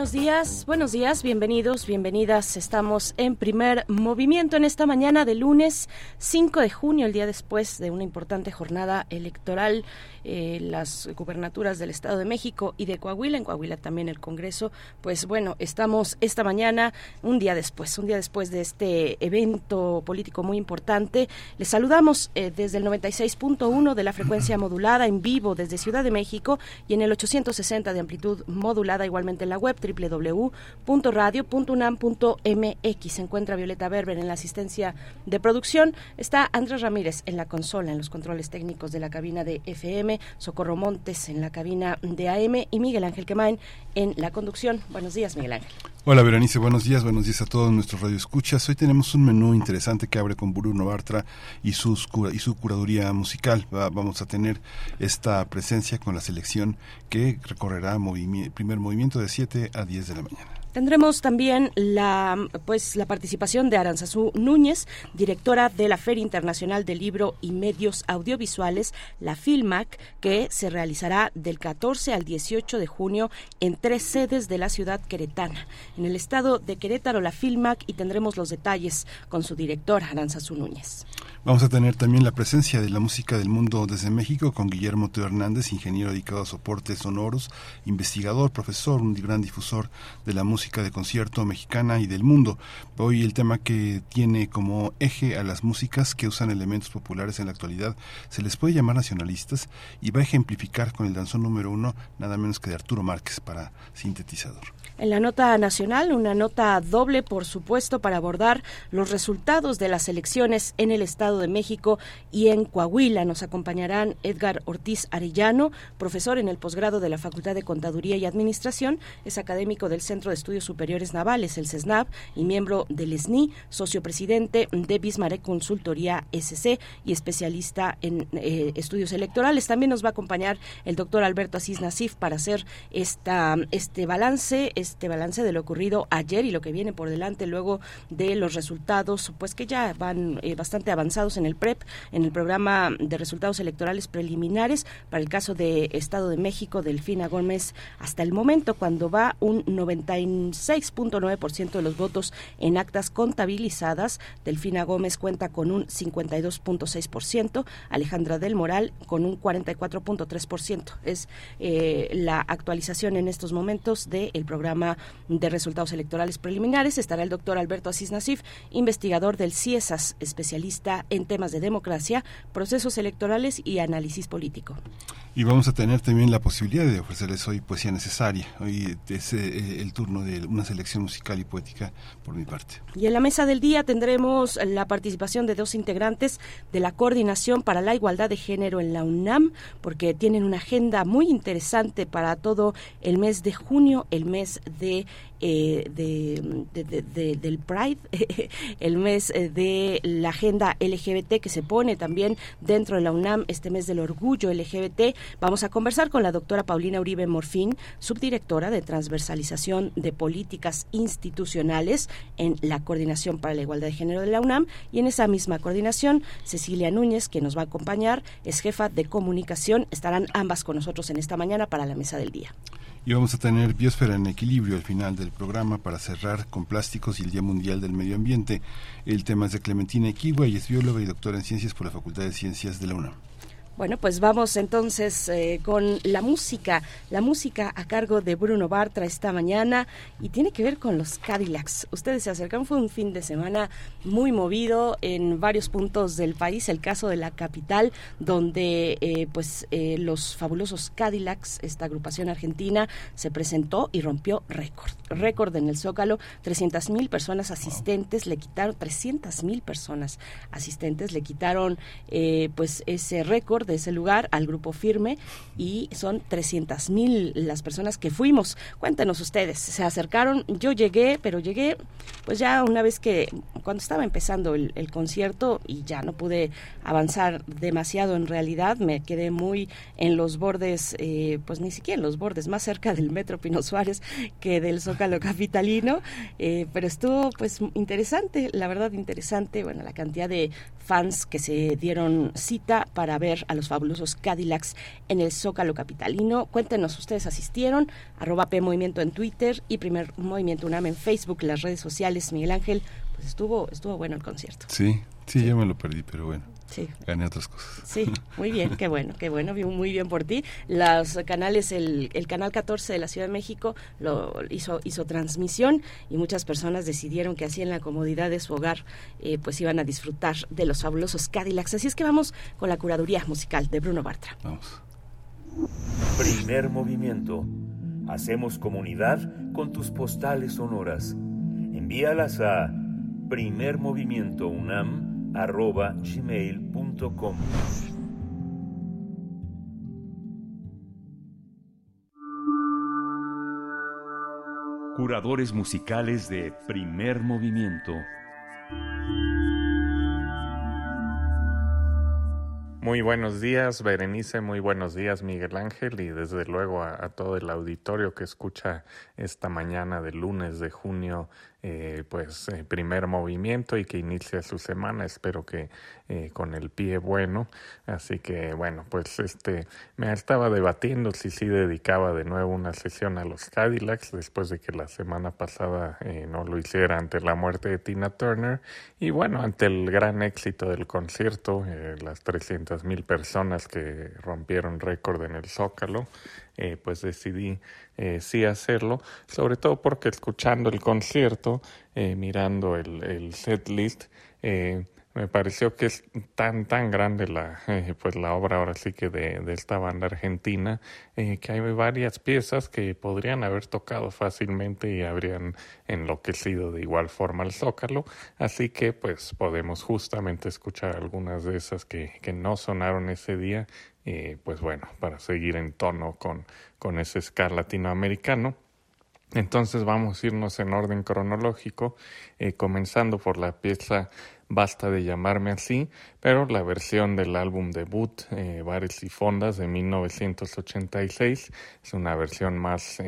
Buenos días, buenos días, bienvenidos, bienvenidas. Estamos en primer movimiento en esta mañana de lunes 5 de junio, el día después de una importante jornada electoral eh, las gubernaturas del Estado de México y de Coahuila, en Coahuila también el Congreso, pues bueno, estamos esta mañana, un día después, un día después de este evento político muy importante. Les saludamos eh, desde el 96.1 de la frecuencia modulada en vivo desde Ciudad de México y en el 860 de amplitud modulada igualmente en la web www.radio.unam.mx. Se encuentra Violeta Berber en la asistencia de producción. Está Andrés Ramírez en la consola, en los controles técnicos de la cabina de FM Socorro Montes en la cabina de AM y Miguel Ángel Quemain en la conducción. Buenos días, Miguel Ángel. Hola, Berenice, buenos días, buenos días a todos nuestros radioescuchas. Hoy tenemos un menú interesante que abre con Bruno Bartra y, sus, y su curaduría musical. vamos a tener esta presencia con la selección que recorrerá primer movimiento de 7 a 10 de la mañana. Tendremos también la, pues, la participación de Aranzazú Núñez, directora de la Feria Internacional del Libro y Medios Audiovisuales, la FILMAC, que se realizará del 14 al 18 de junio en tres sedes de la ciudad queretana. En el estado de Querétaro, la FILMAC, y tendremos los detalles con su director, Aranzazú Núñez. Vamos a tener también la presencia de la música del mundo desde México con Guillermo Teo Hernández, ingeniero dedicado a soportes sonoros, investigador, profesor, un gran difusor de la música de concierto mexicana y del mundo. Hoy el tema que tiene como eje a las músicas que usan elementos populares en la actualidad se les puede llamar nacionalistas y va a ejemplificar con el danzón número uno nada menos que de Arturo Márquez para sintetizador. En la nota nacional, una nota doble, por supuesto, para abordar los resultados de las elecciones en el Estado de México y en Coahuila. Nos acompañarán Edgar Ortiz Arellano, profesor en el posgrado de la Facultad de Contaduría y Administración, es académico del Centro de Estudios Superiores Navales, el CESNAV, y miembro del SNI, socio presidente de Bismarck Consultoría SC y especialista en eh, estudios electorales. También nos va a acompañar el doctor Alberto Asís Nasif para hacer esta, este balance, balance de lo ocurrido ayer y lo que viene por delante luego de los resultados, pues que ya van eh, bastante avanzados en el PREP, en el programa de resultados electorales preliminares para el caso de Estado de México, Delfina Gómez, hasta el momento cuando va un 96.9% de los votos en actas contabilizadas, Delfina Gómez cuenta con un 52.6%, Alejandra del Moral con un 44.3%. Es eh, la actualización en estos momentos del programa de resultados electorales preliminares. Estará el doctor Alberto Asís Nasif, investigador del CIESAS, especialista en temas de democracia, procesos electorales y análisis político. Y vamos a tener también la posibilidad de ofrecerles hoy poesía necesaria. Hoy es eh, el turno de una selección musical y poética por mi parte. Y en la mesa del día tendremos la participación de dos integrantes de la Coordinación para la Igualdad de Género en la UNAM, porque tienen una agenda muy interesante para todo el mes de junio, el mes de eh, de, del Pride, el mes eh, de la agenda LGBT que se pone también dentro de la UNAM, este mes del orgullo LGBT. Vamos a conversar con la doctora Paulina Uribe Morfín, subdirectora de transversalización de políticas institucionales en la Coordinación para la Igualdad de Género de la UNAM. Y en esa misma coordinación, Cecilia Núñez, que nos va a acompañar, es jefa de comunicación. Estarán ambas con nosotros en esta mañana para la mesa del día. Y vamos a tener Biosfera en Equilibrio al final del programa para cerrar con plásticos y el Día Mundial del Medio Ambiente. El tema es de Clementina Equigua y es bióloga y doctora en ciencias por la Facultad de Ciencias de la UNAM. Bueno, pues vamos entonces eh, con la música, la música a cargo de Bruno Bartra esta mañana y tiene que ver con los Cadillacs. Ustedes se acercan, fue un fin de semana muy movido en varios puntos del país, el caso de la capital, donde eh, pues eh, los fabulosos Cadillacs, esta agrupación argentina, se presentó y rompió récord, récord en el Zócalo, 300 mil personas asistentes, le quitaron 300 mil personas asistentes, le quitaron pues ese récord de ese lugar al grupo firme y son 300 mil las personas que fuimos. Cuéntenos ustedes, se acercaron, yo llegué, pero llegué pues ya una vez que cuando estaba empezando el, concierto y ya no pude avanzar demasiado en realidad, me quedé muy en los bordes, eh, pues ni siquiera en los bordes, más cerca del Metro Pino Suárez que del Zócalo Capitalino, eh, pero estuvo pues interesante, la verdad interesante, bueno, la cantidad de fans que se dieron cita para ver a los fabulosos Cadillacs en el Zócalo Capitalino. Cuéntenos, ustedes asistieron, arroba P Movimiento en Twitter y Primer Movimiento UNAM en Facebook, las redes sociales, Miguel Ángel, pues estuvo, estuvo bueno el concierto. Sí, sí, yo me lo perdí, pero bueno. Sí. Gané otras cosas. Sí, muy bien, qué bueno, qué bueno, muy bien por ti. Los canales, el, el canal 14 de la Ciudad de México lo hizo, hizo transmisión y muchas personas decidieron que así en la comodidad de su hogar eh, pues iban a disfrutar de los fabulosos Cadillacs. Así es que vamos con la curaduría musical de Bruno Bartra. Vamos. Primer movimiento. Hacemos comunidad con tus postales sonoras. Envíalas a primermovimientounam.gmail.com Curadores musicales de Primer Movimiento. Muy buenos días, Berenice, muy buenos días, Miguel Ángel, y desde luego a, todo el auditorio que escucha esta mañana de lunes de junio eh, pues eh, primer movimiento y que inicia su semana. Espero que eh, con el pie bueno. Así que bueno pues este me estaba debatiendo si sí dedicaba de nuevo una sesión a los Cadillacs después de que la semana pasada no lo hiciera ante la muerte de Tina Turner. Y bueno ante el gran éxito del concierto las 300 mil personas que rompieron récord en el Zócalo eh, pues decidí eh, sí hacerlo, sobre todo porque escuchando el concierto, eh, mirando el, el set list, me pareció que es tan tan grande la pues la obra ahora sí que de, de esta banda argentina que hay varias piezas que podrían haber tocado fácilmente y habrían enloquecido de igual forma al zócalo. Así que pues podemos justamente escuchar algunas de esas que, que no sonaron ese día eh, pues bueno, para seguir en tono con, con ese ska latinoamericano. Entonces vamos a irnos en orden cronológico, eh, comenzando por la pieza Basta de llamarme así, pero la versión del álbum debut eh, Bares y Fondas de 1986 es una versión más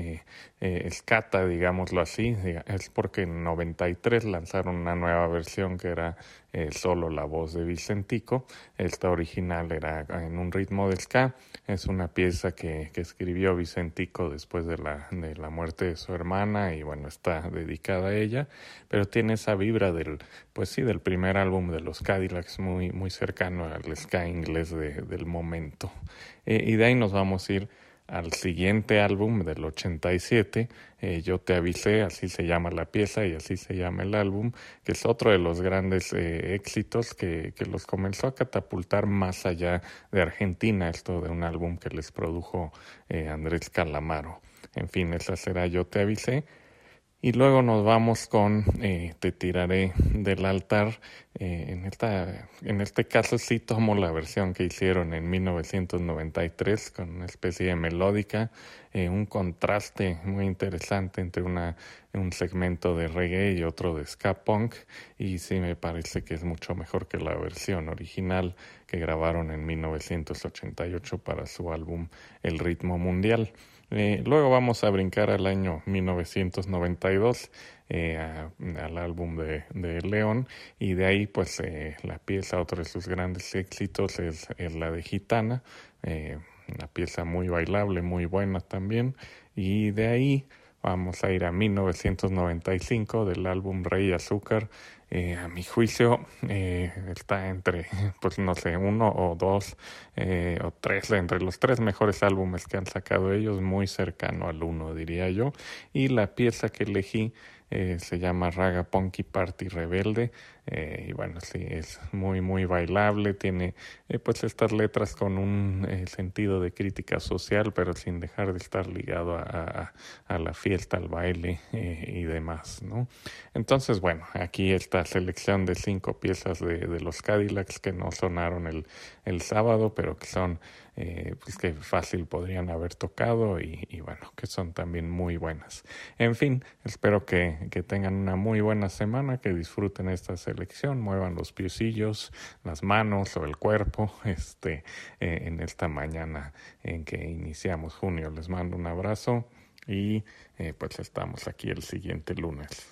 escata, digámoslo así, es porque en 93 lanzaron una nueva versión que era eh, solo la voz de Vicentico, esta original era en un ritmo de ska, es una pieza que, que escribió Vicentico después de la, de la muerte de su hermana y bueno, está dedicada a ella, pero tiene esa vibra del, pues sí, del primer álbum de los Cadillacs muy, muy cercano al ska inglés de, del momento. Eh, y de ahí nos vamos a ir al siguiente álbum del 87, eh, Yo te avisé, así se llama la pieza y así se llama el álbum, que es otro de los grandes eh, éxitos que, que, los comenzó a catapultar más allá de Argentina, esto de un álbum que les produjo eh, Andrés Calamaro. En fin, esa será Yo te avisé. Y luego nos vamos con eh, Te tiraré del altar. Eh, en, esta, en este caso sí tomo la versión que hicieron en 1993 con una especie de melódica, eh, un contraste muy interesante entre una, un segmento de reggae y otro de ska punk. Y sí me parece que es mucho mejor que la versión original que grabaron en 1988 para su álbum El ritmo mundial. Eh, luego vamos a brincar al año 1992, eh, al álbum de, de, León, y de ahí pues eh, la pieza, otro de sus grandes éxitos es, la de Gitana, una pieza muy bailable, muy buena también, y de ahí vamos a ir a 1995 del álbum Rey Azúcar, eh, a mi juicio eh, está entre, pues no sé, uno o dos eh, o tres, entre los tres mejores álbumes que han sacado ellos, muy cercano al uno, diría yo. Y la pieza que elegí eh, se llama Raga Punky Party Rebelde eh, y bueno, sí, es muy muy bailable, tiene eh, pues estas letras con un sentido de crítica social, pero sin dejar de estar ligado a, a, la fiesta, al baile y demás, ¿no? Entonces, bueno, aquí está la selección de cinco piezas de, los Cadillacs que no sonaron el, el sábado, pero que son eh, pues que fácil podrían haber tocado y, bueno, que son también muy buenas. En fin, espero que, que, tengan una muy buena semana, que disfruten esta selección, muevan los piecillos, las manos o el cuerpo este, eh, en esta mañana en que iniciamos junio. Les mando un abrazo y eh, pues estamos aquí el siguiente lunes.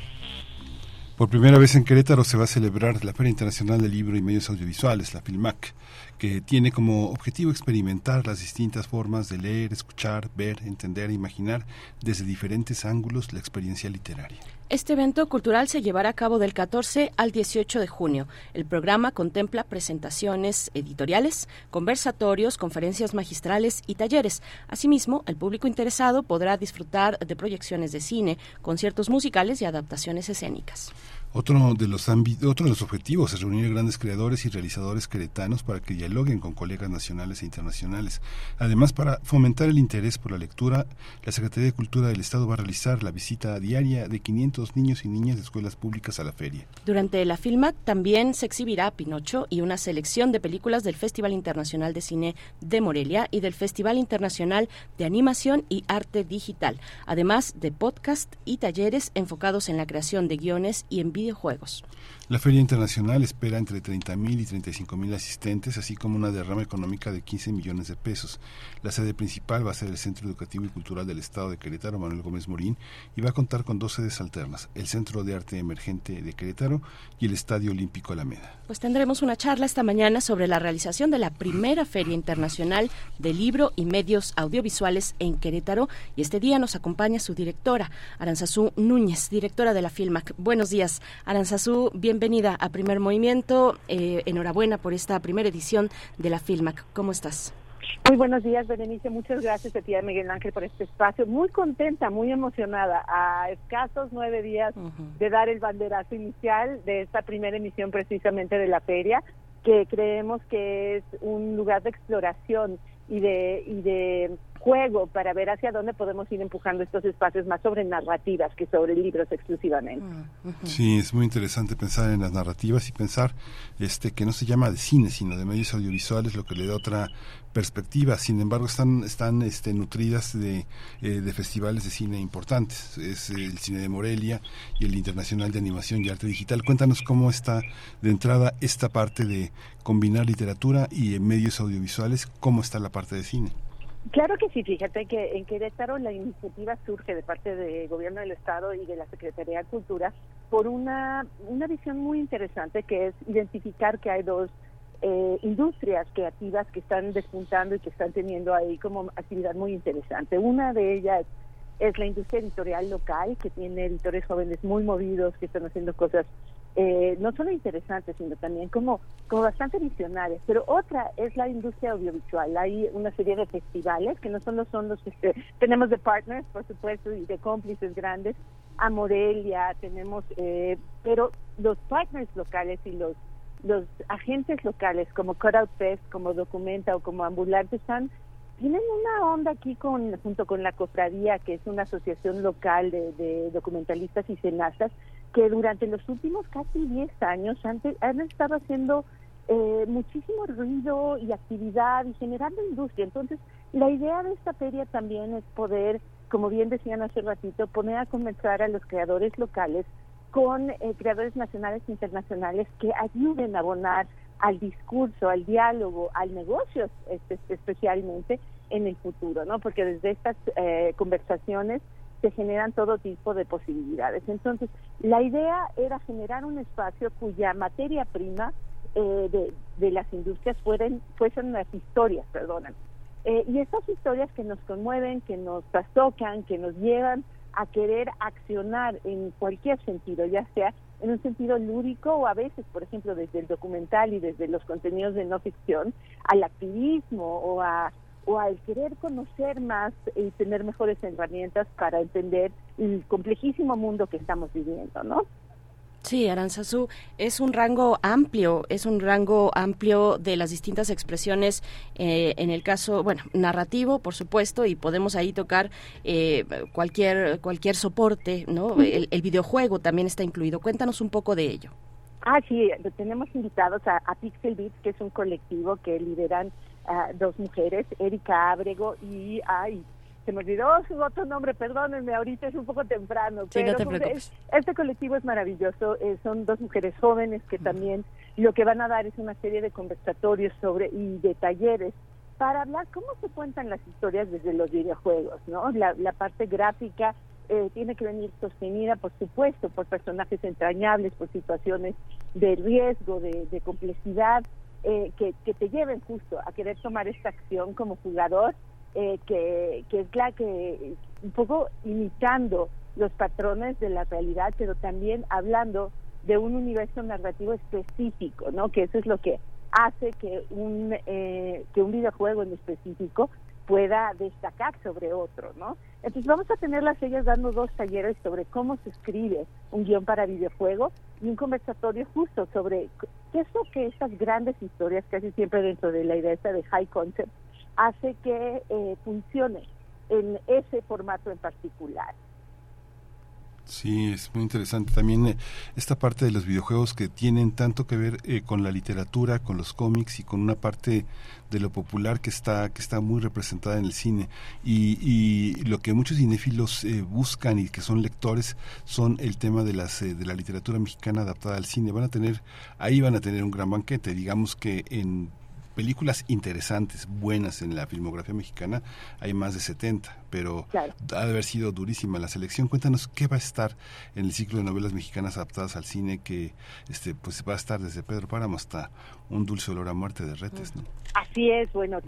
Por primera vez en Querétaro se va a celebrar la Feria Internacional del Libro y Medios Audiovisuales, la FILMAC, que tiene como objetivo experimentar las distintas formas de leer, escuchar, ver, entender e imaginar desde diferentes ángulos la experiencia literaria. Este evento cultural se llevará a cabo del 14 al 18 de junio. El programa contempla presentaciones editoriales, conversatorios, conferencias magistrales y talleres. Asimismo, el público interesado podrá disfrutar de proyecciones de cine, conciertos musicales y adaptaciones escénicas. Otro de los otro de los objetivos es reunir grandes creadores y realizadores queretanos para que dialoguen con colegas nacionales e internacionales. Además, para fomentar el interés por la lectura, la Secretaría de Cultura del Estado va a realizar la visita diaria de 500 niños y niñas de escuelas públicas a la feria. Durante la FILMAC también se exhibirá Pinocho y una selección de películas del Festival Internacional de Cine de Morelia y del Festival Internacional de Animación y Arte Digital, además de podcast y talleres enfocados en la creación de guiones y en videojuegos. La Feria Internacional espera entre 30.000 y 35.000 asistentes, así como una derrama económica de 15 millones de pesos. La sede principal va a ser el Centro Educativo y Cultural del Estado de Querétaro, Manuel Gómez Morín, y va a contar con dos sedes alternas, el Centro de Arte Emergente de Querétaro y el Estadio Olímpico Alameda. Pues tendremos una charla esta mañana sobre la realización de la primera Feria Internacional de Libro y Medios Audiovisuales en Querétaro, y este día nos acompaña su directora, Aranzazú Núñez, directora de la FILMAC. Buenos días, Aranzazú, bienvenida bienvenida a Primer Movimiento. Eh, enhorabuena por esta primera edición de la FILMAC. ¿Cómo estás? Muy buenos días, Berenice. Muchas gracias a ti, Miguel Ángel, por este espacio. Muy contenta, muy emocionada. A escasos nueve días de dar el banderazo inicial de esta primera emisión precisamente de la feria, que creemos que es un lugar de exploración y de, y de juego para ver hacia dónde podemos ir empujando estos espacios más sobre narrativas que sobre libros exclusivamente. Mm, sí, es muy interesante pensar en las narrativas y pensar este que no se llama de cine, sino de medios audiovisuales, lo que le da otra perspectiva. Sin embargo, están están este, nutridas de, eh, de festivales de cine importantes. Es el cine de Morelia y el Internacional de Animación y Arte Digital. Cuéntanos cómo está de entrada esta parte de combinar literatura y medios audiovisuales, cómo está la parte de cine. Claro que sí, fíjate que en Querétaro la iniciativa surge de parte del Gobierno del Estado y de la Secretaría de Cultura por una, una visión muy interesante que es identificar que hay dos eh, industrias creativas que están despuntando y que están teniendo ahí como actividad muy interesante. Una de ellas es la industria editorial local, que tiene editores jóvenes muy movidos, que están haciendo cosas eh, no solo interesantes, sino también como, como bastante visionarias. Pero otra es la industria audiovisual. Hay una serie de festivales que no solo son los que tenemos de partners, por supuesto, y de cómplices grandes, a Morelia, tenemos, eh, pero los partners locales y los los agentes locales como Cutout Fest, como Documenta o como Ambulante están tienen una onda aquí con junto con la cofradía que es una asociación local de, de documentalistas y cenastas que durante los últimos casi 10 años han, estado haciendo eh, muchísimo ruido y actividad y generando industria. Entonces, la idea de esta feria también es poder, como bien decían hace ratito, poner a comenzar a los creadores locales con eh, creadores nacionales e internacionales que ayuden a abonar al discurso, al diálogo, al negocio este, especialmente en el futuro, ¿no? Porque desde estas eh, conversaciones se generan todo tipo de posibilidades. Entonces, la idea era generar un espacio cuya materia prima eh, de, las industrias fueran, fuesen las historias, perdonan. Eh, y estas historias que nos conmueven, que nos trastocan, que nos llevan a querer accionar en cualquier sentido, ya sea en un sentido lúdico o a veces, por ejemplo, desde el documental y desde los contenidos de no ficción, al activismo o a o al querer conocer más y tener mejores herramientas para entender el complejísimo mundo que estamos viviendo, ¿no? Sí, Aranzazú, es un rango amplio, es un rango amplio de las distintas expresiones, eh, en el caso, bueno, narrativo, por supuesto, y podemos ahí tocar eh, cualquier, cualquier soporte, ¿no? El, videojuego también está incluido. Cuéntanos un poco de ello. Ah, sí, tenemos invitados a, a Pixel Beats, que es un colectivo que lideran dos mujeres, Erika Abrego y, ay, se me olvidó su otro nombre, perdónenme, ahorita es un poco temprano. pero este colectivo es maravilloso, eh, son dos mujeres jóvenes que también lo que van a dar es una serie de conversatorios sobre y de talleres para hablar cómo se cuentan las historias desde los videojuegos, ¿no? La, parte gráfica eh, tiene que venir sostenida, por supuesto, por personajes entrañables, por situaciones de riesgo, de, complejidad, eh, que, te lleven justo a querer tomar esta acción como jugador, eh, que, que es la que, un poco imitando los patrones de la realidad, pero también hablando de un universo narrativo específico, ¿no? Que eso es lo que hace que un eh, que un videojuego en específico pueda destacar sobre otro, ¿no? Entonces vamos a tener las ellas dando dos talleres sobre cómo se escribe un guion para videojuego y un conversatorio justo sobre qué es lo que estas grandes historias, casi siempre dentro de la idea de high concept, hace que eh, funcione en ese formato en particular. Sí, es muy interesante también eh, esta parte de los videojuegos que tienen tanto que ver eh, con la literatura, con los cómics y con una parte de lo popular que está que está muy representada en el cine y, y lo que muchos cinéfilos eh, buscan y que son lectores son el tema de las de la literatura mexicana adaptada al cine. Van a tener ahí van a tener un gran banquete. Digamos que en películas interesantes, buenas en la filmografía mexicana, hay más de 70, pero ha de haber sido durísima la selección. Cuéntanos qué va a estar en el ciclo de novelas mexicanas adaptadas al cine que este pues va a estar desde Pedro Páramo hasta Un dulce olor a muerte de Retes, ¿no? Así es, bueno,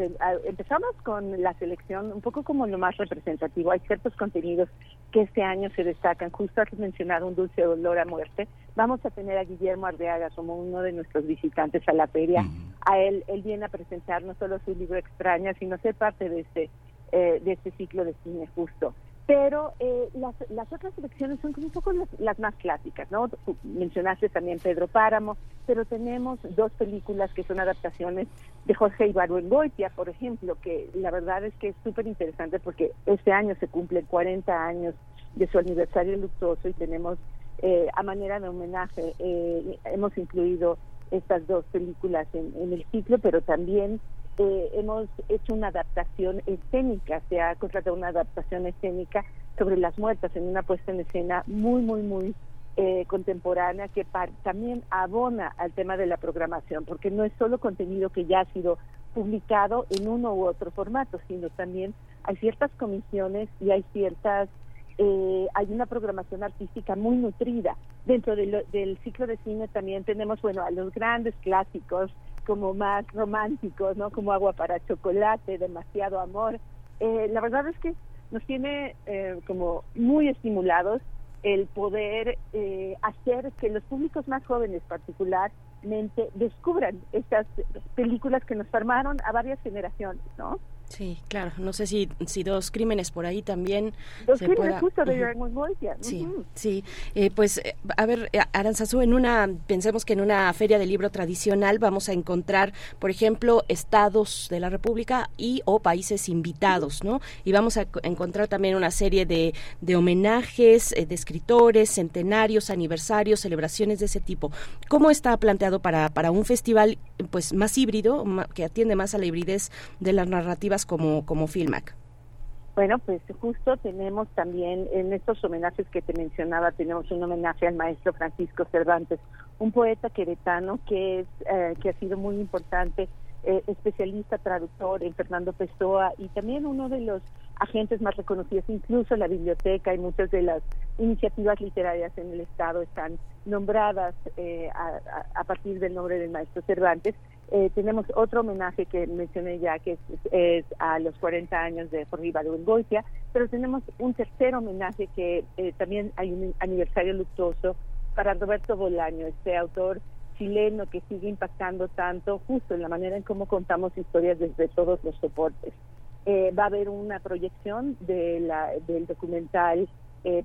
empezamos con la selección un poco como lo más representativo. Hay ciertos contenidos que este año se destacan, justo has mencionado Un dulce olor a muerte, Vamos a tener a Guillermo Ardeaga como uno de nuestros visitantes a la feria. A él, él viene a presentar no solo su libro Extraña, sino ser parte de este, eh, de este ciclo de cine justo. Pero eh, las, las otras selecciones son como un poco las, más clásicas, ¿no? mencionaste también Pedro Páramo, pero tenemos dos películas que son adaptaciones de Jorge Ibargüengoitia, por ejemplo, que la verdad es que es súper interesante porque este año se cumplen 40 años de su aniversario luctuoso y tenemos eh, a manera de homenaje eh, hemos incluido estas dos películas en, el ciclo, pero también eh, hemos hecho una adaptación escénica, se ha contratado una adaptación escénica sobre las muertas en una puesta en escena muy, muy, muy contemporánea que también abona al tema de la programación, porque no es solo contenido que ya ha sido publicado en uno u otro formato, sino también hay ciertas comisiones y hay ciertas eh, hay una programación artística muy nutrida. Dentro del ciclo de cine también tenemos, bueno, a los grandes clásicos como más románticos, ¿no? Como Agua para Chocolate, Demasiado Amor. Eh, la verdad es que nos tiene eh, como muy estimulados el poder hacer que los públicos más jóvenes particularmente descubran estas películas que nos formaron a varias generaciones, ¿no? Sí, claro. No sé si, si dos crímenes por ahí también. Dos crímenes justo de Sí, sí. Eh, pues, eh, a ver, eh, Aranzazú, en una, pensemos que en una feria de libro tradicional vamos a encontrar, por ejemplo, estados de la República y o países invitados, ¿no? Y vamos a encontrar también una serie de, de homenajes de escritores, centenarios, aniversarios, celebraciones de ese tipo. ¿Cómo está planteado para, para un festival pues más híbrido, que atiende más a la hibridez de las narrativas como, como Filmac? Bueno, pues justo tenemos también en estos homenajes que te mencionaba, tenemos un homenaje al maestro Francisco Cervantes, un poeta queretano que, es, eh, que ha sido muy importante, eh, especialista, traductor en Fernando Pessoa y también uno de los agentes más reconocidos, incluso la biblioteca y muchas de las iniciativas literarias en el Estado están nombradas eh, a, partir del nombre del maestro Cervantes. Eh, tenemos otro homenaje que mencioné ya, que es, a los 40 años de Jorge Goitia, pero tenemos un tercer homenaje que eh, también hay un aniversario luctuoso para Roberto Bolaño, este autor chileno que sigue impactando tanto justo en la manera en cómo contamos historias desde todos los soportes. Eh, va a haber una proyección de la, del documental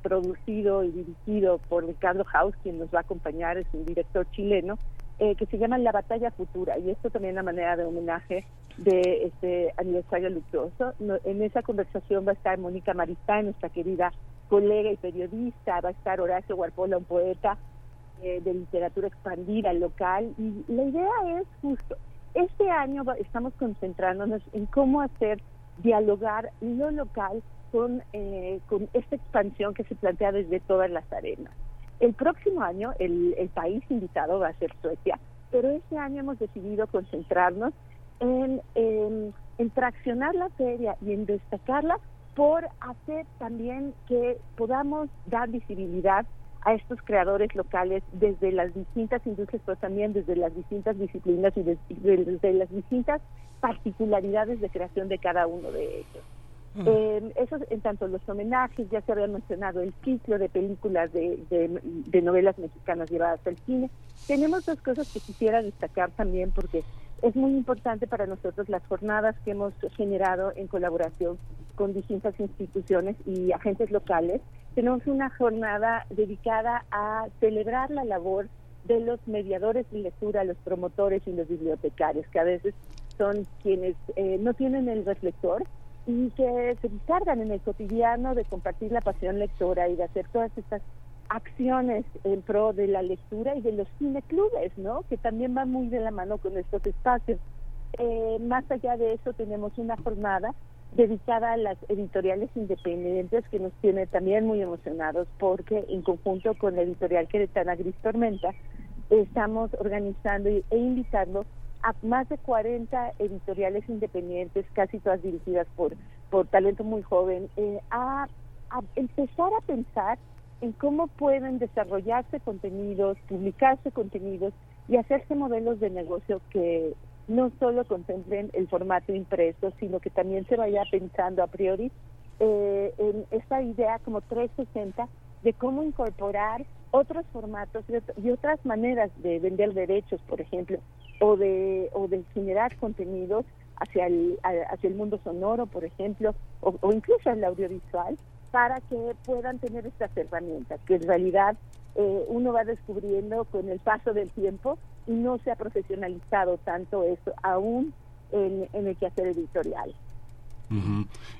producido y dirigido por Ricardo Haus, quien nos va a acompañar, es un director chileno, eh, que se llama La Batalla Futura, y esto también una manera de homenaje de este aniversario luctuoso. en esa conversación va a estar Mónica Maristán, nuestra querida colega y periodista, va a estar Horacio Guarpola, un poeta eh, de literatura expandida local, y la idea es justo, este año estamos concentrándonos en cómo hacer dialogar lo local con, eh, con esta expansión que se plantea desde todas las arenas. El próximo año el, país invitado va a ser Suecia, pero este año hemos decidido concentrarnos en, en traccionar la feria y en destacarla por hacer también que podamos dar visibilidad a estos creadores locales desde las distintas industrias, pero también desde las distintas disciplinas y desde, las distintas particularidades de creación de cada uno de ellos. Mm. Eh, eso en tanto los homenajes, ya se había mencionado el ciclo de películas de, de, novelas mexicanas llevadas al cine. Tenemos dos cosas que quisiera destacar también porque es muy importante para nosotros las jornadas que hemos generado en colaboración con distintas instituciones y agentes locales. Tenemos una jornada dedicada a celebrar la labor de los mediadores de lectura, los promotores y los bibliotecarios, que a veces son quienes eh, no tienen el reflector y que se encargan en el cotidiano de compartir la pasión lectora y de hacer todas estas acciones en pro de la lectura y de los cineclubes, ¿no? Que también van muy de la mano con estos espacios. Eh, más allá de eso, tenemos una jornada dedicada a las editoriales independientes que nos tiene también muy emocionados porque en conjunto con la editorial queretana Gris Tormenta estamos organizando e invitando a más de 40 editoriales independientes, casi todas dirigidas por, por talento muy joven, eh, a, a empezar a pensar en cómo pueden desarrollarse contenidos, publicarse contenidos y hacerse modelos de negocio que no solo contemplen el formato impreso, sino que también se vaya pensando a priori eh, en esta idea como 360 de cómo incorporar otros formatos y otras maneras de vender derechos, por ejemplo, o de, o de generar contenidos hacia el, hacia el mundo sonoro, por ejemplo, o, o incluso el audiovisual, para que puedan tener estas herramientas, que en realidad eh, uno va descubriendo con el paso del tiempo y no se ha profesionalizado tanto eso aún en, el quehacer editorial.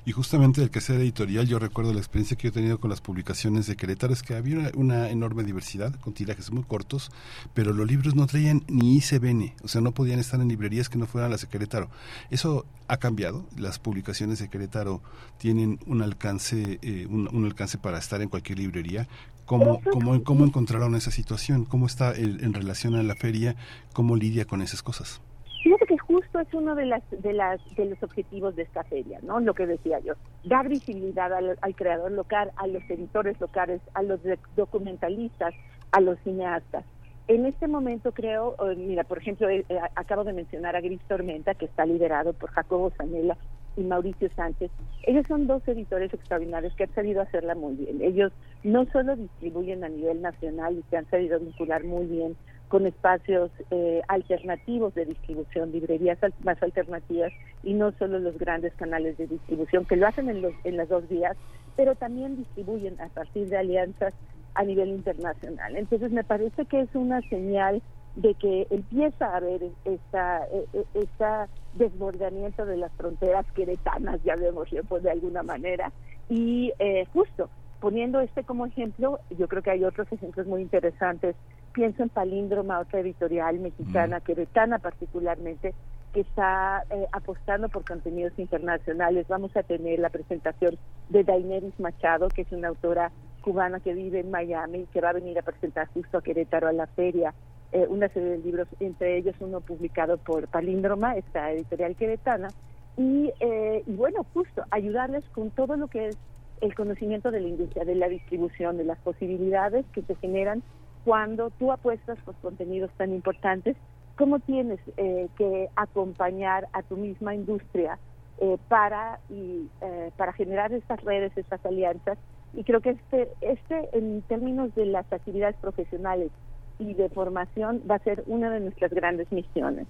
Y justamente el quehacer editorial, yo recuerdo la experiencia que yo he tenido con las publicaciones de Querétaro, es que había una, enorme diversidad, con tirajes muy cortos, pero los libros no traían ni ICBN, o sea, no podían estar en librerías que no fueran las de Querétaro. Eso ha cambiado, las publicaciones de Querétaro tienen un alcance, eh, un, alcance para estar en cualquier librería. ¿Cómo, cómo, cómo encontraron esa situación? ¿Cómo está en relación a la feria? ¿Cómo lidia con esas cosas? Fíjate que justo es uno de las de las de los objetivos de esta feria, ¿no? Lo que decía yo, dar visibilidad al, creador local, a los editores locales, a los documentalistas, a los cineastas. En este momento creo, eh, mira, por ejemplo, eh, eh, acabo de mencionar a Gris Tormenta, que está liderado por Jacobo Zanella y Mauricio Sánchez. Ellos son dos editores extraordinarios que han sabido hacerla muy bien. Ellos no solo distribuyen a nivel nacional y se han sabido vincular muy bien con espacios eh, alternativos de distribución, librerías más alternativas y no solo los grandes canales de distribución que lo hacen en, los, en las dos vías, pero también distribuyen a partir de alianzas a nivel internacional. Entonces me parece que es una señal de que empieza a haber esta, este desbordamiento de las fronteras queretanas, ya vemos pues, de alguna manera, y eh, justo poniendo este como ejemplo, yo creo que hay otros ejemplos muy interesantes. Pienso en Palíndroma, otra editorial mexicana, queretana particularmente, que está eh, apostando por contenidos internacionales. Vamos a tener la presentación de Daineris Machado, que es una autora cubana que vive en Miami, que va a venir a presentar justo a Querétaro a la feria eh, una serie de libros, entre ellos uno publicado por Palíndroma, esta editorial queretana, y, eh, y bueno, justo ayudarles con todo lo que es el conocimiento de la industria, de la distribución, de las posibilidades que se generan cuando tú apuestas por contenidos tan importantes, cómo tienes eh, que acompañar a tu misma industria eh, para y, eh, para generar estas redes, estas alianzas. Y creo que este, este en términos de las actividades profesionales y de formación va a ser una de nuestras grandes misiones.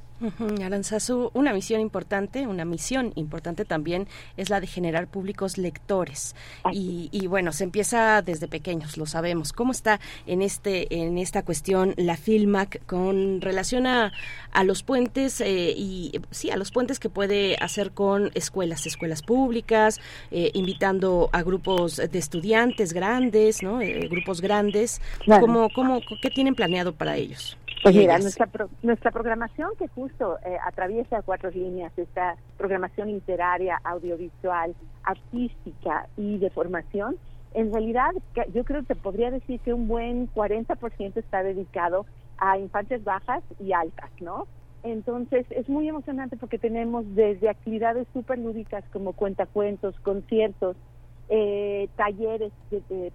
Aranzazu, una misión importante, una misión importante también es la de generar públicos lectores. Y, bueno, se empieza desde pequeños, lo sabemos. ¿Cómo está en este en esta cuestión la Filmac con relación a, a los puentes eh, y sí, a los puentes que puede hacer con escuelas, escuelas públicas, eh, invitando a grupos de estudiantes grandes, ¿no? Eh, grupos grandes. ¿Cómo, cómo, ¿Qué tienen planeado para ellos? Pues mira, nuestra, nuestra programación que justo eh, atraviesa cuatro líneas, esta programación literaria, audiovisual, artística y de formación, en realidad yo creo que podría decir que un buen 40% está dedicado a infantes bajas y altas, ¿no? Entonces es muy emocionante porque tenemos desde actividades súper lúdicas como cuentacuentos, conciertos, eh, talleres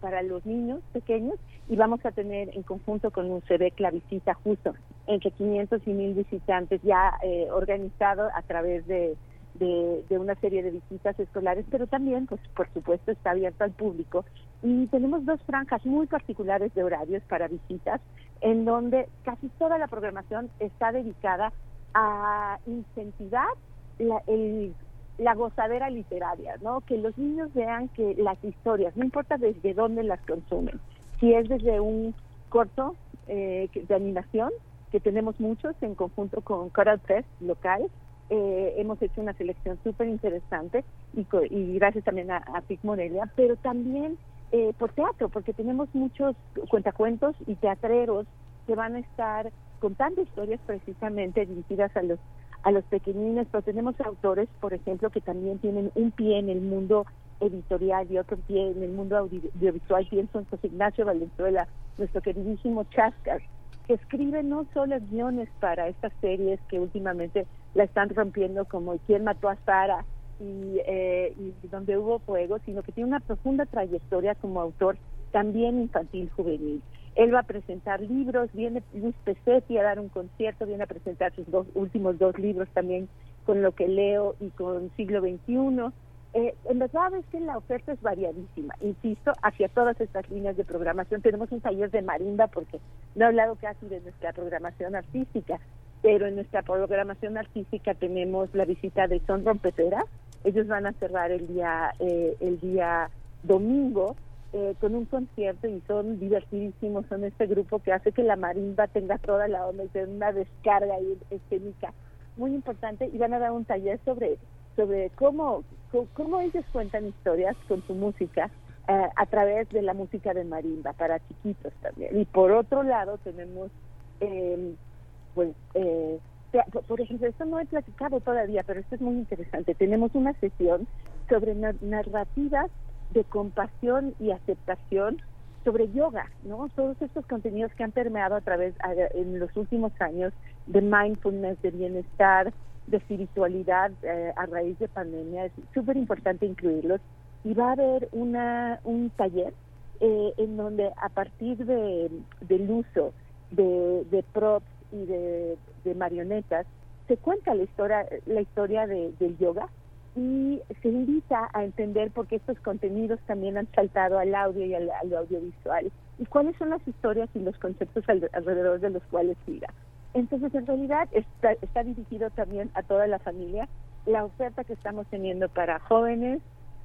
para los niños pequeños y vamos a tener en conjunto con un UCEBEC la visita justo entre 500 y 1000 visitantes ya eh, organizado a través de, de, una serie de visitas escolares, pero también, pues por supuesto, está abierto al público. Y tenemos dos franjas muy particulares de horarios para visitas, en donde casi toda la programación está dedicada a incentivar la, el, la gozadera literaria, ¿no? Que los niños vean que las historias, no importa desde dónde las consumen, si es desde un corto eh, de animación, que tenemos muchos en conjunto con Coral Press local, eh, hemos hecho una selección súper interesante y, y, gracias también a, a Pic Morelia, pero también eh, por teatro, porque tenemos muchos cuentacuentos y teatreros que van a estar contando historias precisamente dirigidas a los a los pequeñines, pero tenemos autores, por ejemplo, que también tienen un pie en el mundo editorial y otro pie en el mundo audiovisual. Pienso en José Ignacio Valenzuela, nuestro queridísimo Chascar, que escribe no solo guiones para estas series que últimamente la están rompiendo como ¿Quién mató a Sara? Y, eh, y donde hubo fuego, sino que tiene una profunda trayectoria como autor también infantil juvenil. Él va a presentar libros, viene Luis Pesetti a dar un concierto, viene a presentar sus dos últimos dos libros también con lo que leo y con siglo XXI. Eh, en verdad es que la oferta es variadísima, insisto, hacia todas estas líneas de programación. Tenemos un taller de marimba porque no he hablado casi de nuestra programación artística, pero en nuestra programación artística tenemos la visita de Son Rompetera. Ellos van a cerrar el día, eh, el día domingo eh, con un concierto y son divertidísimos, son este grupo que hace que la marimba tenga toda la onda y tenga una descarga escénica muy importante y van a dar un taller sobre sobre cómo, cómo ellos cuentan historias con su música eh, a través de la música de marimba para chiquitos también. Y por otro lado tenemos, eh, pues, eh, por ejemplo, esto no he platicado todavía, pero esto es muy interesante. Tenemos una sesión sobre narrativas de compasión y aceptación sobre yoga, ¿no? Todos estos contenidos que han permeado a través en los últimos años de mindfulness, de bienestar, de espiritualidad eh, a raíz de pandemia, es súper importante incluirlos. Y va a haber una, un taller eh, en donde a partir de, del uso de, de props y de, marionetas, se cuenta la historia, la historia de, del yoga y se invita a entender por qué estos contenidos también han saltado al audio y al, audiovisual y cuáles son las historias y los conceptos alrededor de los cuales gira. Entonces, en realidad está, está dirigido también a toda la familia. La oferta que estamos teniendo para jóvenes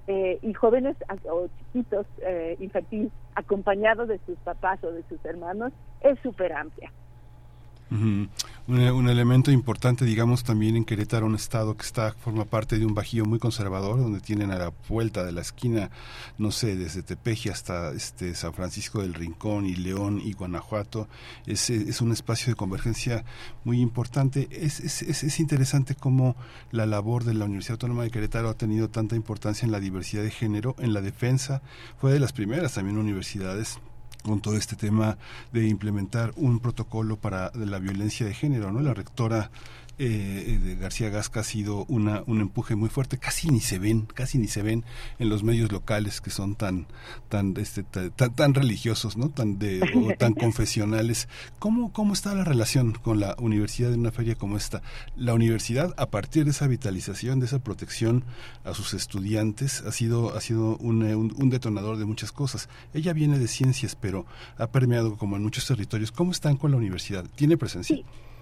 eh, y jóvenes o chiquitos eh, infantiles acompañados de sus papás o de sus hermanos es súper amplia un, elemento importante, digamos, también en Querétaro, un estado que está forma parte de un bajío muy conservador, donde tienen a la vuelta de la esquina, no sé, desde Tepeji hasta este San Francisco del Rincón y León y Guanajuato. Es, es un espacio de convergencia muy importante. Es, es, es interesante cómo la labor de la Universidad Autónoma de Querétaro ha tenido tanta importancia en la diversidad de género, en la defensa. Fue de las primeras también universidades con todo este tema de implementar un protocolo para la violencia de género, ¿no? La rectora eh, de García Gasca ha sido una, un empuje muy fuerte. Casi ni se ven, casi ni se ven en los medios locales que son tan, tan, este, tan, tan religiosos, ¿no? Tan de, o tan confesionales. ¿Cómo, ¿Cómo está la relación con la universidad en una feria como esta? La universidad, a partir de esa vitalización, de esa protección a sus estudiantes, ha sido, ha sido un, un, detonador de muchas cosas. Ella viene de ciencias, pero ha permeado como en muchos territorios. ¿Cómo están con la universidad? ¿Tiene presencia?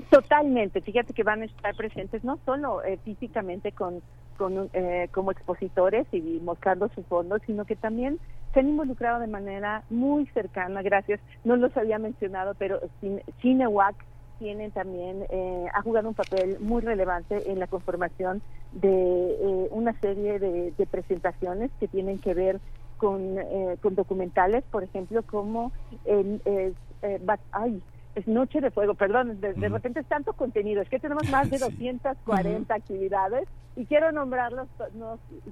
Totalmente, fíjate que van a estar presentes no solo eh, físicamente con, con eh, como expositores y mostrando su fondo, sino que también se han involucrado de manera muy cercana, gracias, no los había mencionado, pero Cinewac tiene también, eh, ha jugado un papel muy relevante en la conformación de una serie de, presentaciones que tienen que ver con, con documentales, por ejemplo, como el, ay, es Noche de Fuego, perdón, de, repente es tanto contenido, es que tenemos más de 240 actividades y quiero nombrarlas,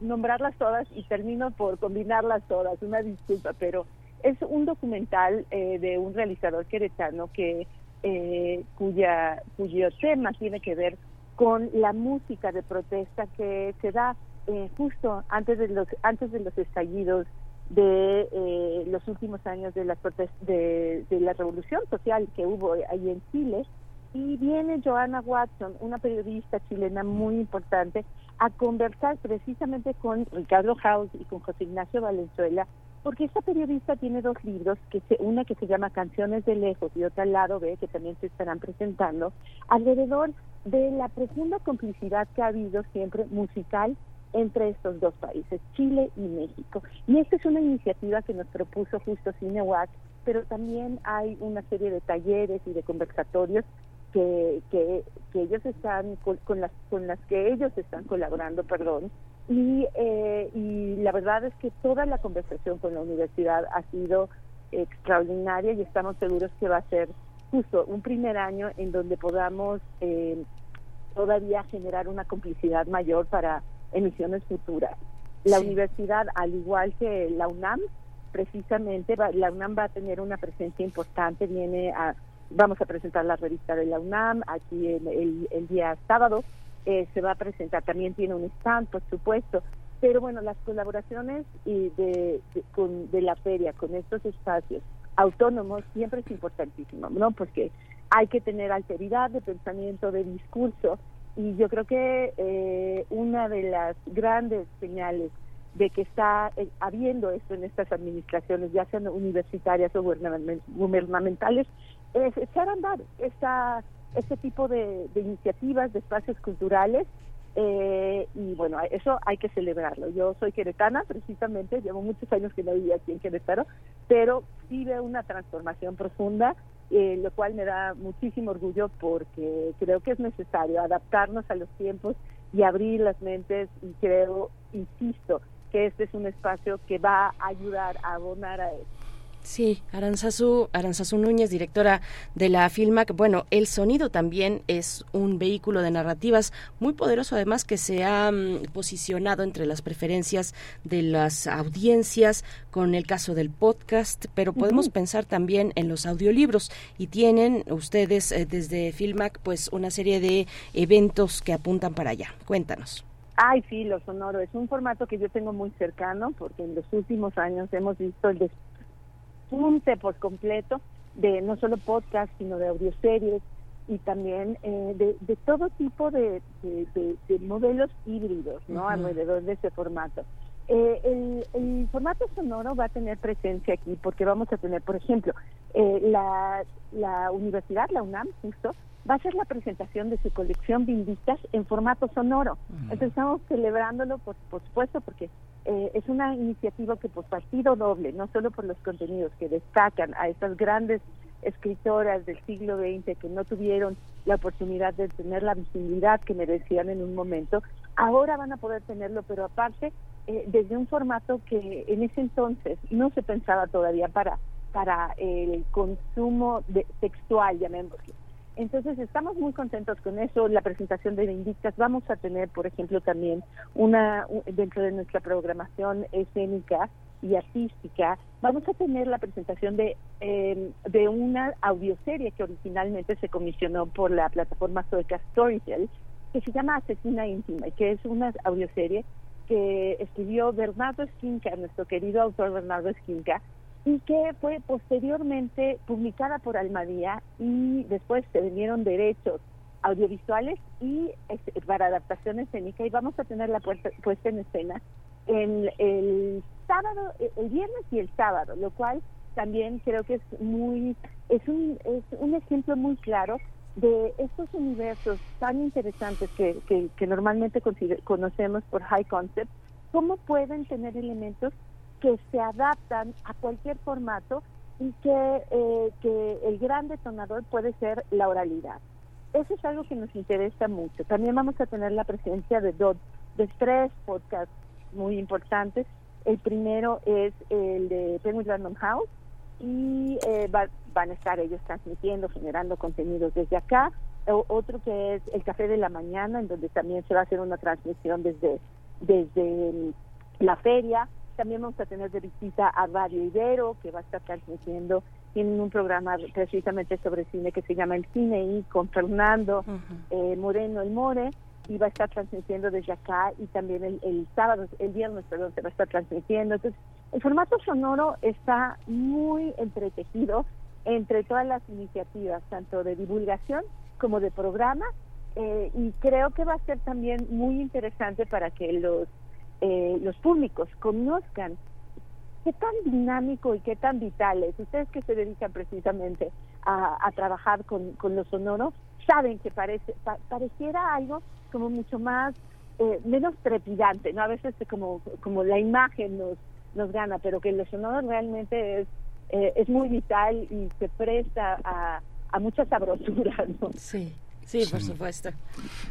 nombrarlas todas y termino por combinarlas todas, una disculpa, pero es un documental eh, de un realizador queretano que eh, cuya, cuyo tema tiene que ver con la música de protesta que se da eh, justo antes de los antes de los estallidos de eh, los últimos años de la de, de la revolución social que hubo ahí en Chile. Y viene Joanna Watson, una periodista chilena muy importante, a conversar precisamente con Ricardo House y con José Ignacio Valenzuela, porque esta periodista tiene dos libros, que se, una que se llama Canciones de Lejos y otra lado B, que también se estarán presentando, alrededor de la profunda complicidad que ha habido siempre musical entre estos dos países, Chile y México. Y esta es una iniciativa que nos propuso justo CineWatch, pero también hay una serie de talleres y de conversatorios que, que, ellos están con, las con las que ellos están colaborando, perdón, y, eh, y la verdad es que toda la conversación con la universidad ha sido extraordinaria y estamos seguros que va a ser justo un primer año en donde podamos eh, todavía generar una complicidad mayor para emisiones futuras. La universidad, al igual que la UNAM, precisamente la UNAM va a tener una presencia importante, viene a Vamos a presentar la revista de la UNAM aquí el, el, día sábado. Eh, se va a presentar, también tiene un stand, por supuesto. Pero bueno, las colaboraciones y de, con, de la feria con estos espacios autónomos siempre es importantísimo, ¿no? Porque hay que tener alteridad de pensamiento, de discurso. Y yo creo que eh, una de las grandes señales de que está eh, habiendo esto en estas administraciones, ya sean universitarias o gubernamentales, es echar a andar esta, este tipo de, iniciativas, de espacios culturales, eh, y bueno, eso hay que celebrarlo. Yo soy queretana, precisamente, llevo muchos años que no vivía aquí en Querétaro, pero sí veo una transformación profunda, eh, lo cual me da muchísimo orgullo porque creo que es necesario adaptarnos a los tiempos y abrir las mentes y creo, insisto, que este es un espacio que va a ayudar a abonar a eso. Sí, Aranzazu, Aranzazu Núñez, directora de la Filmac. Bueno, el sonido también es un vehículo de narrativas muy poderoso, además que se ha mm, posicionado entre las preferencias de las audiencias con el caso del podcast, pero podemos pensar también en los audiolibros y tienen ustedes eh, desde Filmac pues una serie de eventos que apuntan para allá. Cuéntanos. Ay, sí, lo sonoro es un formato que yo tengo muy cercano porque en los últimos años hemos visto el punte por completo de no solo podcast, sino de audioseries y también eh, de, todo tipo de, modelos híbridos ¿no? alrededor de ese formato. Eh, el, formato sonoro va a tener presencia aquí porque vamos a tener, por ejemplo, eh, la, la universidad, la UNAM, justo, va a ser la presentación de su colección Bindistas en formato sonoro. Entonces estamos celebrándolo, por, por supuesto, porque eh, es una iniciativa que por partido doble, no solo por los contenidos que destacan a estas grandes escritoras del siglo XX que no tuvieron la oportunidad de tener la visibilidad que merecían en un momento, ahora van a poder tenerlo, pero aparte eh, desde un formato que en ese entonces no se pensaba todavía para para el consumo de, textual, llamémoslo. Entonces estamos muy contentos con eso, la presentación de Vindictas. Vamos a tener, por ejemplo, también una dentro de nuestra programación escénica y artística, vamos a tener la presentación de, em, de una audioserie que originalmente se comisionó por la plataforma sueca Storytel, que se llama Asesina Íntima, y que es una audioserie que escribió Bernardo Esquinca, nuestro querido autor Bernardo Esquinca, y que fue posteriormente publicada por Almadía y después se vendieron derechos audiovisuales y este, para adaptación escénica y vamos a tener la puesta en escena el, el sábado, el viernes y el sábado, lo cual también creo que es muy es un es un ejemplo muy claro de estos universos tan interesantes que, que, que normalmente conocemos por high concept, cómo pueden tener elementos que se adaptan a cualquier formato y que, eh, que el gran detonador puede ser la oralidad. Eso es algo que nos interesa mucho. También vamos a tener la presencia de dos, de tres podcasts muy importantes. El primero es el de Penguin Random House y eh, van a estar ellos transmitiendo, generando contenidos desde acá. otro que es el Café de la Mañana, en donde también se va a hacer una transmisión desde, desde la feria también vamos a tener de visita a Radio Ibero, que va a estar transmitiendo tienen un programa precisamente sobre cine que se llama El Cine y con Fernando eh, Moreno El More y va a estar transmitiendo desde acá y también el, sábado, el viernes, perdón, se va a estar transmitiendo. Entonces, el formato sonoro está muy entretejido entre todas las iniciativas, tanto de divulgación como de programa, eh, y creo que va a ser también muy interesante para que los, eh, los públicos conozcan qué tan dinámico y qué tan vital es. Ustedes que se dedican precisamente a, trabajar con, con los sonoros, saben que parece pareciera algo como mucho más, eh, menos trepidante, ¿no? A veces como, como la imagen nos, nos gana, pero que lo sonoro realmente es, eh, es muy vital y se presta a, a mucha sabrosura, ¿no? Sí. Sí, por supuesto.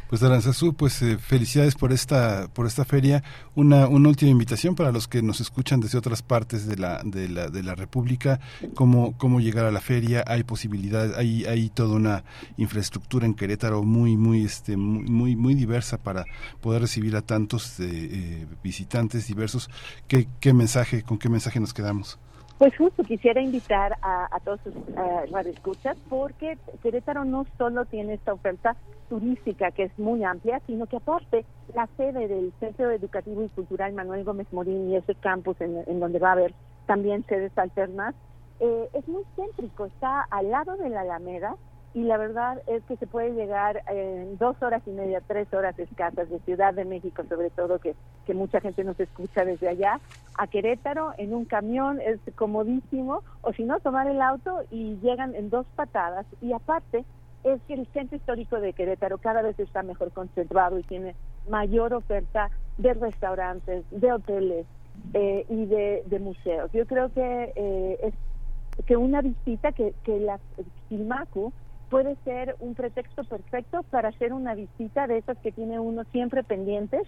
Pues Aranzazú, pues eh, felicidades por esta por esta feria. Una, una última invitación para los que nos escuchan desde otras partes de la de la, de la República, cómo cómo llegar a la feria. Hay posibilidad, hay hay toda una infraestructura en Querétaro muy muy este muy muy diversa para poder recibir a tantos eh, visitantes diversos. ¿Qué qué mensaje con qué mensaje nos quedamos? Pues justo quisiera invitar a, todos sus uh, escuchas porque Querétaro no solo tiene esta oferta turística que es muy amplia, sino que aparte la sede del Centro Educativo y Cultural Manuel Gómez Morín y ese campus en, donde va a haber también sedes alternas, eh, es muy céntrico, está al lado de la Alameda y la verdad es que se puede llegar en dos horas y media, tres horas escasas de Ciudad de México, sobre todo que, que mucha gente nos escucha desde allá, a Querétaro en un camión, es comodísimo, o si no, tomar el auto y llegan en dos patadas. Y aparte, es que el centro histórico de Querétaro cada vez está mejor conservado y tiene mayor oferta de restaurantes, de hoteles eh, y de, museos. Yo creo que eh, es que una visita que, que la Filmacu puede ser un pretexto perfecto para hacer una visita de esas que tiene uno siempre pendientes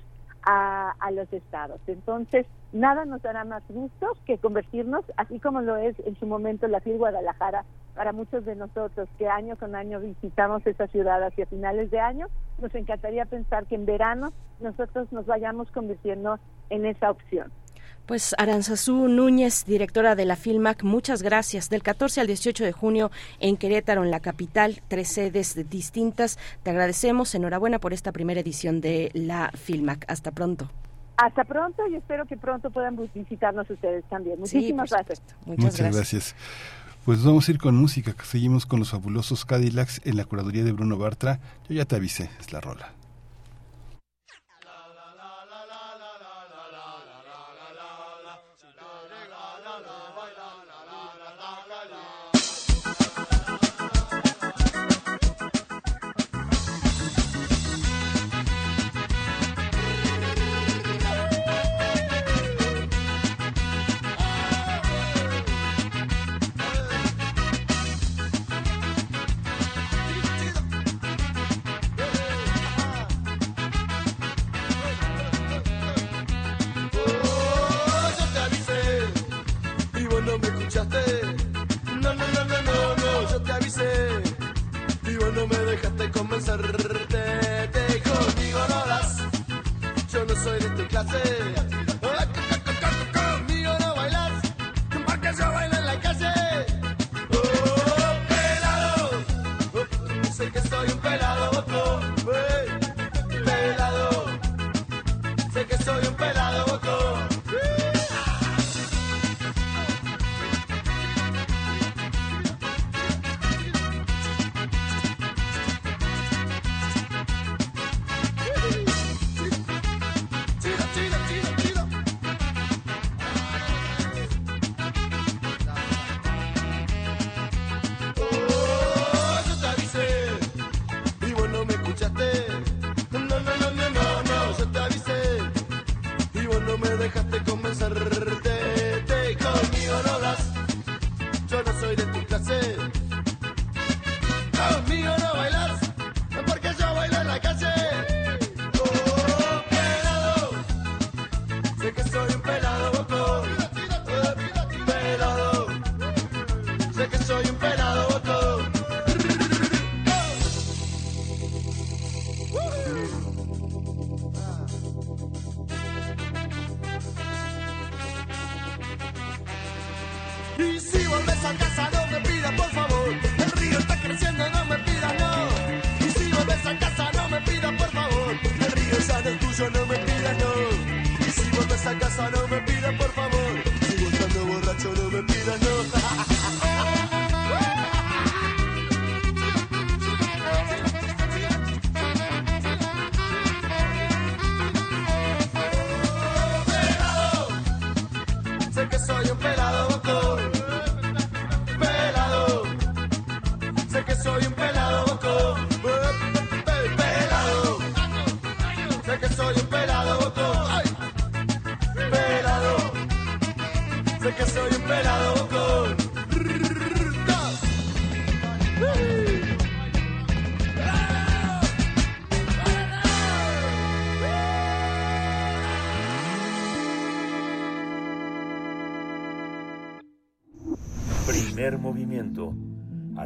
a, los estados. Entonces, nada nos dará más gusto que convertirnos, así como lo es en su momento la FIL Guadalajara, para muchos de nosotros que año con año visitamos esa ciudad hacia finales de año, nos encantaría pensar que en verano nosotros nos vayamos convirtiendo en esa opción. Pues Aranzazú Núñez, directora de la Filmac, muchas gracias. Del 14 al 18 de junio en Querétaro, en la capital, tres sedes distintas. Te agradecemos. Enhorabuena por esta primera edición de la Filmac. Hasta pronto. Hasta pronto y espero que pronto puedan visitarnos ustedes también. Muchísimas gracias. Muchas, gracias. Pues vamos a ir con música. Seguimos con los fabulosos Cadillacs en la curaduría de Bruno Bartra. Yo ya te avisé, es la rola. dejaste comenzar Y si volvés a casa no me pidas por favor, el río está creciendo, no me pidas no. Y si volvés a casa no me pidas por favor, el río ya no es tuyo, no me pidas no. Y si volvés a casa no me pidas por favor.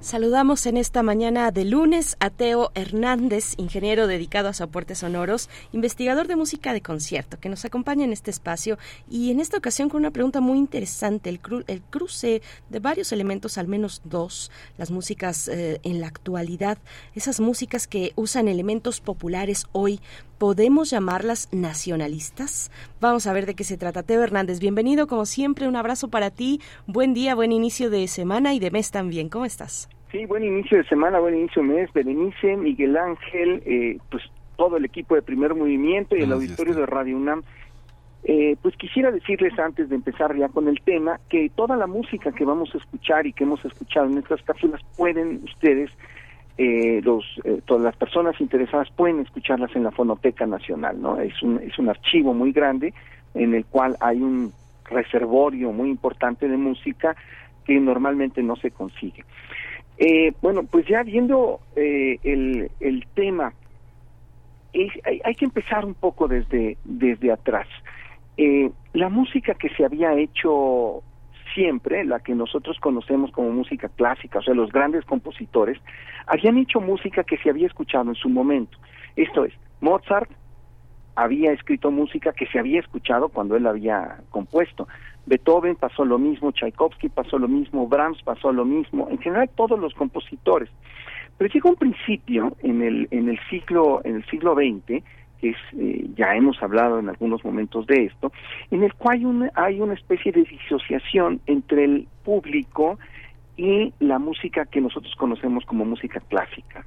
Saludamos en esta mañana de lunes a Teo Hernández, ingeniero dedicado a soportes sonoros, investigador de música de concierto, que nos acompaña en este espacio y en esta ocasión con una pregunta muy interesante, el, el cruce de varios elementos, al menos dos, las músicas eh, en la actualidad, esas músicas que usan elementos populares hoy, ¿podemos llamarlas nacionalistas? Vamos a ver de qué se trata. Teo Hernández, bienvenido, como siempre, un abrazo para ti, buen día, buen inicio de semana y de mes también, ¿cómo estás? Sí, buen inicio de semana, buen inicio de mes. Berenice, Miguel Ángel, eh, pues todo el equipo de Primer Movimiento y el auditorio de Radio UNAM. Eh, pues quisiera decirles antes de empezar ya con el tema que toda la música que vamos a escuchar y que hemos escuchado en estas cápsulas pueden ustedes, eh, los, todas las personas interesadas pueden escucharlas en la Fonoteca Nacional, ¿no? Es un, es un archivo muy grande en el cual hay un reservorio muy importante de música que normalmente no se consigue. Eh, bueno, pues ya viendo eh, el, el, tema, hay, que empezar un poco desde, desde atrás. Eh, la música que se había hecho siempre, la que nosotros conocemos como música clásica, o sea, los grandes compositores, habían hecho música que se había escuchado en su momento. Esto es, Mozart había escrito música que se había escuchado cuando él había compuesto. Beethoven pasó lo mismo, Tchaikovsky pasó lo mismo, Brahms pasó lo mismo, en general todos los compositores. Pero llega un principio en el en el siglo en el siglo XX que es, eh, ya hemos hablado en algunos momentos de esto, en el cual hay una, hay una especie de disociación entre el público y la música que nosotros conocemos como música clásica.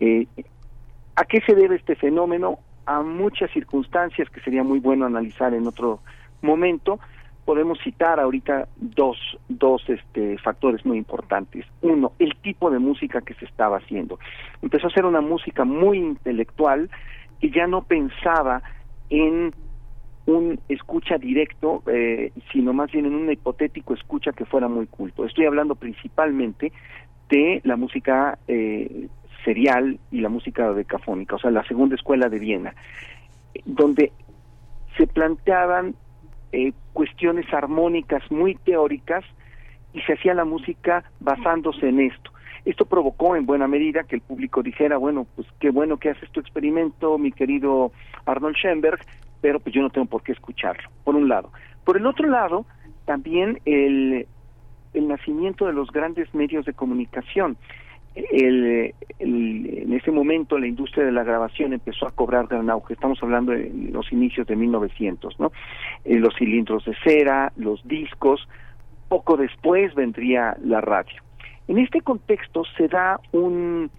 Eh, ¿A qué se debe este fenómeno? A muchas circunstancias que sería muy bueno analizar en otro momento, podemos citar ahorita dos, dos este, factores muy importantes. Uno, el tipo de música que se estaba haciendo. Empezó a ser una música muy intelectual y ya no pensaba en un escucha directo, eh, sino más bien en un hipotético escucha que fuera muy culto. Estoy hablando principalmente de la música eh, serial y la música decafónica, o sea, la segunda escuela de Viena, donde se planteaban eh, cuestiones armónicas muy teóricas y se hacía la música basándose en esto. Esto provocó en buena medida que el público dijera, bueno, pues qué bueno que haces tu experimento, mi querido Arnold Schoenberg, pero pues yo no tengo por qué escucharlo, por un lado. Por el otro lado, también el, el nacimiento de los grandes medios de comunicación el, en ese momento la industria de la grabación empezó a cobrar gran auge. Estamos hablando de los inicios de 1900, ¿no? Eh, los cilindros de cera, los discos. Poco después vendría la radio. En este contexto se da un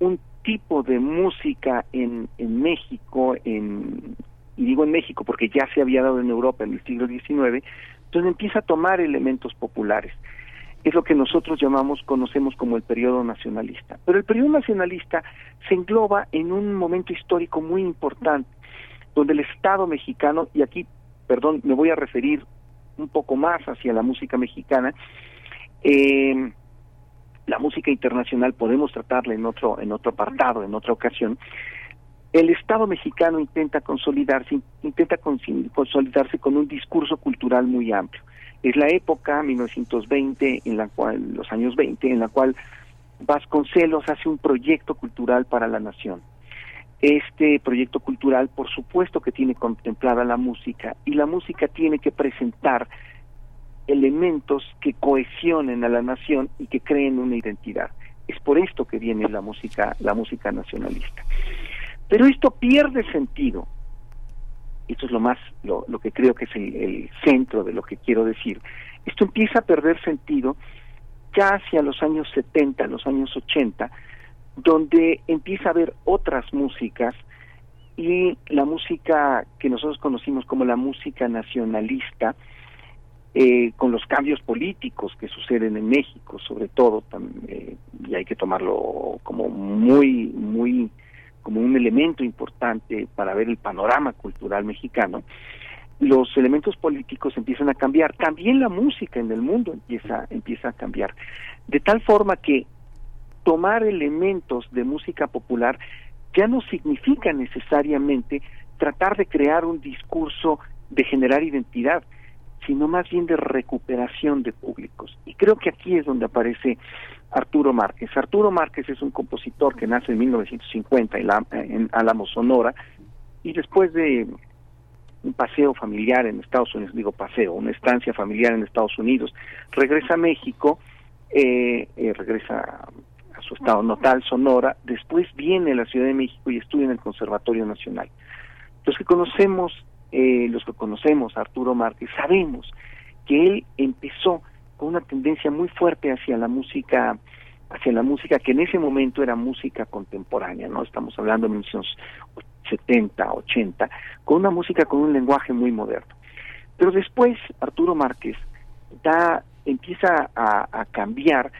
un tipo de música en, en México, en, y digo en México porque ya se había dado en Europa en el siglo XIX, donde empieza a tomar elementos populares es lo que nosotros llamamos, conocemos como el periodo nacionalista. Pero el periodo nacionalista se engloba en un momento histórico muy importante, donde el Estado mexicano, y aquí, perdón, me voy a referir un poco más hacia la música mexicana, eh, la música internacional podemos tratarla en otro, en otro apartado, en otra ocasión, el Estado mexicano intenta consolidarse, intenta consolidarse con un discurso cultural muy amplio es la época 1920 en la cual los años 20 en la cual Vasconcelos hace un proyecto cultural para la nación. Este proyecto cultural, por supuesto que tiene contemplada la música y la música tiene que presentar elementos que cohesionen a la nación y que creen una identidad. Es por esto que viene la música, la música nacionalista. Pero esto pierde sentido esto es lo más, lo, que creo que es el, centro de lo que quiero decir, esto empieza a perder sentido ya hacia los años 70, los años 80, donde empieza a haber otras músicas y la música que nosotros conocimos como la música nacionalista, eh, con los cambios políticos que suceden en México, sobre todo, eh, y hay que tomarlo como muy, muy como un elemento importante para ver el panorama cultural mexicano, los elementos políticos empiezan a cambiar, también la música en el mundo empieza, empieza a cambiar, de tal forma que tomar elementos de música popular ya no significa necesariamente tratar de crear un discurso de generar identidad, sino más bien de recuperación de públicos. Y creo que aquí es donde aparece Arturo Márquez. Arturo Márquez es un compositor que nace en 1950 en, la, en Álamo, Sonora, y después de un paseo familiar en Estados Unidos, digo paseo, una estancia familiar en Estados Unidos, regresa a México, eh, eh, regresa a su estado natal, Sonora, después viene a la Ciudad de México y estudia en el Conservatorio Nacional. Los que conocemos, eh, los que conocemos Arturo Márquez, sabemos que él empezó con una tendencia muy fuerte hacia la música hacia la música que en ese momento era música contemporánea, ¿no? Estamos hablando de 70, 80, con una música con un lenguaje muy moderno. Pero después Arturo Márquez da, empieza a, a cambiar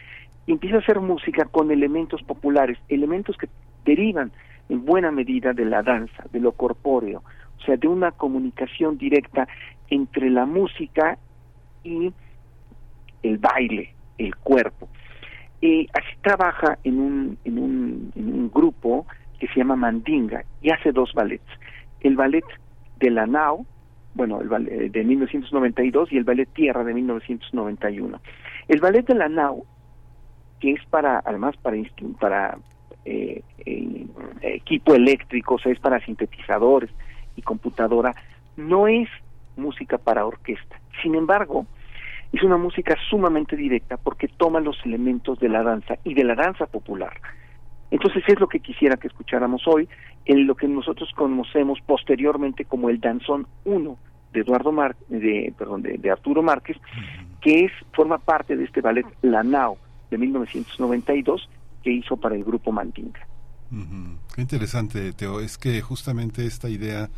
empieza a hacer música con elementos populares, elementos que derivan en buena medida de la danza, de lo corpóreo, o sea, de una comunicación directa entre la música y el baile, el cuerpo. Y así trabaja en un, en un, en un grupo que se llama Mandinga y hace dos ballets. El ballet de la Nao, bueno, el ballet de 1992 y el ballet Tierra de 1991. El ballet de la Nao, que es para, además para, para eh, eh, equipo eléctrico, o sea, es para sintetizadores y computadora, no es música para orquesta. Sin embargo, es una música sumamente directa porque toma los elementos de la danza y de la danza popular. Entonces es lo que quisiera que escucháramos hoy, en lo que nosotros conocemos posteriormente como el danzón 1 de Eduardo Mar de perdón de, de, Arturo Márquez, que es forma parte de este ballet La Nao de 1992 que hizo para el grupo Mandinga. Qué interesante, Teo. Es que justamente esta idea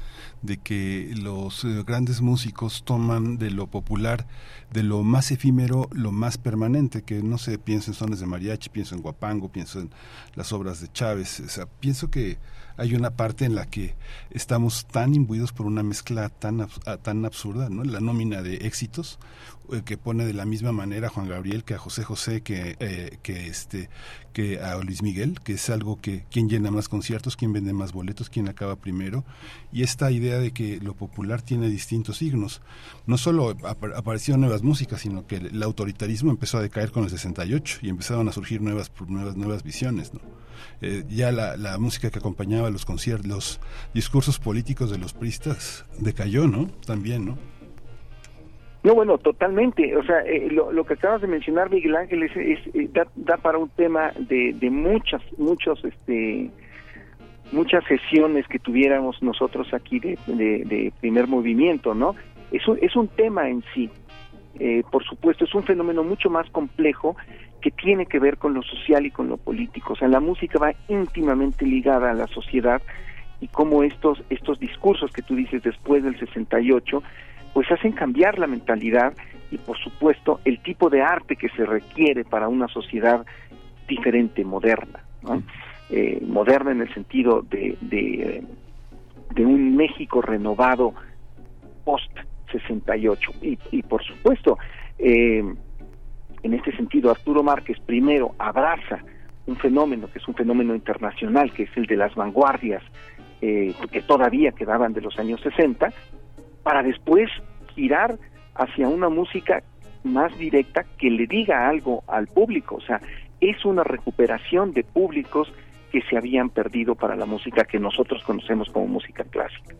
de que los eh, grandes músicos toman de lo popular, de lo más efímero, lo más permanente, que no sé, pienso en sones de mariachi, pienso en guapango, pienso en las obras de Chávez. O pienso que hay una parte en la que estamos tan imbuidos por una mezcla tan, tan absurda, ¿no? La nómina de éxitos, que pone de la misma manera a Juan Gabriel que a José José que, eh, que este que a Luis Miguel que es algo que quién llena más conciertos quién vende más boletos quién acaba primero. Y esta idea de que lo popular tiene distintos signos. No solo aparecieron nuevas músicas sino que el autoritarismo empezó a decaer con el 68 y empezaron a surgir nuevas nuevas nuevas visiones ¿no? eh, ya la, la música que acompañaba los conciertos los discursos políticos de los pristas decayó no también no no, bueno, totalmente. O sea, eh, lo, que acabas de mencionar, Miguel Ángel, es, eh, da, da, para un tema de, de muchas, muchos, este, muchas sesiones que tuviéramos nosotros aquí de primer movimiento, ¿no? Es un, es un tema en sí. Eh, por supuesto, es un fenómeno mucho más complejo que tiene que ver con lo social y con lo político. O sea, la música va íntimamente ligada a la sociedad y cómo estos, estos discursos que tú dices después del 68 pues hacen cambiar la mentalidad y por supuesto el tipo de arte que se requiere para una sociedad diferente, moderna, eh, moderna en el sentido de, de, de un México renovado post 68 y, y por supuesto eh, en este sentido Arturo Márquez primero abraza un fenómeno que es un fenómeno internacional que es el de las vanguardias eh, que todavía quedaban de los años 60 para después girar hacia una música más directa que le diga algo al público. O sea, es una recuperación de públicos que se habían perdido para la música que nosotros conocemos como música clásica.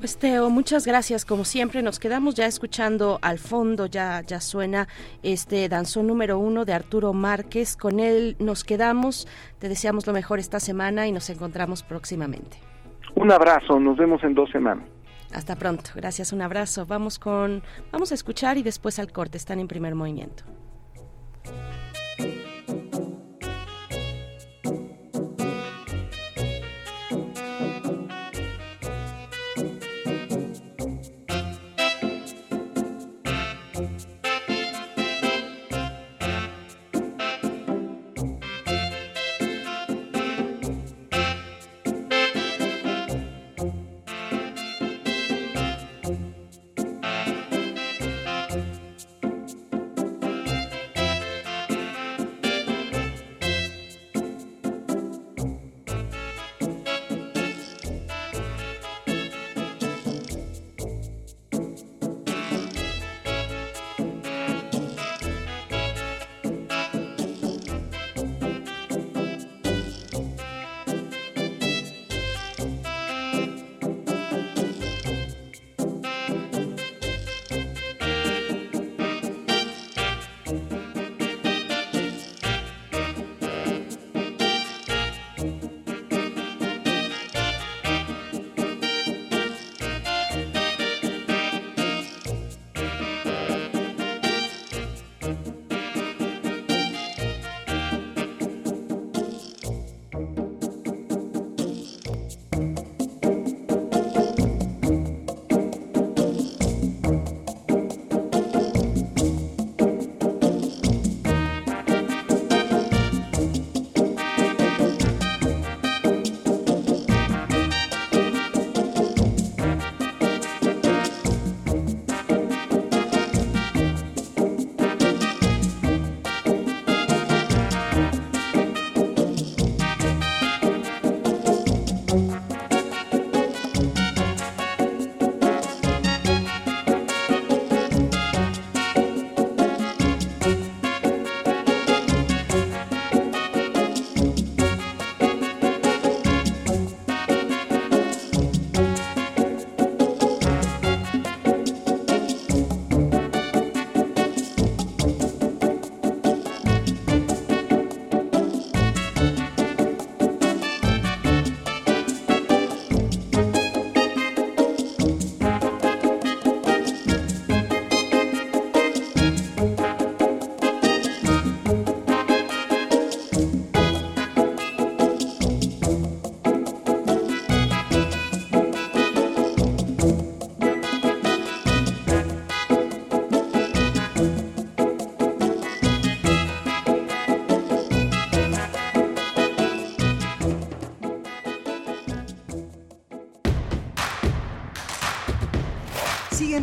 Pues Teo, muchas gracias. Como siempre, nos quedamos ya escuchando al fondo, ya, ya suena este danzón número uno de Arturo Márquez. Con él nos quedamos. Te deseamos lo mejor esta semana y nos encontramos próximamente. Un abrazo, nos vemos en dos semanas. Hasta pronto. Gracias, un abrazo. Vamos con vamos a escuchar y después al corte. Están en primer movimiento.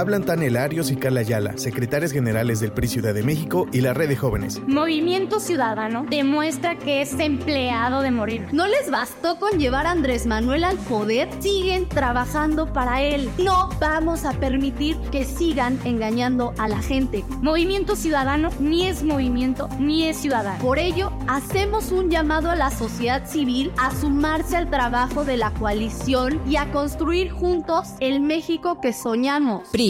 Hablan Tania Arios y Carla Ayala, secretarias generales del PRI Ciudad de México y la Red de Jóvenes. Movimiento Ciudadano demuestra que es empleado de morir. No les bastó con llevar a Andrés Manuel al poder, siguen trabajando para él. No vamos a permitir que sigan engañando a la gente. Movimiento Ciudadano ni es movimiento ni es ciudadano. Por ello, hacemos un llamado a la sociedad civil a sumarse al trabajo de la coalición y a construir juntos el México que soñamos. PRI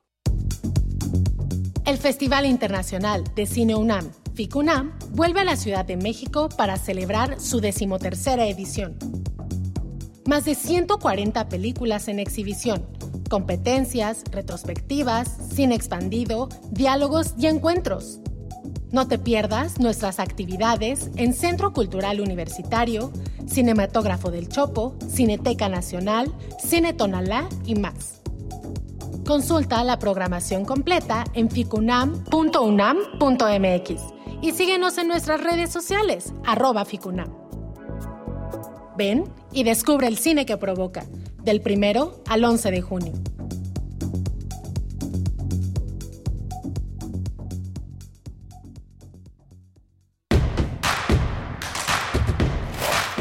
El Festival Internacional de Cine UNAM, FICUNAM, vuelve a la Ciudad de México para celebrar su decimotercera edición. Más de 140 películas en exhibición, competencias, retrospectivas, cine expandido, diálogos y encuentros. No te pierdas nuestras actividades en Centro Cultural Universitario, Cinematógrafo del Chopo, Cineteca Nacional, Cine Tonalá y más. Consulta la programación completa en ficunam.unam.mx y síguenos en nuestras redes sociales, arroba ficunam. Ven y descubre el cine que provoca, del primero al 11 de junio.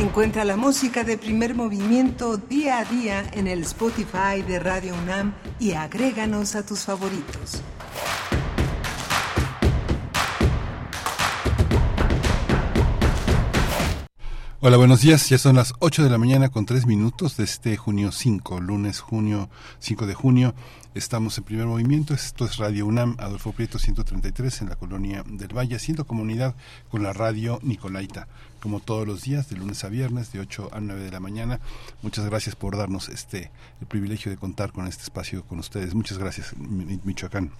Encuentra la música de primer movimiento día a día en el Spotify de Radio UNAM y agréganos a tus favoritos. Hola, buenos días. Ya son las 8 de la mañana con 3 minutos de este junio 5, lunes, junio 5 de junio. Estamos en primer movimiento. Esto es Radio UNAM, Adolfo Prieto 133 en la colonia del Valle, haciendo comunidad con la radio Nicolaita, como todos los días, de lunes a viernes, de 8 a 9 de la mañana. Muchas gracias por darnos este el privilegio de contar con este espacio con ustedes. Muchas gracias, Michoacán.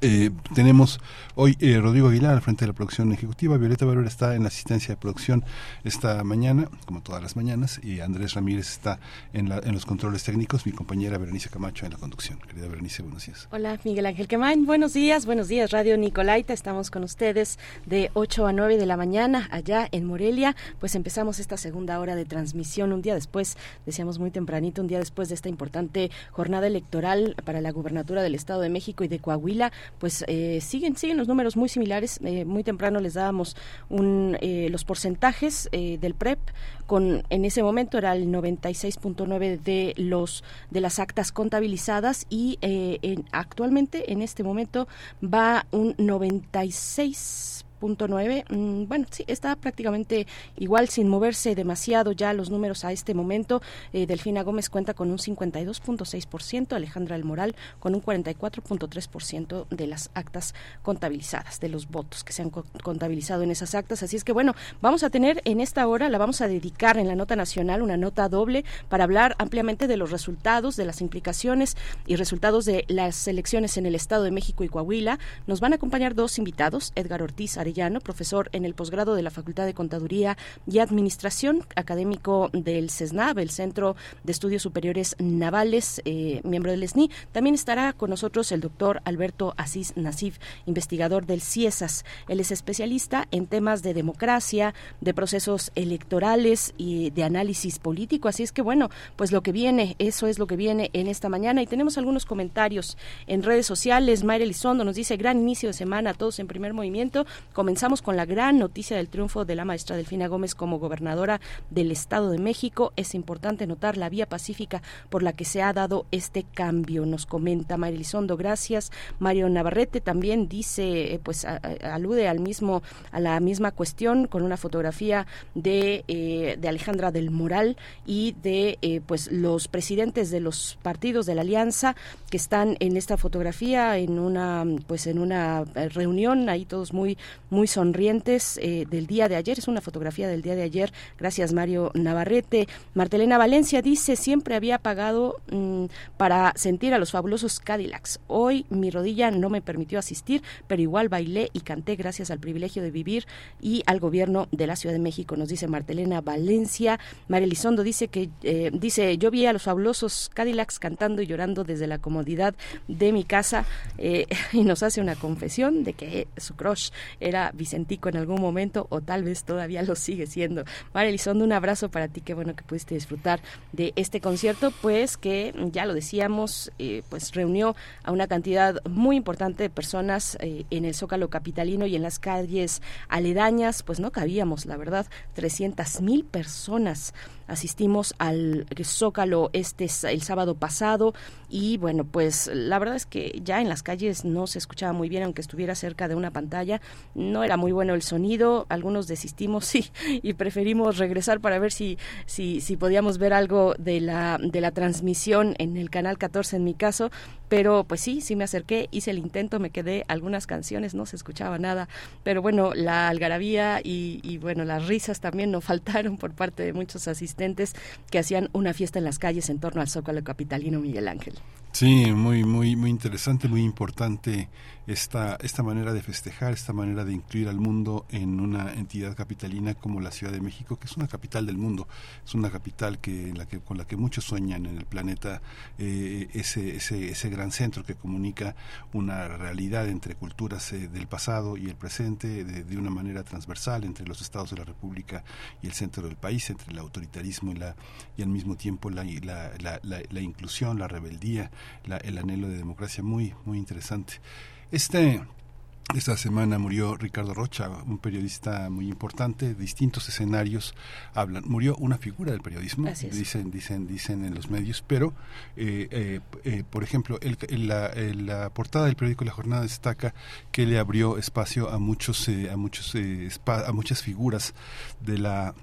Eh, tenemos hoy eh, Rodrigo Aguilar al frente de la producción ejecutiva, Violeta Barber está en la asistencia de producción esta mañana, como todas las mañanas, y Andrés Ramírez está en, la, en los controles técnicos, mi compañera Berenice Camacho en la conducción. Querida Berenice, buenos días. Hola, Miguel Ángel Quemain, buenos días, buenos días, Radio Nicolaita, estamos con ustedes de 8 a 9 de la mañana allá en Morelia, pues empezamos esta segunda hora de transmisión un día después, decíamos muy tempranito, un día después de esta importante jornada electoral para la gubernatura del Estado de México y de Coahuila, pues eh, siguen siguen los números muy similares. Eh, muy temprano les dábamos un, eh, los porcentajes del PREP con en ese momento era el 96.9 de los de las actas contabilizadas y en, actualmente en este momento va un 96 Mm, bueno, sí, está prácticamente igual sin moverse demasiado ya los números a este momento. Eh, Delfina Gómez cuenta con un 52.6%, Alejandra El Moral con un 44.3% de las actas contabilizadas, de los votos que se han contabilizado en esas actas. Así es que bueno, vamos a tener en esta hora, la vamos a dedicar en la nota nacional, una nota doble para hablar ampliamente de los resultados, de las implicaciones y resultados de las elecciones en el Estado de México y Coahuila. Nos van a acompañar dos invitados, Edgar Ortiz profesor en el posgrado de la Facultad de Contaduría y Administración, académico del CESNAV, el Centro de Estudios Superiores Navales, eh, miembro del SNI. También estará con nosotros el doctor Alberto Asís Nasif, investigador del CIESAS. Él es especialista en temas de democracia, de procesos electorales y de análisis político. Así es que, bueno, pues lo que viene, eso es lo que viene en esta mañana. Y tenemos algunos comentarios en redes sociales. Mayra Elizondo nos dice, gran inicio de semana a todos en primer movimiento Comenzamos con la gran noticia del triunfo de la maestra Delfina Gómez como gobernadora del Estado de México. Es importante notar la vía pacífica por la que se ha dado este cambio, nos comenta Marilizondo. Gracias. Mario Navarrete también dice, eh, pues alude al mismo, a la misma cuestión con una fotografía de, eh, de Alejandra del Moral y de eh, pues los presidentes de los partidos de la alianza que están en esta fotografía en una pues en una reunión ahí todos muy muy sonrientes del día de ayer es una fotografía del día de ayer. Gracias Mario Navarrete. Martelena Valencia dice siempre había pagado mm, para sentir a los fabulosos Cadillacs. Hoy mi rodilla no me permitió asistir pero igual bailé y canté gracias al privilegio de vivir y al gobierno de la Ciudad de México, nos dice Martelena Valencia. María Elizondo dice que eh, dice yo vi a los fabulosos Cadillacs cantando y llorando desde la comodidad de mi casa eh, y nos hace una confesión de que su crush era Vicentico en algún momento o tal vez todavía lo sigue siendo. María Elizondo, un abrazo para ti, qué bueno que pudiste disfrutar de este concierto, pues que ya lo decíamos, eh, pues reunió a una cantidad muy importante de personas en el Zócalo Capitalino y en las calles aledañas, pues no cabíamos, la verdad, 300 mil personas asistimos al Zócalo este el sábado pasado y bueno, pues la verdad es que ya en las calles no se escuchaba muy bien aunque estuviera cerca de una pantalla, no era muy bueno el sonido, algunos desistimos sí, y preferimos regresar para ver si si si podíamos ver algo de la de la transmisión en el canal 14 en mi caso, pero pues sí, sí me acerqué, hice el intento, me quedé algunas canciones, no se escuchaba nada, pero bueno, la algarabía y, y bueno, las risas también no faltaron por parte de muchos asistentes que hacían una fiesta en las calles en torno al Zócalo Capitalino Miguel Ángel. Sí, muy, muy, muy interesante, muy importante esta, esta manera de festejar, esta manera de incluir al mundo en una entidad capitalina como la Ciudad de México, que es una capital del mundo, es una capital que, la que con la que muchos sueñan en el planeta, eh, ese, ese, ese gran centro que comunica una realidad entre culturas eh, del pasado y el presente de, de, una manera transversal entre los estados de la República y el centro del país, entre el autoritarismo y, la, y al mismo tiempo la, la, la, la inclusión, la rebeldía, el anhelo de democracia, muy, muy interesante. Este, esta semana murió Ricardo Rocha, un periodista muy importante, de distintos escenarios hablan. Murió una figura del periodismo, dicen, dicen, dicen en los medios, pero, eh, eh, eh, por ejemplo, el, la, la, portada del periódico La Jornada destaca que le abrió espacio a muchos, a muchos, a muchas figuras de la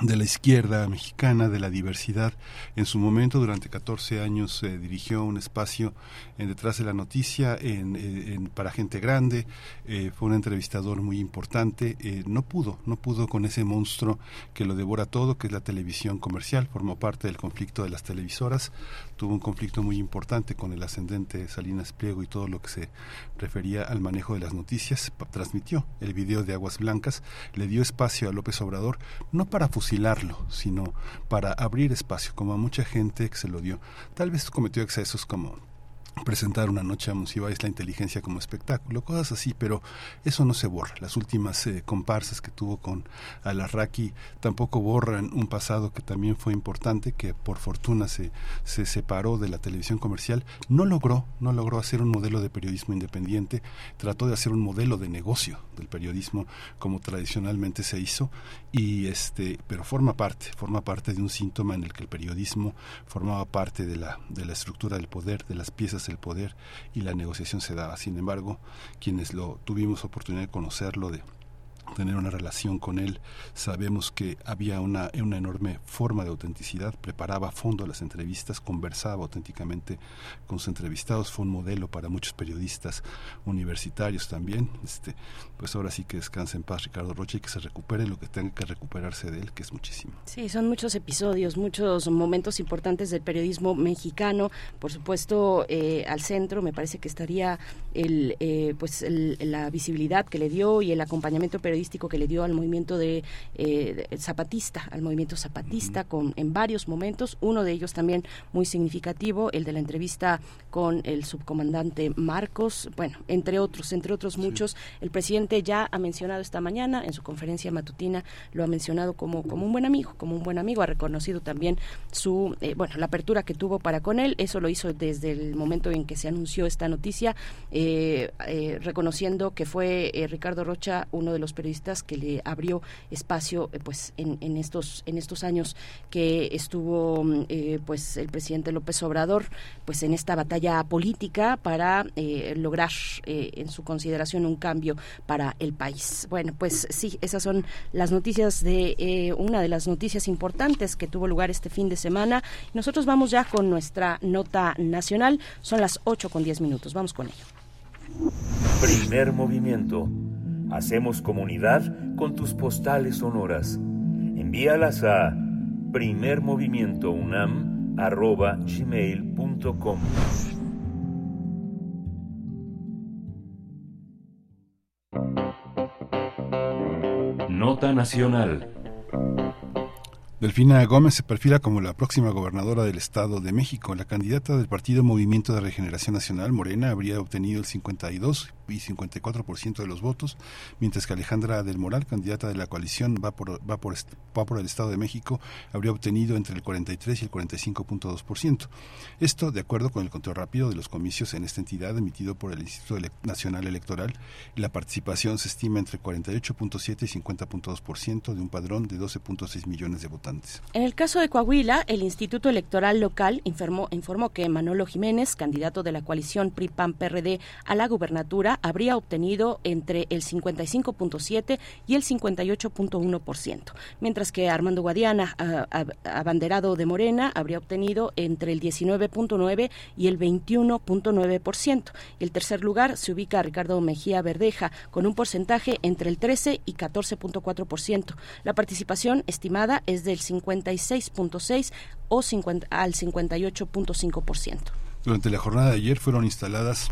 de la izquierda mexicana, de la diversidad. En su momento, durante 14 años, se dirigió un espacio en Detrás de la Noticia en, eh, para gente grande. Eh, fue un entrevistador muy importante. Eh, no pudo, no pudo con ese monstruo que lo devora todo, que es la televisión comercial. Formó parte del conflicto de las televisoras. Tuvo un conflicto muy importante con el ascendente Salinas Pliego y todo lo que se refería al manejo de las noticias. Transmitió el video de Aguas Blancas, le dio espacio a López Obrador, no para fusilarlo, sino para abrir espacio, como a mucha gente que se lo dio. Tal vez cometió excesos como presentar una noche a es la inteligencia como espectáculo, cosas así, pero eso no se borra. Las últimas eh, comparsas que tuvo con Alarraqui tampoco borran un pasado que también fue importante, que por fortuna se, se separó de la televisión comercial. No logró, no logró hacer un modelo de periodismo independiente, trató de hacer un modelo de negocio del periodismo como tradicionalmente se hizo, y este, pero forma parte, forma parte de un síntoma en el que el periodismo formaba parte de la, de la estructura del poder, de las piezas el poder y la negociación se daba. Sin embargo, quienes lo tuvimos oportunidad de conocerlo, de tener una relación con él. Sabemos que había una, una enorme forma de autenticidad, preparaba a fondo las entrevistas, conversaba auténticamente con sus entrevistados, fue un modelo para muchos periodistas universitarios también. Este, pues ahora sí que descanse en paz Ricardo Rocha y que se recupere lo que tenga que recuperarse de él, que es muchísimo. Sí, son muchos episodios, muchos momentos importantes del periodismo mexicano. Por supuesto, eh, al centro me parece que estaría el, eh, pues la visibilidad que le dio y el acompañamiento periodístico que le dio al movimiento de, zapatista, al movimiento zapatista, con en varios momentos, uno de ellos también muy significativo, el de la entrevista con el subcomandante Marcos, bueno, entre otros, entre otros muchos. El presidente ya ha mencionado esta mañana en su conferencia matutina, lo ha mencionado como, como un buen amigo, como un buen amigo, ha reconocido también su, eh, bueno, la apertura que tuvo para con él, eso lo hizo desde el momento en que se anunció esta noticia, eh, eh, reconociendo que fue Ricardo Rocha uno de los periodistas que le abrió espacio, pues, en, en, estos, en estos años que estuvo, pues, el presidente López Obrador, pues, en esta batalla política para lograr en su consideración un cambio para el país. Bueno, pues sí, esas son las noticias de una de las noticias importantes que tuvo lugar este fin de semana. Nosotros vamos ya con nuestra nota nacional. Son las 8 con 10 minutos. Vamos con ello. Primer movimiento. Hacemos comunidad con tus postales sonoras. Envíalas a primermovimientounam.gmail.com Nota Nacional. Delfina Gómez se perfila como la próxima gobernadora del Estado de México. La candidata del partido Movimiento de Regeneración Nacional, Morena, habría obtenido el 52 y 54% de los votos, mientras que Alejandra del Moral, candidata de la coalición Va por, va por, va por el Estado de México, habría obtenido entre el 43 y el 45.2%. Esto de acuerdo con el conteo rápido de los comicios en esta entidad emitido por el Instituto Nacional Electoral. La participación se estima entre 48.7 y 50.2% de un padrón de 12.6 millones de votantes. En el caso de Coahuila, el Instituto Electoral Local informó, informó que Manolo Jiménez, candidato de la coalición PRI-PAN-PRD a la gubernatura, habría obtenido entre el 55.7 y el 58.1%, mientras que Armando Guadiana, abanderado de Morena, habría obtenido entre el 19.9 y el 21.9%. Y el tercer lugar se ubica Ricardo Mejía Verdeja, con un porcentaje entre el 13 y 14.4%. La participación estimada es del 56.6 o 50, al 58.5%. Durante la jornada de ayer fueron instaladas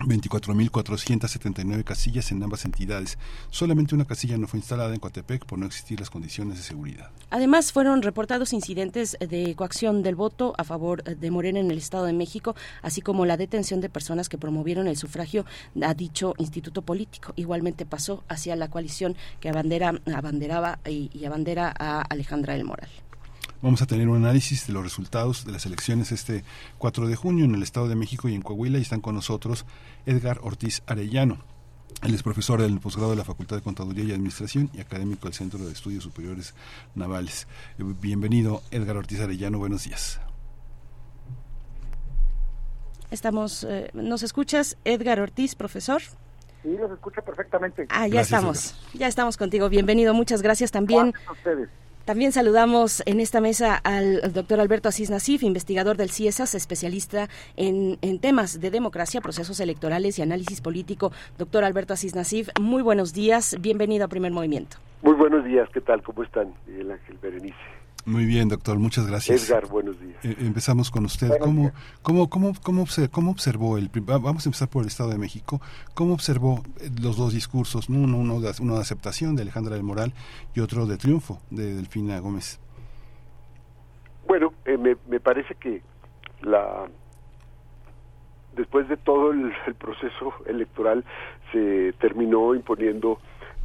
24.479 casillas en ambas entidades. Solamente una casilla no fue instalada en Coatepec por no existir las condiciones de seguridad. Además, fueron reportados incidentes de coacción del voto a favor de Morena en el Estado de México, así como la detención de personas que promovieron el sufragio a dicho instituto político. Igualmente pasó hacia la coalición que abandera, abanderaba y, abandera a Alejandra del Moral. Vamos a tener un análisis de los resultados de las elecciones este 4 de junio en el Estado de México y en Coahuila y están con nosotros Edgar Ortiz Arellano. Él es profesor del posgrado de la Facultad de Contaduría y Administración y académico del Centro de Estudios Superiores Navales. Eh, bienvenido, Edgar Ortiz Arellano. Buenos días. Estamos, eh, ¿nos escuchas, Edgar Ortiz, profesor? Sí, los escucho perfectamente. Ah, ya estamos, ya estamos contigo. Bienvenido, muchas gracias también. a ustedes. También saludamos en esta mesa al doctor Alberto Asís Nasif, investigador del CIESAS, especialista en, temas de democracia, procesos electorales y análisis político. Doctor Alberto Asís Nasif, muy buenos días, bienvenido a Primer Movimiento. Muy buenos días, ¿qué tal? ¿Cómo están? Miguel Ángel Berenice. Muy bien, doctor, muchas gracias. Edgar, buenos días. Eh, empezamos con usted. ¿Cómo, cómo, cómo, cómo, observó, el... Vamos a empezar por el Estado de México. ¿Cómo observó eh, los dos discursos? Uno, uno, de, uno de aceptación de Alejandra del Moral y otro de triunfo de Delfina Gómez. Bueno, eh, me, me parece que la después de todo el proceso electoral se terminó imponiendo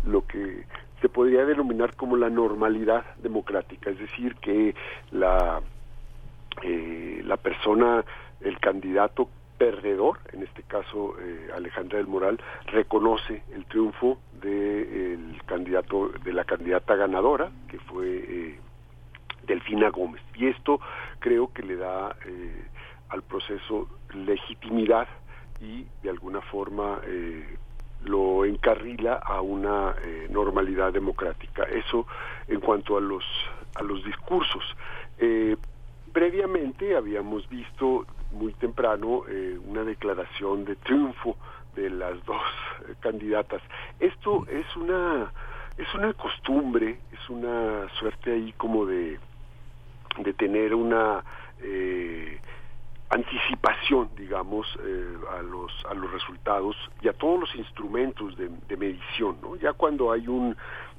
lo que se podría denominar como la normalidad democrática, es decir, que la, eh, la persona, el candidato perdedor, en este caso eh, Alejandra del Moral, reconoce el triunfo del candidato, de la candidata ganadora, que fue eh, Delfina Gómez. Y esto creo que le da al proceso legitimidad y de alguna forma lo encarrila a una eh, normalidad democrática. Eso en cuanto a los a los discursos. Eh, previamente habíamos visto muy temprano eh, una declaración de triunfo de las dos candidatas. Esto es una es una costumbre, es una suerte ahí como de de tener una anticipación, digamos, eh, a los a los resultados y a todos los instrumentos de, medición, ¿no? Ya cuando hay un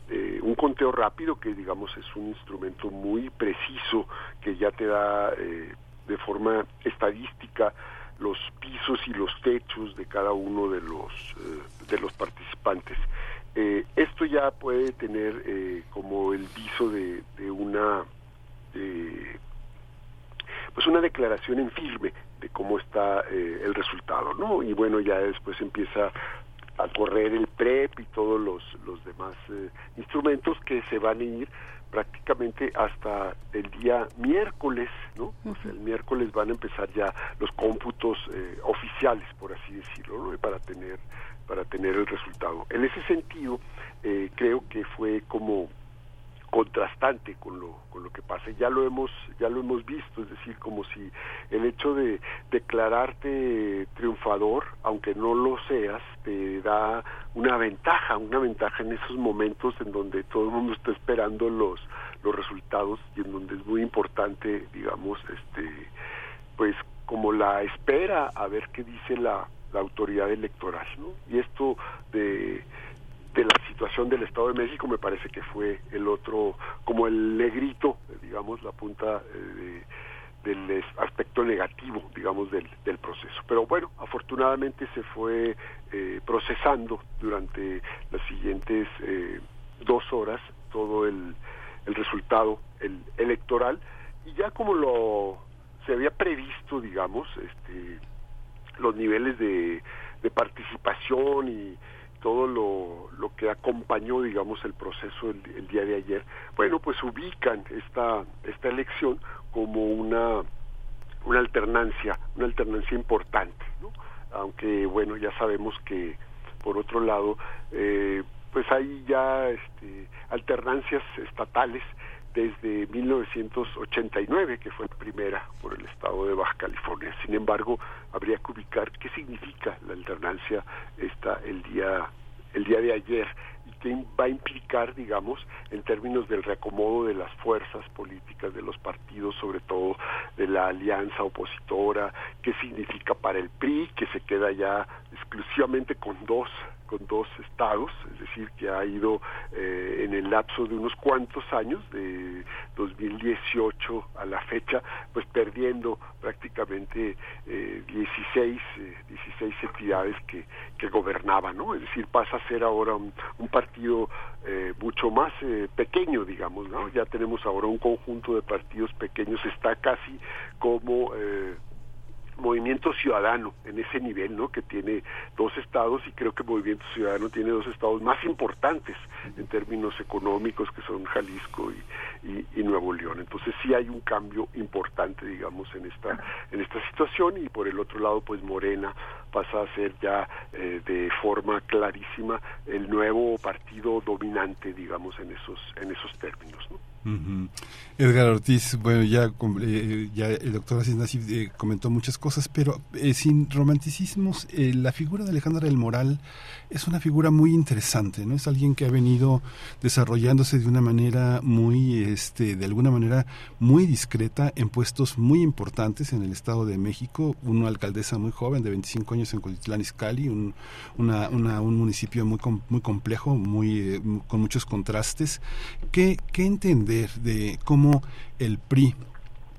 eh, un conteo rápido que digamos es un instrumento muy preciso que ya te da de forma estadística los pisos y los techos de cada uno de los de los participantes. esto ya puede tener como el viso de, de una pues una declaración en firme de cómo está eh, el resultado, ¿no? Y bueno, ya después empieza a correr el PREP y todos los, los demás eh, instrumentos que se van a ir prácticamente hasta el día miércoles, ¿no? O sea, el miércoles van a empezar ya los cómputos eh, oficiales, por así decirlo, ¿no? Para tener para tener el resultado. En ese sentido, creo que fue como contrastante con lo con lo que pasa ya lo hemos ya lo hemos visto es decir como si el hecho de declararte triunfador aunque no lo seas te da una ventaja una ventaja en esos momentos en donde todo el mundo está esperando los los resultados y en donde es muy importante digamos este pues como la espera a ver qué dice la, la autoridad electoral ¿no? y esto de de la situación del Estado de México me parece que fue el otro, como el negrito, digamos, la punta eh, del aspecto negativo, digamos, del, del, proceso. Pero bueno, afortunadamente se fue eh, procesando durante las siguientes eh, dos horas todo el, el resultado el electoral y ya como lo se había previsto, digamos, este, los niveles de, de participación y todo lo, lo que acompañó, digamos, el proceso el, día de ayer, bueno, pues ubican esta, esta elección como una, una alternancia, una alternancia importante, ¿no? Aunque, bueno, ya sabemos que, por otro lado, eh, pues hay ya este, alternancias estatales desde 1989, que fue la primera por el estado de Baja California. Sin embargo, habría que ubicar qué significa la alternancia esta el día el día de ayer y qué va a implicar, digamos, en términos del reacomodo de las fuerzas políticas de los partidos, sobre todo de la alianza opositora, qué significa para el PRI, que se queda ya exclusivamente con dos con dos estados, es decir, que ha ido eh, en el lapso de unos cuantos años, de 2018 a la fecha, pues perdiendo prácticamente eh, 16, 16 eh, entidades que, que gobernaban, ¿no? Es decir, pasa a ser ahora un, un partido eh, mucho más pequeño, digamos, ¿no? Ya tenemos ahora un conjunto de partidos pequeños, está casi como Movimiento Ciudadano en ese nivel, ¿no? Que tiene dos estados y creo que Movimiento Ciudadano tiene dos estados más importantes en términos económicos que son Jalisco y, y, Nuevo León. Entonces sí hay un cambio importante, digamos, en esta en esta situación y por el otro lado, pues Morena pasa a ser ya eh, de forma clarísima el nuevo partido dominante, digamos, en esos en esos términos, ¿no? Edgar Ortiz, bueno, ya, eh, ya el doctor Asís eh, comentó muchas cosas, pero eh, sin romanticismos, la figura de Alejandra del Moral es una figura muy interesante, ¿no? Es alguien que ha venido desarrollándose de una manera muy, este, de alguna manera muy discreta en puestos muy importantes en el Estado de México, una alcaldesa muy joven de 25 años en Cotitlán Izcalli, un, un municipio muy, muy complejo, muy, con muchos contrastes. ¿Qué, qué entender de cómo el PRI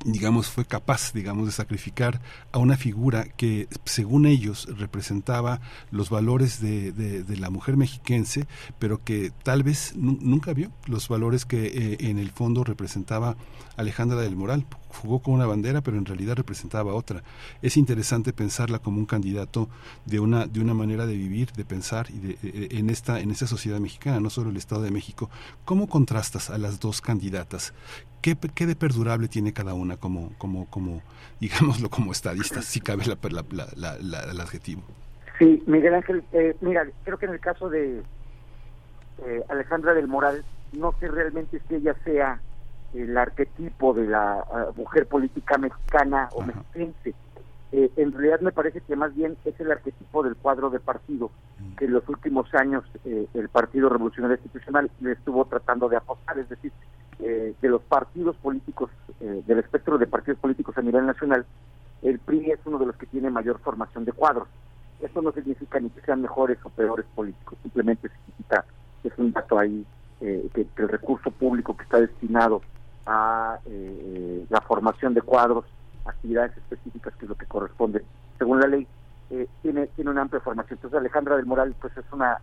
digamos, fue capaz, digamos, de sacrificar a una figura que, según ellos, representaba los valores de, de, la mujer mexiquense, pero que tal vez nunca vio los valores que eh, en el fondo representaba Alejandra del Moral. Jugó con una bandera, pero en realidad representaba otra. Es interesante pensarla como un candidato de una, de una manera de vivir, de pensar y de, eh, eh, en, esta, en esta sociedad mexicana, no solo el Estado de México. ¿Cómo contrastas a las dos candidatas? ¿Qué, ¿Qué, de perdurable tiene cada una como, como, como digámoslo, como estadista, si cabe la, la, la, el adjetivo? Sí, Miguel Ángel, eh, mira, creo que en el caso de eh, Alejandra del Moral, no sé realmente si ella sea el arquetipo de la ah, mujer política mexicana o mexicense. Eh, en realidad me parece que más bien es el arquetipo del cuadro de partido mm. que en los últimos años el Partido Revolucionario Institucional le estuvo tratando de apostar, es decir, eh, de los partidos políticos, eh, del espectro de partidos políticos a nivel nacional, el PRI es uno de los que tiene mayor formación de cuadros. Esto no significa ni que sean mejores o peores políticos, simplemente significa que es un dato ahí, eh, que, el recurso público que está destinado a eh, la formación de cuadros, actividades específicas, que es lo que corresponde según la ley, eh, tiene, tiene una amplia formación. Entonces Alejandra del Moral pues es una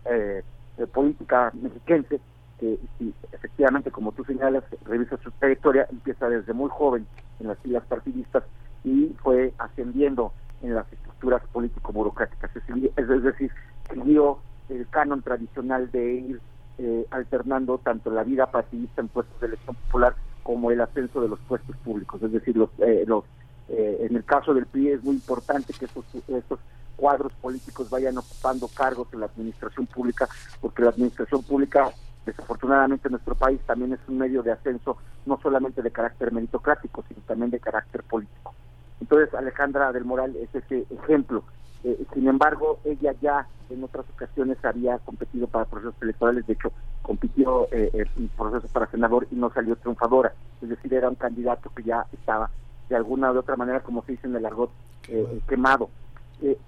política mexiquense que si efectivamente, como tú señalas, revisa su trayectoria, empieza desde muy joven en las filas partidistas y fue ascendiendo en las estructuras político-burocráticas. Es decir, siguió el canon tradicional de ir eh, alternando tanto la vida partidista en puestos de elección popular como el ascenso de los puestos públicos. Es decir, los, eh, los eh, en el caso del PRI es muy importante que estos, estos cuadros políticos vayan ocupando cargos en la administración pública, porque la administración pública, desafortunadamente en nuestro país, también es un medio de ascenso no solamente de carácter meritocrático, sino también de carácter político. Entonces Alejandra del Moral es ese ejemplo. Eh, sin embargo, ella ya en otras ocasiones había competido para procesos electorales, de hecho compitió eh, en procesos para senador y no salió triunfadora, es decir, era un candidato que ya estaba de alguna u otra manera, como se dice en el argot, eh, quemado.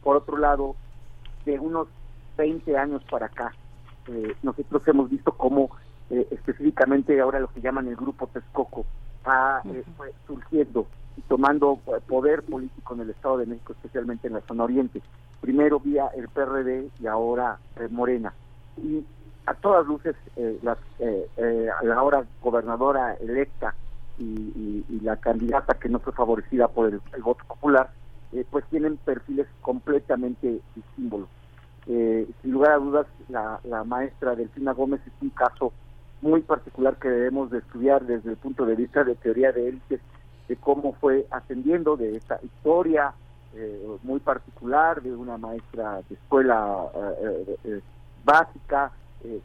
por otro lado, de unos 20 años para acá, nosotros hemos visto cómo específicamente ahora lo que llaman el grupo Texcoco ha surgiendo y tomando eh, poder político en el Estado de México, especialmente en la zona oriente. Primero vía el PRD y ahora eh, Morena. Y a todas luces, eh, las, la ahora gobernadora electa y, la candidata que no fue favorecida por el, voto popular, pues tienen perfiles completamente disímbolos. sin lugar a dudas, la, la maestra Delfina Gómez es un caso muy particular que debemos de estudiar desde el punto de vista de teoría de élites de cómo fue ascendiendo de esta historia eh, muy particular de una maestra de escuela eh, eh, básica,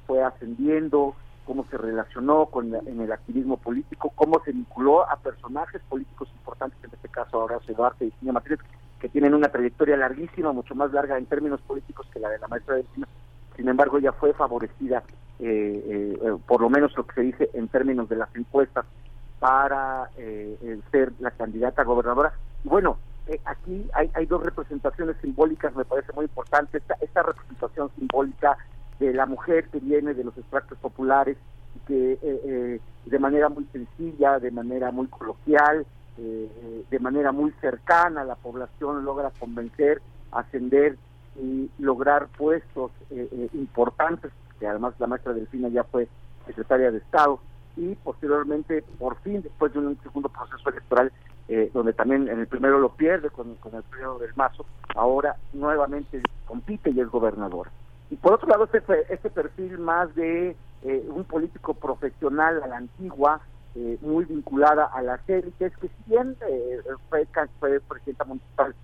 fue ascendiendo, cómo se relacionó con el activismo político, cómo se vinculó a personajes políticos importantes, en este caso ahora Duarte y Cine Martínez, que tienen una trayectoria larguísima, mucho más larga en términos políticos que la de la maestra de cine. Sin embargo, ella fue favorecida, por lo menos lo que se dice en términos de las encuestas, para eh, ser la candidata a gobernadora. Y bueno, eh, aquí hay, dos representaciones simbólicas, me parece muy importante, esta representación simbólica de la mujer que viene de los extractos populares que eh, de manera muy sencilla, de manera muy coloquial, de manera muy cercana a la población logra convencer, ascender y lograr puestos importantes, que además la maestra Delfina ya fue secretaria de Estado, y posteriormente, por fin, después de un segundo proceso electoral, eh, donde también en el primero lo pierde con, el periodo del Mazo, ahora nuevamente compite y es gobernador. Y por otro lado, este, este perfil más de eh, un político profesional a la antigua, eh, muy vinculada a las élites, que si bien fue, fue presidenta municipal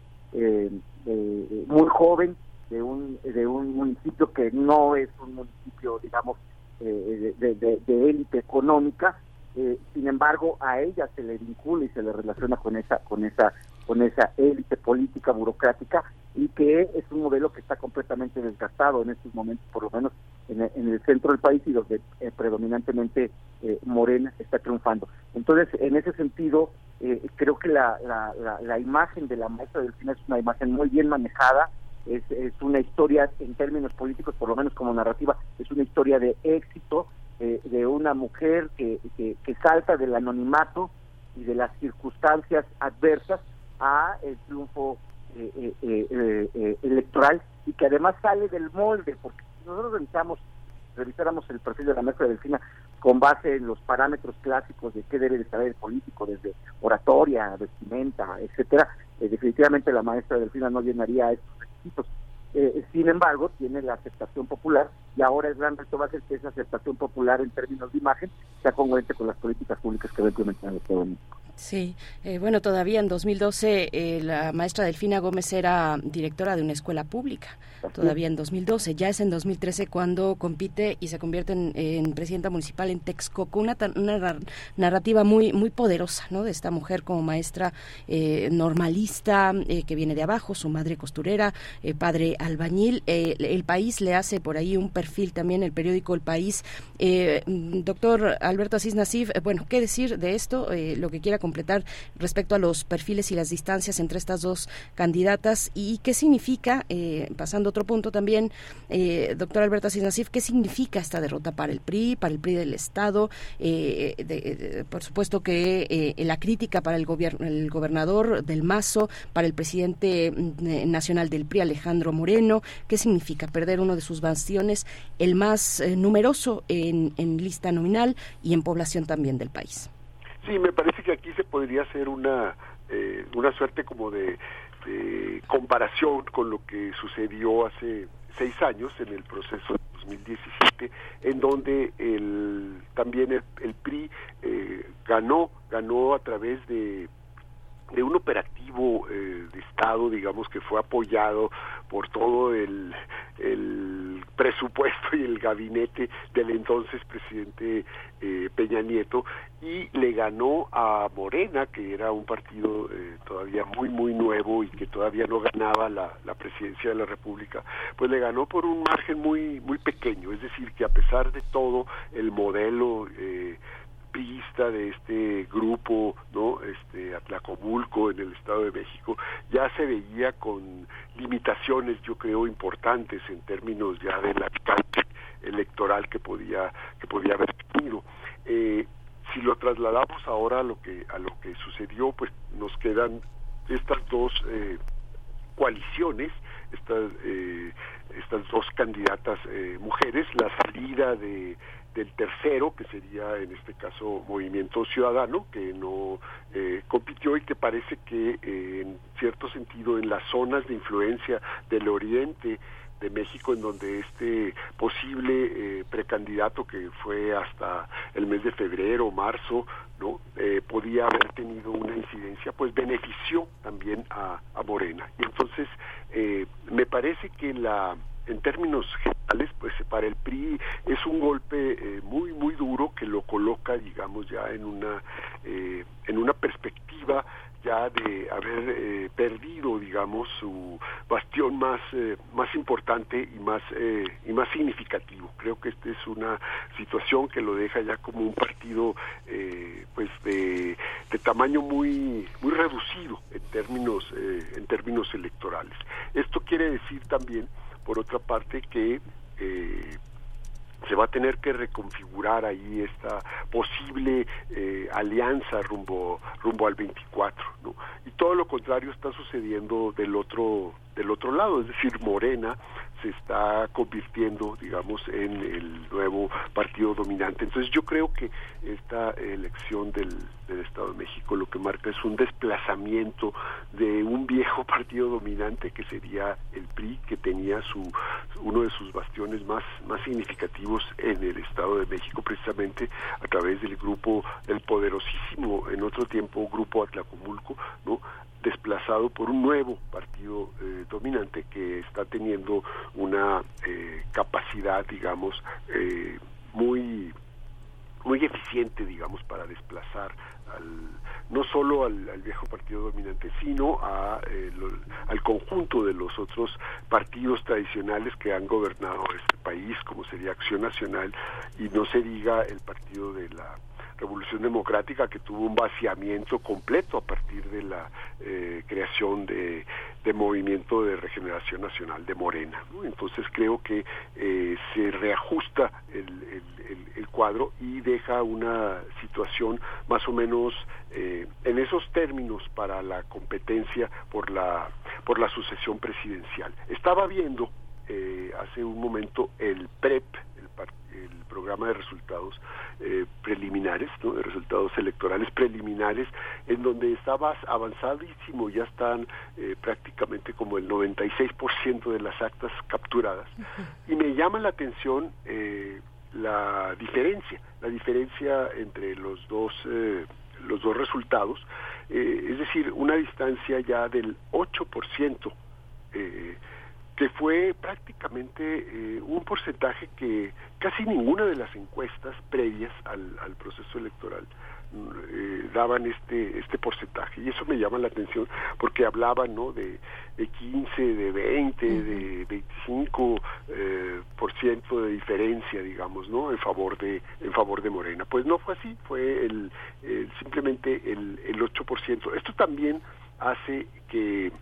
muy joven, de un, de un municipio que no es un municipio, digamos, eh, de, élite económica, eh, sin embargo a ella se le vincula y se le relaciona con esa con esa con esa élite política burocrática y que es un modelo que está completamente desgastado en estos momentos, por lo menos en el, centro del país y donde eh, predominantemente Morena está triunfando. Entonces, en ese sentido, creo que la, la, imagen de la maestra del cine es una imagen muy bien manejada, es, una historia en términos políticos, por lo menos como narrativa, es una historia de éxito eh, de una mujer que, que, salta del anonimato y de las circunstancias adversas a el triunfo eh, eh, electoral y que además sale del molde, porque si nosotros revisamos, revisáramos el perfil de la maestra Delfina con base en los parámetros clásicos de qué debe de saber el político, desde oratoria, vestimenta, etcétera, definitivamente la maestra Delfina no llenaría estos eh, sin embargo, tiene la aceptación popular y ahora el gran reto va a ser que esa aceptación popular en términos de imagen sea congruente con las políticas públicas que va a implementar el Estado Sí, eh, bueno, todavía en 2012 eh, la maestra Delfina Gómez era directora de una escuela pública, todavía en 2012, ya es en 2013 cuando compite y se convierte en, presidenta municipal en Texcoco, una, una, narrativa muy muy poderosa, ¿no? De esta mujer como maestra eh, normalista que viene de abajo, su madre costurera, padre albañil, el país le hace por ahí un perfil también, el periódico El País. doctor Alberto Asís Nasif, bueno, ¿qué decir de esto? lo que quiera completar respecto a los perfiles y las distancias entre estas dos candidatas y qué significa, eh, pasando a otro punto también, eh, doctor Alberto Asís qué significa esta derrota para el PRI, para el PRI del Estado, eh, por supuesto que la crítica para el, gobierno, el gobernador del Mazo, para el presidente mm, nacional del PRI, Alejandro Moreno, qué significa perder uno de sus bastiones, el más numeroso en, en lista nominal y en población también del país. Sí, me parece que aquí se podría hacer una, eh, una suerte como de, comparación con lo que sucedió hace seis años en el proceso de 2017, en donde el, también el, PRI eh, ganó, ganó a través de de un operativo eh, de Estado, digamos, que fue apoyado por todo el, el, presupuesto y el gabinete del entonces presidente eh, Peña Nieto, y le ganó a Morena, que era un partido eh, todavía muy, muy nuevo y que todavía no ganaba la, la presidencia de la República, pues le ganó por un margen muy, muy pequeño, es decir, que a pesar de todo, el modelo eh, de este grupo, ¿no? Este Atlacomulco en el Estado de México ya se veía con limitaciones, yo creo, importantes en términos ya del alcance electoral que podía que podía haber tenido. Eh, si lo trasladamos ahora a lo que a lo que sucedió, pues nos quedan estas dos eh, coaliciones, estas eh, estas dos candidatas mujeres, la salida de del tercero, que sería en este caso Movimiento Ciudadano, que no eh, compitió y que parece que eh, en cierto sentido en las zonas de influencia del oriente de México en donde este posible eh, precandidato que fue hasta el mes de febrero marzo no podía haber tenido una incidencia pues benefició también a, a Morena. Y entonces me parece que la en términos generales, pues para el PRI es un golpe eh, muy muy duro que lo coloca, digamos, ya en una eh, en una perspectiva ya de haber eh, perdido, digamos, su bastión más más importante y más y más significativo. Creo que esta es una situación que lo deja ya como un partido, pues de, de, tamaño muy muy reducido en términos en términos electorales. Esto quiere decir también por otra parte que eh, se va a tener que reconfigurar ahí esta posible eh, alianza rumbo rumbo al 24 ¿no? y todo lo contrario está sucediendo del otro del otro lado es decir Morena se está convirtiendo, digamos, en el nuevo partido dominante. Entonces yo creo que esta elección del, Estado de México lo que marca es un desplazamiento de un viejo partido dominante que sería el PRI, que tenía su uno de sus bastiones más, más significativos en el Estado de México, precisamente a través del grupo, del poderosísimo, en otro tiempo, grupo Atlacomulco, ¿no? Desplazado por un nuevo partido eh, dominante que está teniendo una eh, capacidad, digamos, eh, muy muy eficiente, digamos, para desplazar al, no solo al, viejo partido dominante, sino a, al conjunto de los otros partidos tradicionales que han gobernado este país, como sería Acción Nacional, y no se diga el partido de la Revolución Democrática que tuvo un vaciamiento completo a partir de la eh, creación de, Movimiento de Regeneración Nacional de Morena. Entonces creo que eh, se reajusta el, cuadro y deja una situación más o menos eh, en esos términos para la competencia por la, por la sucesión presidencial. Estaba viendo hace un momento el PREP, el programa de resultados eh, preliminares, ¿no? de resultados electorales preliminares, en donde estaba avanzadísimo, ya están eh, prácticamente como el 96% de las actas capturadas. Y me llama la atención eh, la diferencia, la diferencia entre los dos, los dos resultados, es decir, una distancia ya del 8% que fue prácticamente eh, un porcentaje que casi ninguna de las encuestas previas al, proceso electoral eh, daban este este porcentaje y eso me llama la atención porque hablaban no de, de 15 de 20 de 25 eh, por 8% de diferencia, digamos, ¿no? En favor de en favor de Morena. Pues no fue así, fue el, simplemente el, el 8%. Esto también hace que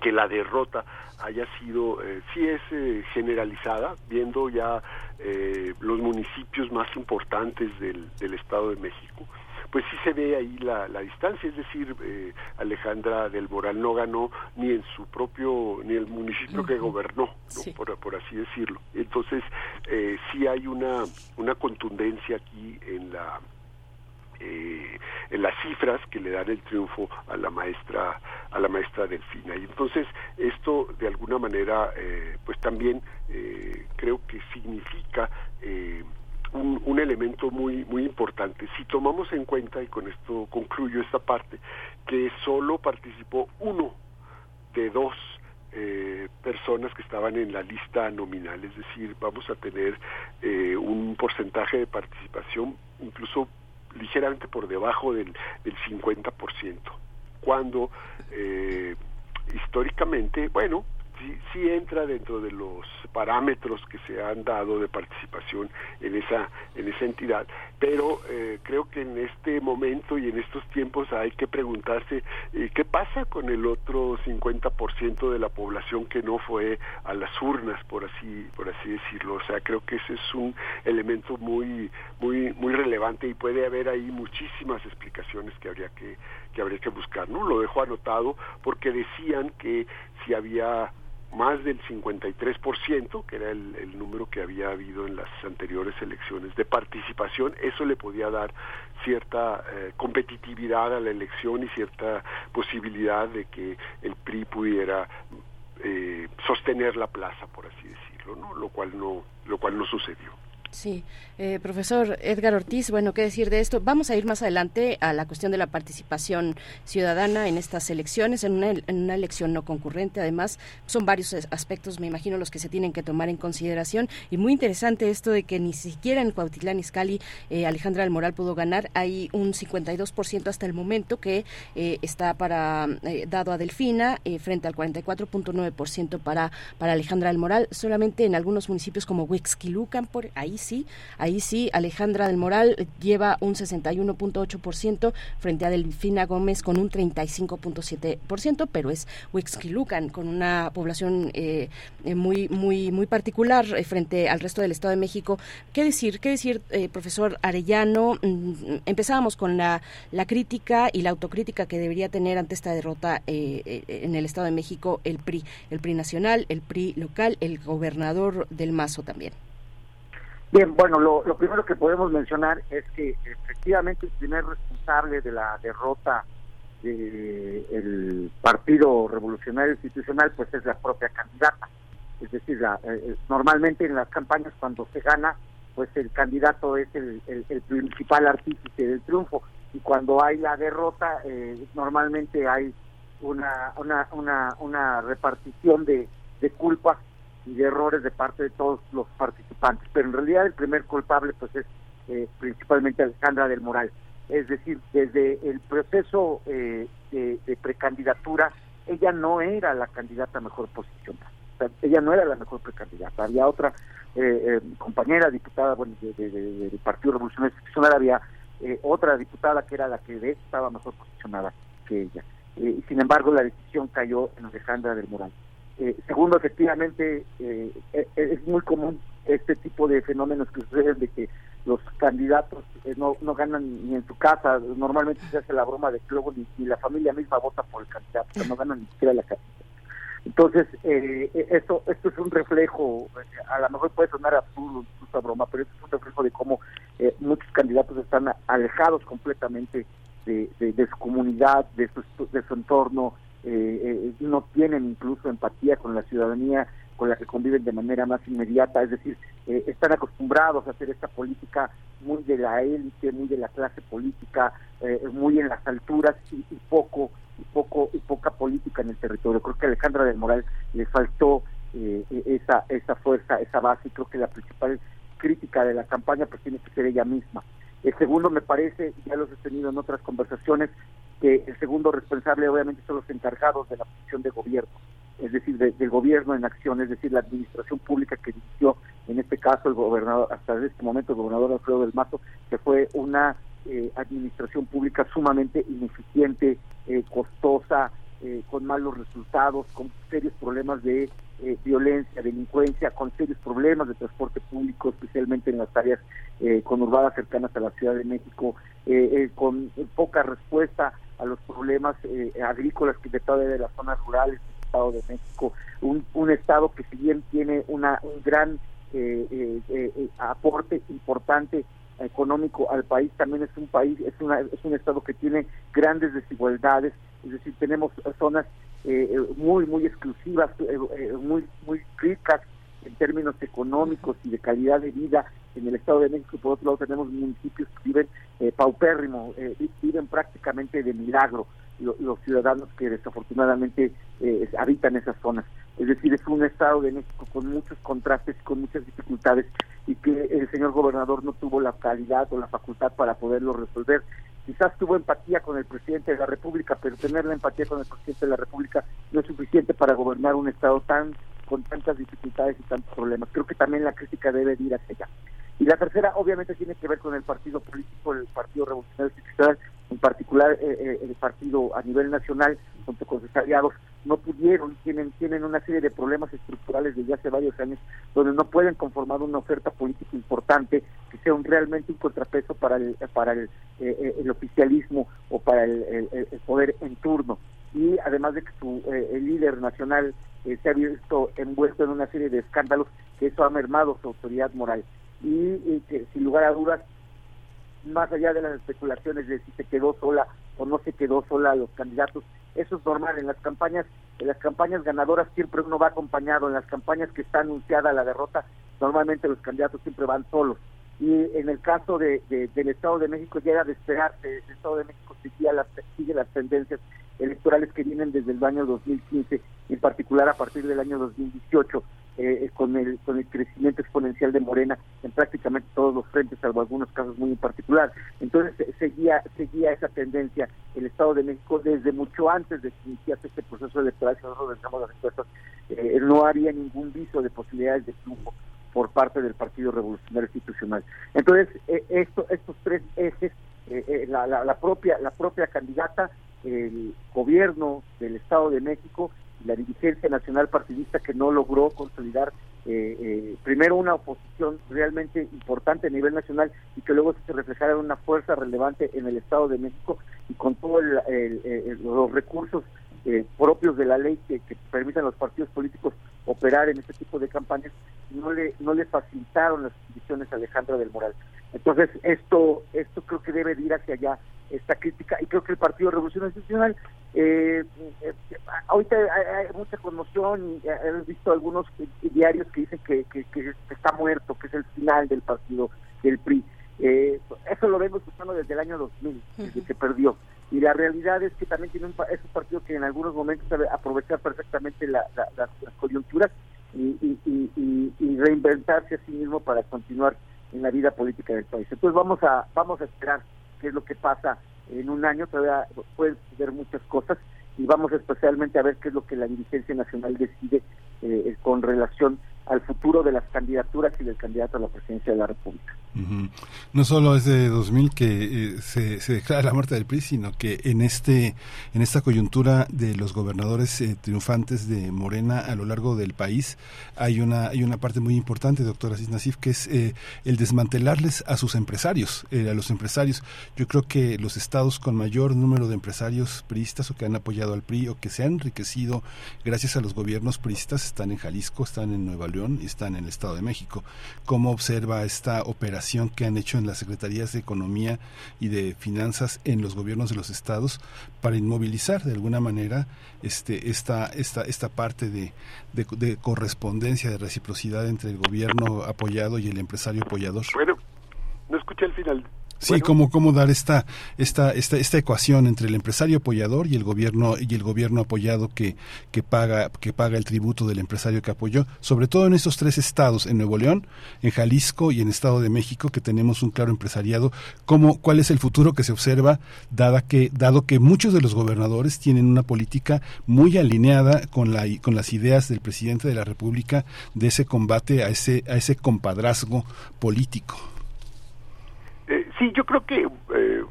que la derrota haya sido, eh, sí es eh, generalizada, viendo ya eh, los municipios más importantes del, del Estado de México, pues sí se ve ahí la, la distancia, es decir, eh, Alejandra del Moral no ganó ni en su propio, ni el municipio que gobernó, por, por, así decirlo. Entonces, eh, sí hay una, una contundencia aquí en la eh, las cifras que le dan el triunfo a la maestra a la maestra Delfina y entonces esto de alguna manera eh, pues también eh, creo que significa eh, un, un, elemento muy muy importante. Si tomamos en cuenta, y con esto concluyo esta parte, que solo participó uno de dos eh, personas que estaban en la lista nominal, es decir, vamos a tener eh, un porcentaje de participación incluso ligeramente por debajo del, del 50%, cuando eh, históricamente, bueno, sí, entra dentro de los parámetros que se han dado de participación en esa en esa entidad pero eh, creo que en este momento y en estos tiempos hay que preguntarse eh, qué pasa con el otro 50% de la población que no fue a las urnas por así por así decirlo o sea creo que ese es un elemento muy muy muy relevante y puede haber ahí muchísimas explicaciones que habría que que habría que buscar no lo dejo anotado porque decían que si había más del 53%, que era el, número que había habido en las anteriores elecciones de participación, eso le podía dar cierta eh, competitividad a la elección y cierta posibilidad de que el PRI pudiera eh, sostener la plaza, por así decirlo, ¿no? Lo cual no, lo cual no sucedió. Sí, eh, profesor Edgar Ortiz, bueno, ¿qué decir de esto? Vamos a ir más adelante a la cuestión de la participación ciudadana en estas elecciones, en una, en una elección no concurrente. Además, son varios aspectos, me imagino, los que se tienen que tomar en consideración. Y muy interesante esto de que ni siquiera en Cuautitlán Izcalli eh, Alejandra del Moral pudo ganar. Hay un 52% hasta el momento que eh, está para eh, dado a Delfina frente al 44.9% para, para Alejandra del Moral. Solamente en algunos municipios como Huixquilucan, por ahí sí, ahí sí, Alejandra del Moral lleva un 61.8% frente a Delfina Gómez con un 35.7%, pero es Huixquilucan con una población eh, eh, muy muy muy particular eh, frente al resto del Estado de México. ¿Qué decir? ¿Qué decir, profesor Arellano? Mm, empezábamos con la, la crítica y la autocrítica que debería tener ante esta derrota en el Estado de México el PRI, el PRI nacional, el PRI local, el gobernador del Mazo también. Bien, bueno, lo, primero que podemos mencionar es que efectivamente el primer responsable de la derrota del Partido Revolucionario Institucional pues es la propia candidata. Es decir, eh, eh, normalmente en las campañas cuando se gana, pues el candidato es el, principal artífice del triunfo y cuando hay la derrota eh, normalmente hay una, una, una, una repartición de, de culpas y de errores de parte de todos los participantes. Pero en realidad el primer culpable pues es eh, principalmente Alejandra del Moral. Es decir, desde el proceso eh, de, precandidatura, ella no era la candidata mejor posicionada. ella no era la mejor precandidata. Había otra eh, compañera diputada bueno, del Partido Revolucionario Institucional, había otra diputada que era la que estaba mejor posicionada que ella. sin embargo, la decisión cayó en Alejandra del Moral. Eh, segundo, efectivamente, eh, eh, es muy común este tipo de fenómenos que suceden de que los candidatos no, no ganan ni en su casa. Normalmente se hace la broma de que luego ni, la familia misma vota por el candidato, no ganan ni siquiera la casa. Entonces, esto, esto es un reflejo, a lo mejor puede sonar absurdo broma, pero es un reflejo de cómo muchos candidatos están alejados completamente de, de, su comunidad, de su, de su entorno, eh, eh, no tienen incluso empatía con la ciudadanía con la que conviven de manera más inmediata, es decir, eh, están acostumbrados a hacer esta política muy de la élite, muy de la clase política, eh, muy en las alturas y, poco y poco y poca política en el territorio. Creo que a Alejandra del Moral le faltó esa esa fuerza, esa base, y creo que la principal crítica de la campaña pues tiene que ser ella misma. El segundo me parece, ya lo he tenido en otras conversaciones, que el segundo responsable obviamente son los encargados de la función de gobierno, es decir, del gobierno en acción, es decir, la administración pública que dirigió caso el gobernador, hasta este momento el gobernador Alfredo del Mato, que fue una eh, administración pública sumamente ineficiente, eh, costosa, eh, con malos resultados, con serios problemas de violencia, delincuencia, con serios problemas de transporte público, especialmente en las áreas conurbadas cercanas a la Ciudad de México, con poca respuesta a los problemas agrícolas que de de las zonas rurales del Estado de México, un, un Estado que si bien tiene una, un gran aporte importante económico al país también es un país es una es un estado que tiene grandes desigualdades es decir tenemos zonas eh, eh, muy muy exclusivas eh, muy muy ricas en términos económicos y de calidad de vida en el Estado de México por otro lado tenemos municipios que viven paupérrimo viven prácticamente de milagro los ciudadanos que desafortunadamente habitan esas zonas es decir, es un Estado de México con muchos contrastes con muchas dificultades y que el señor gobernador no tuvo la calidad o la facultad para poderlo resolver. Quizás tuvo empatía con el presidente de la República, pero tener la empatía con el presidente de la República no es suficiente para gobernar un Estado tan con tantas dificultades y tantos problemas. Creo que también la crítica debe ir hacia allá. Y la tercera, obviamente, tiene que ver con el partido político, el Partido Revolucionario Institucional, en particular eh, eh, el partido a nivel nacional, junto con sus aliados, no pudieron, tienen, tienen una serie de problemas estructurales desde hace varios años, donde no pueden conformar una oferta política importante que sea un, realmente un contrapeso para el, para el, eh, el oficialismo o para el, poder en turno. Y además de que su el líder nacional se ha visto envuelto en una serie de escándalos, que eso ha mermado su autoridad moral. y que sin lugar a dudas más allá de las especulaciones de si se quedó sola o no se quedó sola los candidatos. Eso es normal en las campañas, en las campañas ganadoras siempre uno va acompañado, en las campañas que está anunciada la derrota, normalmente los candidatos siempre van solos. Y en el caso de, del Estado de México ya era de esperarse, el Estado de México sigue las, sigue las tendencias electorales que vienen desde el año 2015, en particular a partir del año 2018, eh, con, el, con el crecimiento exponencial de Morena en prácticamente todos los frentes, salvo algunos casos muy en particular. Entonces seguía, seguía esa tendencia el Estado de México desde mucho antes de que iniciase este proceso electoral, si nosotros dejamos las encuestas, eh, no había ningún viso de posibilidades de triunfo por parte del Partido Revolucionario Institucional. Entonces, eh, esto, estos tres ejes, la, la, la, propia, la propia candidata, el gobierno del Estado de México la dirigencia nacional partidista que no logró consolidar eh, eh, primero una oposición realmente importante a nivel nacional y que luego se reflejara en una fuerza relevante en el Estado de México y con todos los recursos eh, propios de la ley que, que permitan a los partidos políticos operar en este tipo de campañas no le no le facilitaron las condiciones a Alejandra del Moral. Entonces esto esto creo que debe ir hacia allá esta crítica y creo que el Partido Revolución Institucional eh, ahorita hay, mucha conmoción y hemos visto algunos diarios que dicen que, que, está muerto, que es el final del partido del PRI. Eh, eso lo vengo escuchando desde el año 2000, desde que perdió. Y la realidad es que también tiene un, es un partido que en algunos momentos sabe aprovechar perfectamente las coyunturas y, y, y, reinventarse a sí mismo para continuar en la vida política del país. Entonces vamos a vamos a esperar qué es lo que pasa en un año, todavía pueden suceder muchas cosas y vamos especialmente a ver qué es lo que la dirigencia nacional decide eh, con relación al futuro de las candidaturas y del candidato a la presidencia de la República. No solo es de 2000 que eh, se, se, declara la muerte del PRI, sino que en este en esta coyuntura de los gobernadores eh, triunfantes de Morena a lo largo del país hay una hay una parte muy importante, doctora Asís Nasif, que es eh, el desmantelarles a sus empresarios, a los empresarios. Yo creo que los estados con mayor número de empresarios priistas o que han apoyado al PRI o que se han enriquecido gracias a los gobiernos priistas están en Jalisco, están en Nueva León y están en el Estado de México. ¿Cómo observa esta operación? Que han hecho en las secretarías de Economía y de Finanzas en los gobiernos de los estados para inmovilizar de alguna manera este, esta, esta, esta parte de, de, correspondencia, de reciprocidad entre el gobierno apoyado y el empresario apoyador. Bueno, no escuché el final. Sí, cómo, cómo dar esta, esta, esta, esta ecuación entre el empresario apoyador y el gobierno y el gobierno apoyado que, que paga que paga el tributo del empresario que apoyó, sobre todo en estos tres estados, en Nuevo León, en Jalisco y en Estado de México, que tenemos un claro empresariado. Cómo, ¿Cuál es el futuro que se observa, dada que, dado que muchos de los gobernadores tienen una política muy alineada con la con las ideas del presidente de la República de ese combate a ese a ese compadrazgo político? Eh, sí, yo creo que eh,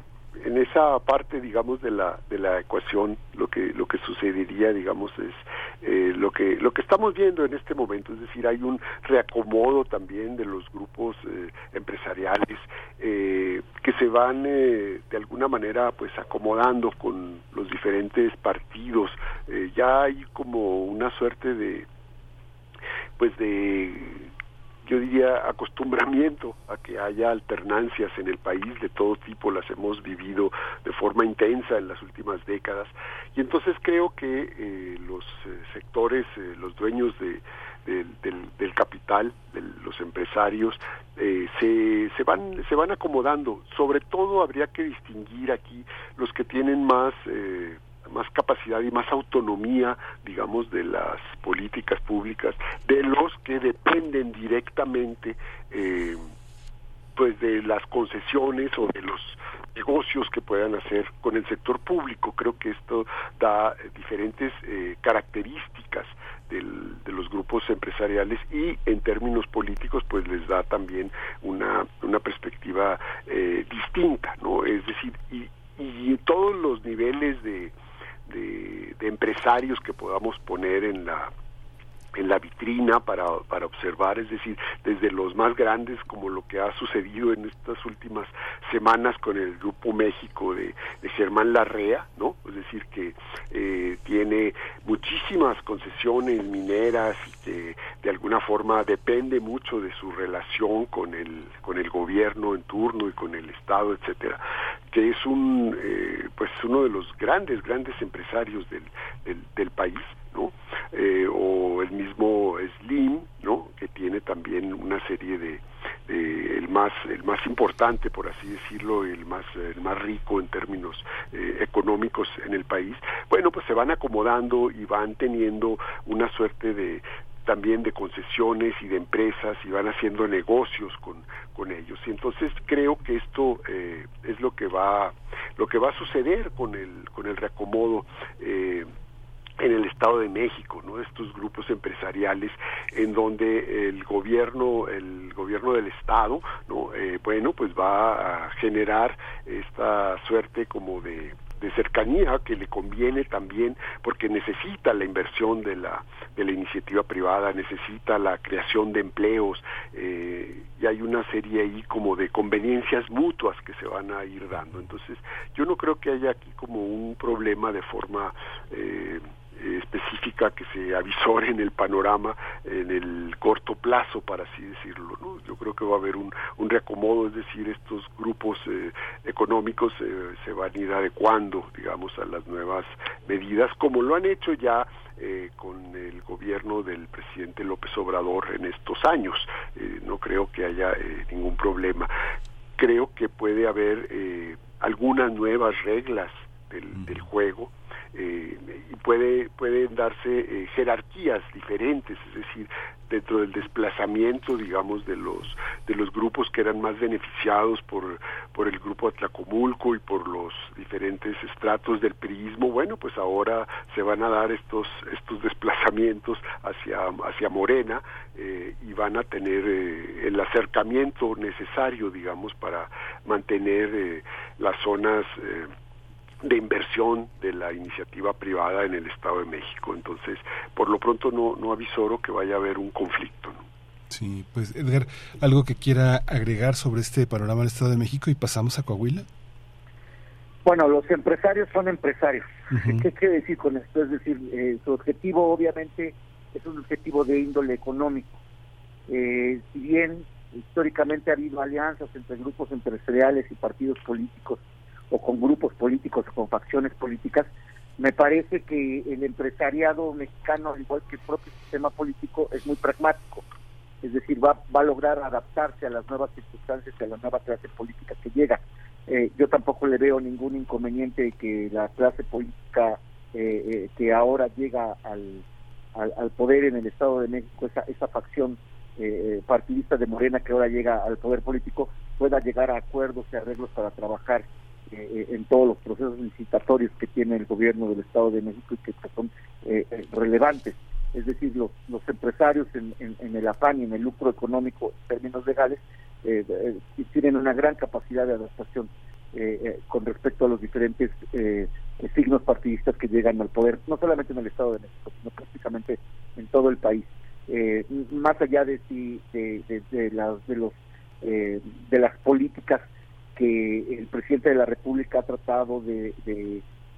en esa parte, digamos, de la de la ecuación, lo que lo que sucedería, digamos, es eh, lo que lo que estamos viendo en este momento, es decir, hay un reacomodo también de los grupos empresariales que se van de alguna manera, pues, acomodando con los diferentes partidos. ya hay como una suerte de pues de yo diría, acostumbramiento a que haya alternancias en el país de todo tipo, las hemos vivido de forma intensa en las últimas décadas, y entonces creo que eh, los eh, sectores, eh, los dueños de, del, capital, de los empresarios, se, se, van, se van acomodando. Sobre todo habría que distinguir aquí los que tienen más más capacidad y más autonomía, digamos, de las políticas públicas, de los que dependen directamente, eh, pues, de las concesiones o de los negocios que puedan hacer con el sector público. Creo que esto da diferentes eh, características del, de los grupos empresariales y en términos políticos pues les da también una, una perspectiva eh, distinta, ¿no? Es decir, y, y todos los niveles de, de, empresarios que podamos poner en la en la vitrina para, para observar, es decir, desde los más grandes como lo que ha sucedido en estas últimas semanas con el Grupo México de, de Germán Larrea, ¿no? Es decir, que eh, tiene muchísimas concesiones mineras y que de alguna forma depende mucho de su relación con el, con el gobierno en turno y con el Estado, etcétera que es un eh, pues uno de los grandes grandes empresarios del, del, país no eh, o el mismo Slim no que tiene también una serie de, el más el más importante por así decirlo el más el más rico en términos eh, económicos en el país. Bueno pues se van acomodando y van teniendo una suerte de también de concesiones y de empresas y van haciendo negocios con, con ellos. Y entonces creo que esto eh, es lo que va lo que va a suceder con el con el reacomodo eh, en el Estado de México, ¿no? Estos grupos empresariales en donde el gobierno, el gobierno del Estado, ¿no? Eh, bueno, pues va a generar esta suerte como de cercanía que le conviene también porque necesita la inversión de la de la iniciativa privada necesita la creación de empleos eh, y hay una serie ahí como de conveniencias mutuas que se van a ir dando entonces yo no creo que haya aquí como un problema de forma eh, específica que se avisore en el panorama en el corto plazo, para así decirlo. ¿no? Yo creo que va a haber un, un reacomodo, es decir, estos grupos eh, económicos eh, se van a ir adecuando, digamos, a las nuevas medidas, como lo han hecho ya eh, con el gobierno del presidente López Obrador en estos años. no creo que haya ningún problema. Creo que puede haber algunas nuevas reglas del, del juego eh, y puede pueden darse eh, jerarquías diferentes es decir dentro del desplazamiento digamos de los de los grupos que eran más beneficiados por por el grupo Atlacomulco y por los diferentes estratos del priismo bueno pues ahora se van a dar estos estos desplazamientos hacia hacia Morena eh, y van a tener el acercamiento necesario digamos para mantener las zonas de inversión de la iniciativa privada en el Estado de México. Entonces, por lo pronto no, no avisoro que vaya a haber un conflicto. ¿no? Sí, pues Edgar, ¿algo que quiera agregar sobre este panorama del Estado de México y pasamos a Coahuila? Bueno, los empresarios son empresarios. ¿Qué quiere decir con esto? Es decir, eh, su objetivo obviamente es un objetivo de índole económico. Eh, si bien históricamente ha habido alianzas entre grupos empresariales y partidos políticos o con grupos políticos con facciones políticas, me parece que el empresariado mexicano, al igual que el propio sistema político, es muy pragmático. Es decir, va, va a lograr adaptarse a las nuevas circunstancias y a la nueva clase política que llega. yo tampoco le veo ningún inconveniente que la clase política que ahora llega al, al, poder en el Estado de México, esa, esa facción partidista de Morena que ahora llega al poder político, pueda llegar a acuerdos y arreglos para trabajar eh, en todos los procesos licitatorios que tiene el gobierno del Estado de México y que, son eh, eh, relevantes. Es decir, los, los empresarios en, el afán y en el lucro económico en términos legales tienen una gran capacidad de adaptación con respecto a los diferentes signos partidistas que llegan al poder, no solamente en el Estado de México, sino prácticamente en todo el país. más allá de, de, de, de, las, de, los, de las políticas que el presidente de la República ha tratado de,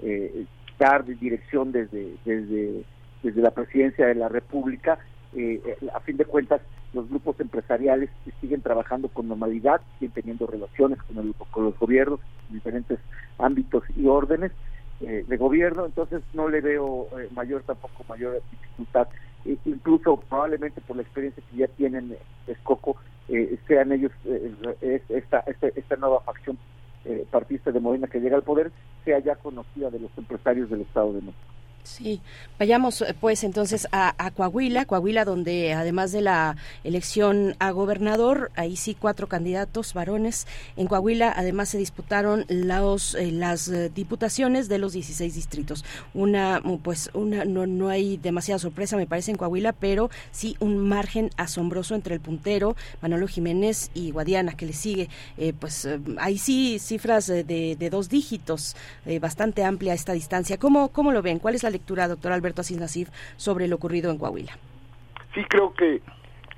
eh, dar de dirección desde, desde, desde la presidencia de la República. Eh, a fin de cuentas, los grupos empresariales siguen trabajando con normalidad, siguen teniendo relaciones con, con los gobiernos en diferentes ámbitos y órdenes eh, de gobierno, entonces no le veo mayor tampoco mayor dificultad, incluso probablemente por la experiencia que ya tienen Escoco, eh, sean ellos eh, esta, esta, esta, nueva facción eh, partista de Morena que llega al poder, sea ya conocida de los empresarios del Estado de México. Sí, vayamos eh, pues entonces a, Coahuila, Coahuila donde además de la elección a gobernador, ahí sí cuatro candidatos varones. En Coahuila además se disputaron los, eh, las eh, diputaciones de los 16 distritos. Una, pues una, no, no hay demasiada sorpresa me parece en Coahuila, pero sí un margen asombroso entre el puntero, Manolo Jiménez y Guadiana que le sigue. pues ahí sí cifras de, de dos dígitos, bastante amplia esta distancia. ¿Cómo, ¿Cómo lo ven? ¿Cuál es la lectura, doctor Alberto Asís Nasif, sobre lo ocurrido en Coahuila? Sí, creo que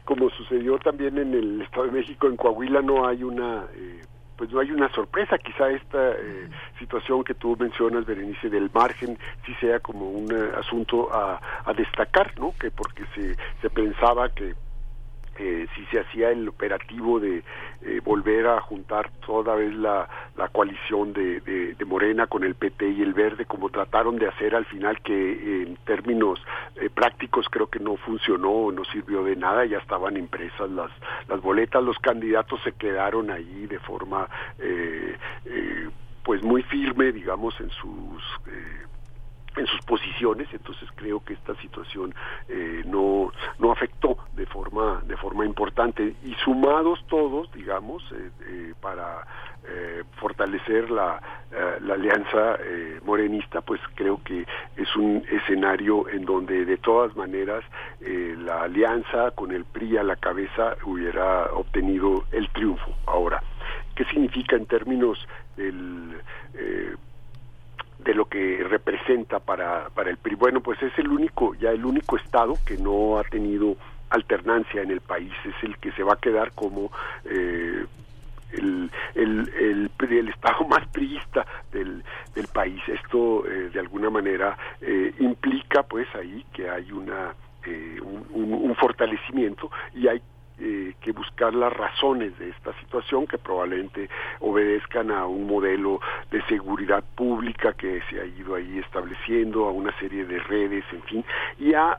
como sucedió también en el Estado de México, en Coahuila no hay una... Eh, pues no hay una sorpresa, quizá esta eh, situación que tú mencionas, Berenice, del margen, sí sea como un eh, asunto a, a, destacar, ¿no? Que porque se, se pensaba que eh, si se hacía el operativo de eh, volver a juntar toda vez la, la coalición de, de, Morena con el PT y el Verde, como trataron de hacer al final, que en términos eh, prácticos creo que no funcionó, no sirvió de nada, ya estaban impresas las, las boletas, los candidatos se quedaron ahí de forma pues muy firme, digamos, en sus en sus posiciones entonces creo que esta situación eh, no no afectó de forma de forma importante. Y sumados todos digamos eh, eh, para fortalecer la, la alianza morenista pues creo que es un escenario en donde de todas maneras la alianza con el PRI a la cabeza hubiera obtenido el triunfo. Ahora qué significa en términos del de lo que representa para, para el PRI. Bueno, pues es el único, ya el único estado que no ha tenido alternancia en el país, es el que se va a quedar como eh, el, el, el, estado más priista del, del país. Esto eh, de alguna manera eh, implica pues ahí que hay una un, un, fortalecimiento y hay eh, que buscar las razones de esta situación que probablemente obedezcan a un modelo de seguridad pública que se ha ido ahí estableciendo, a una serie de redes, en fin, y a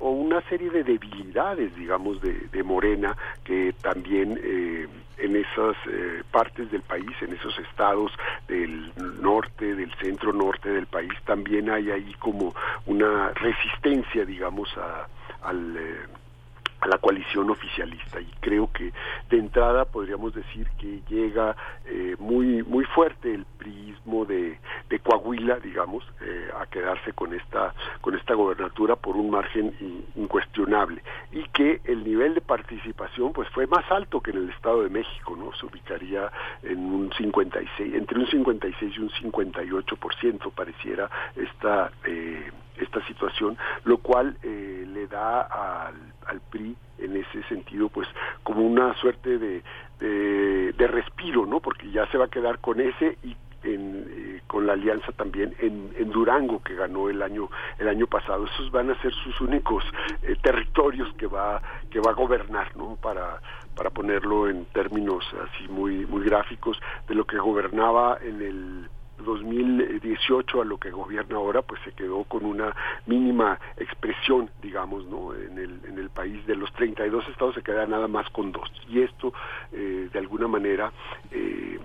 o una serie de debilidades, digamos, de, de Morena, que también eh, en esas eh, partes del país, en esos estados del norte, del centro norte del país, también hay ahí como una resistencia, digamos, a, al a la coalición oficialista. Y creo que de entrada podríamos decir que llega eh, muy muy fuerte el prismo de, de Coahuila digamos eh, a quedarse con esta con esta gobernatura por un margen incuestionable. Y que el nivel de participación pues fue más alto que en el Estado de México no se ubicaría en un 56 entre un 56 y un 58 por ciento pareciera esta eh, esta situación, lo cual eh, le da al, al, PRI en ese sentido pues como una suerte de, de, respiro, ¿no? Porque ya se va a quedar con ese y en, eh, con la alianza también en, en, Durango que ganó el año el año pasado esos van a ser sus únicos eh, territorios que va que va a gobernar no para para ponerlo en términos así muy muy gráficos de lo que gobernaba en el 2018 a lo que gobierna ahora, pues se quedó con una mínima expresión, digamos, ¿no? En el, en el país de los 32 estados se queda nada más con dos. Y esto, eh, de alguna manera, eh,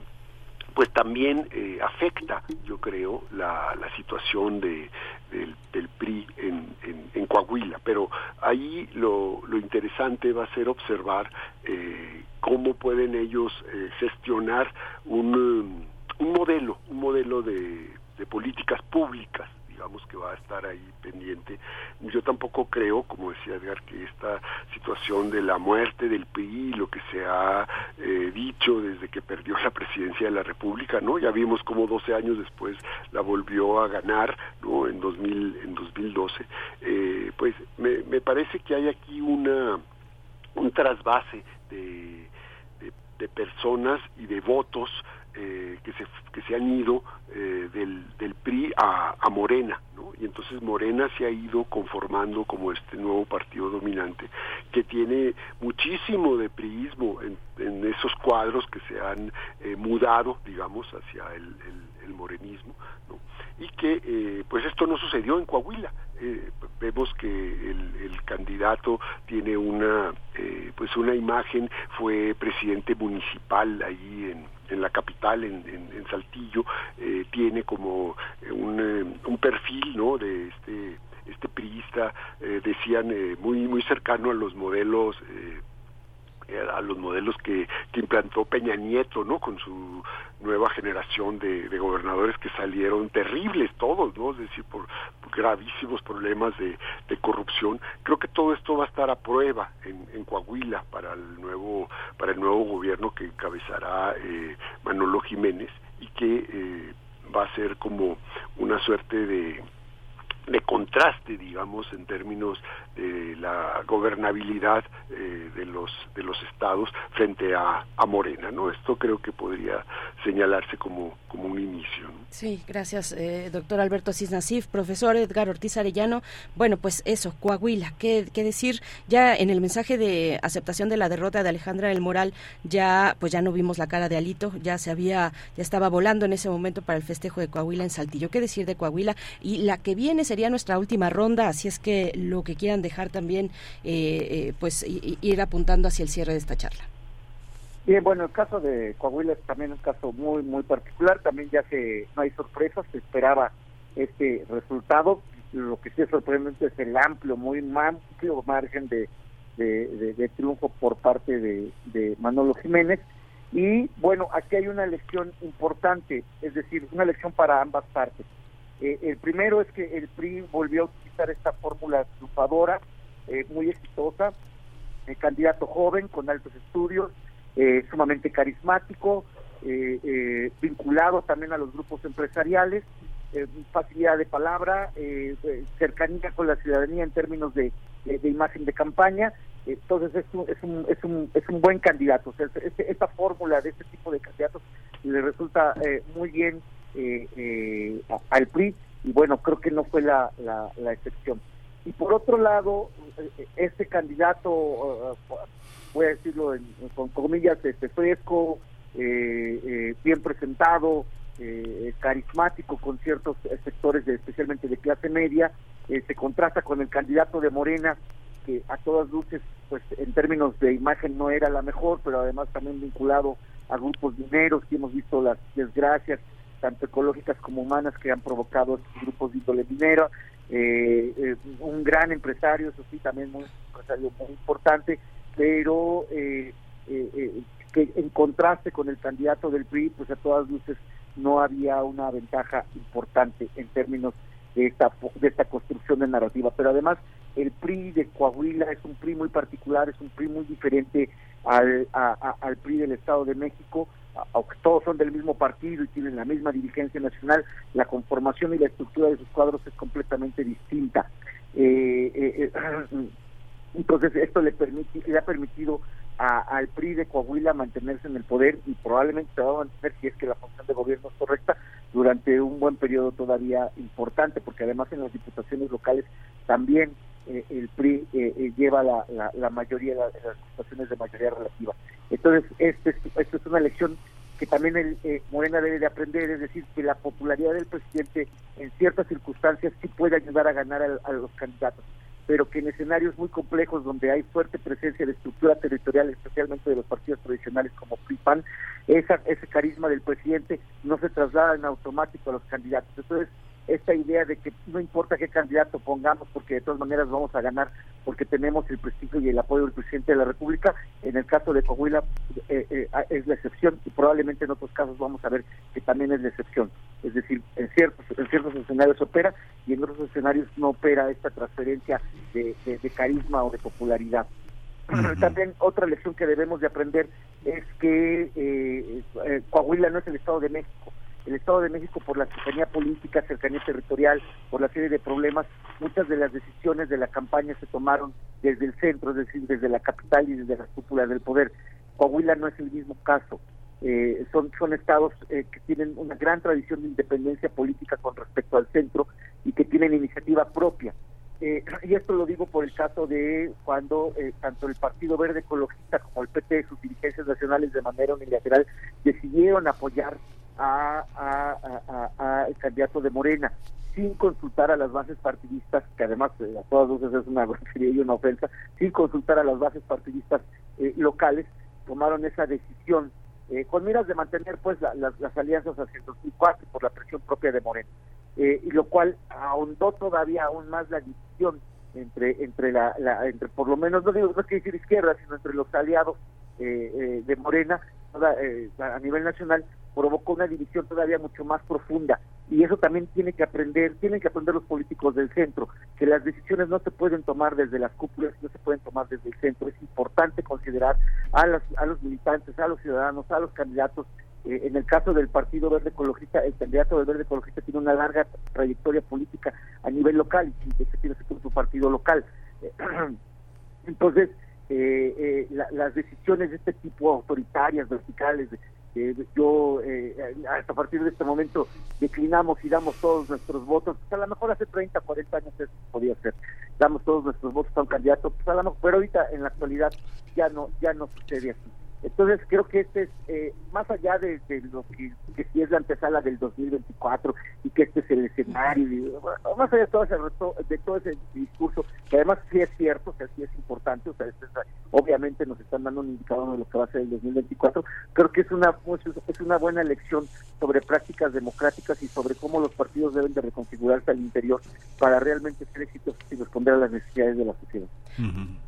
pues también eh, afecta, yo creo, la, situación de, del, PRI en, en, Coahuila. Pero ahí lo, lo, interesante va a ser observar eh, cómo pueden ellos eh, gestionar un, un modelo, un modelo de, políticas públicas digamos que va a estar ahí pendiente. Yo tampoco creo, como decía Edgar, que esta situación de la muerte del PRI, lo que se ha eh, dicho desde que perdió la presidencia de la República, ¿no? Ya vimos cómo 12 años después la volvió a ganar, ¿no? En 2000, en 2012. Eh, pues me, me parece que hay aquí una un trasvase de, de personas y de votos eh, que, se, que se han ido eh, del, del PRI a, a Morena, ¿no? Y entonces Morena se ha ido conformando como este nuevo partido dominante que tiene muchísimo de priismo en, en esos cuadros que se han eh, mudado, digamos, hacia el, el, morenismo, ¿no? y que eh, pues esto no sucedió en Coahuila. Eh, vemos que el, el, candidato tiene una eh, pues una imagen, fue presidente municipal ahí en, en la capital, en, en, Saltillo, eh, tiene como un, eh, un perfil no de este este priista eh, decían eh, muy muy cercano a los modelos eh, a los modelos que, que, implantó Peña Nieto, ¿no? Con su nueva generación de, de, gobernadores que salieron terribles todos, ¿no? Es decir, por, gravísimos problemas de, de, corrupción. Creo que todo esto va a estar a prueba en, en Coahuila para el nuevo para el nuevo gobierno que encabezará eh, Manolo Jiménez y que eh, va a ser como una suerte de de contraste, digamos, en términos de la gobernabilidad eh, de los de los estados frente a, a, Morena, ¿no? Esto creo que podría señalarse como, como un inicio. Sí, gracias, eh, doctor Alberto Asís Nasif, profesor Edgar Ortiz Arellano. Bueno, pues eso, Coahuila, ¿qué, ¿qué, decir? Ya en el mensaje de aceptación de la derrota de Alejandra del Moral, ya pues ya no vimos la cara de Alito, ya se había, ya estaba volando en ese momento para el festejo de Coahuila en Saltillo. ¿Qué decir de Coahuila? Y la que viene sería nuestra última ronda, así es que lo que quieran dejar también, eh, eh, pues ir apuntando hacia el cierre de esta charla. Bien, bueno, el caso de Coahuila es también un caso muy, muy particular, también ya que no hay sorpresas, se esperaba este resultado, lo que sí es sorprendente es el amplio, muy amplio margen de, de, triunfo por parte de, de Manolo Jiménez, y bueno, aquí hay una lección importante, es decir, una lección para ambas partes. Eh, el primero es que el PRI volvió a utilizar esta fórmula triunfadora, eh, muy exitosa, el candidato joven con altos estudios, eh, sumamente carismático, vinculado también a los grupos empresariales, facilidad de palabra, cercanía con la ciudadanía en términos de, de imagen de campaña. Entonces es un, es un, es un, es un buen candidato. O sea, este, esta fórmula de este tipo de candidatos le resulta muy bien eh, eh, al PRI y bueno, creo que no fue la, la, la excepción. Y por otro lado, eh, este candidato, voy a decirlo en, con comillas, este fresco, eh, bien presentado, carismático con ciertos sectores, de, especialmente de clase media, se contrasta con el candidato de Morena, que a todas luces, pues en términos de imagen no era la mejor, pero además también vinculado a grupos dineros, que hemos visto las desgracias tanto ecológicas como humanas que han provocado estos grupos de índole minero, eh, eh, un gran empresario, eso sí, también muy, empresario muy importante, pero eh, que en contraste con el candidato del PRI, pues a todas luces no había una ventaja importante en términos de esta, de esta construcción de narrativa. Pero además, el PRI de Coahuila es un PRI muy particular, es un PRI muy diferente al, al PRI del Estado de México, aunque todos son del mismo partido y tienen la misma dirigencia nacional, la conformación y la estructura de sus cuadros es completamente distinta. Eh, eh, eh entonces esto le, permite, le ha permitido a, al PRI de Coahuila mantenerse en el poder y probablemente se va a mantener si es que la función de gobierno es correcta durante un buen periodo todavía importante, porque además en las diputaciones locales también eh, el PRI eh, eh, lleva la, la, la mayoría de las diputaciones de mayoría relativa. Entonces, este, esto es una lección que también el, eh, Morena debe de aprender, es decir, que la popularidad del presidente en ciertas circunstancias sí puede ayudar a ganar a, a los candidatos. pero que en escenarios muy complejos donde hay fuerte presencia de estructura territorial, especialmente de los partidos tradicionales como PRIPAN, esa, ese carisma del presidente no se traslada en automático a los candidatos. Entonces, esta idea de que no importa qué candidato pongamos, porque de todas maneras vamos a ganar, porque tenemos el prestigio y el apoyo del presidente de la República, en el caso de Coahuila eh, eh, es la excepción y probablemente en otros casos vamos a ver que también es la excepción. Es decir, en ciertos, en ciertos escenarios opera y en otros escenarios no opera esta transferencia de, carisma o de popularidad. También otra lección que debemos de aprender es que eh, Coahuila no es el Estado de México el Estado de México por la cercanía política, cercanía territorial, por la serie de problemas, muchas de las decisiones de la campaña se tomaron desde el centro, es decir, desde la capital y desde las cúpulas del poder. Coahuila no es el mismo caso. Eh, son, son estados eh, que tienen una gran tradición de independencia política con respecto al centro y que tienen iniciativa propia. Eh, y esto lo digo por el caso de cuando tanto el Partido Verde Ecologista como el PT, sus dirigencias nacionales de manera unilateral, decidieron apoyar a, a, a, el candidato de Morena sin consultar a las bases partidistas, que además eh, a todas luces es una grosería y una ofensa, sin consultar a las bases partidistas eh, locales, tomaron esa decisión eh, con miras de mantener pues las alianzas hacia el 2004 por la presión propia de Morena, y lo cual ahondó todavía aún más la división entre entre la, la entre por lo menos no digo no decir izquierda sino entre los aliados de Morena a nivel nacional provocó una división todavía mucho más profunda y eso también tiene que aprender, tienen que aprender los políticos del centro, que las decisiones no se pueden tomar desde las cúpulas, no se pueden tomar desde el centro. Es importante considerar a los, a los militantes, a los ciudadanos, a los candidatos. Eh, en el caso del Partido Verde Ecologista, el candidato del Verde Ecologista tiene una larga trayectoria política a nivel local y de tiene su partido local. Entonces, eh, eh, las decisiones de este tipo autoritarias, verticales, de, yo eh, hasta partir de este momento declinamos y damos todos nuestros votos, pues a lo mejor hace 30, 40 años eso podía ser, damos todos nuestros votos a un candidato, pues a lo mejor, pero ahorita en la actualidad ya no, ya no sucede así. Entonces creo que este es, eh, más allá de, lo que, que, si es la antesala del 2024 y que este es el escenario, más allá de todo, ese, de todo ese discurso, que además sí es cierto, que sí es importante, o sea, obviamente nos están dando un indicador de lo que va a ser el 2024, creo que es una, es una buena elección sobre prácticas democráticas y sobre cómo los partidos deben de reconfigurarse al interior para realmente ser exitosos y responder a las necesidades de la sociedad.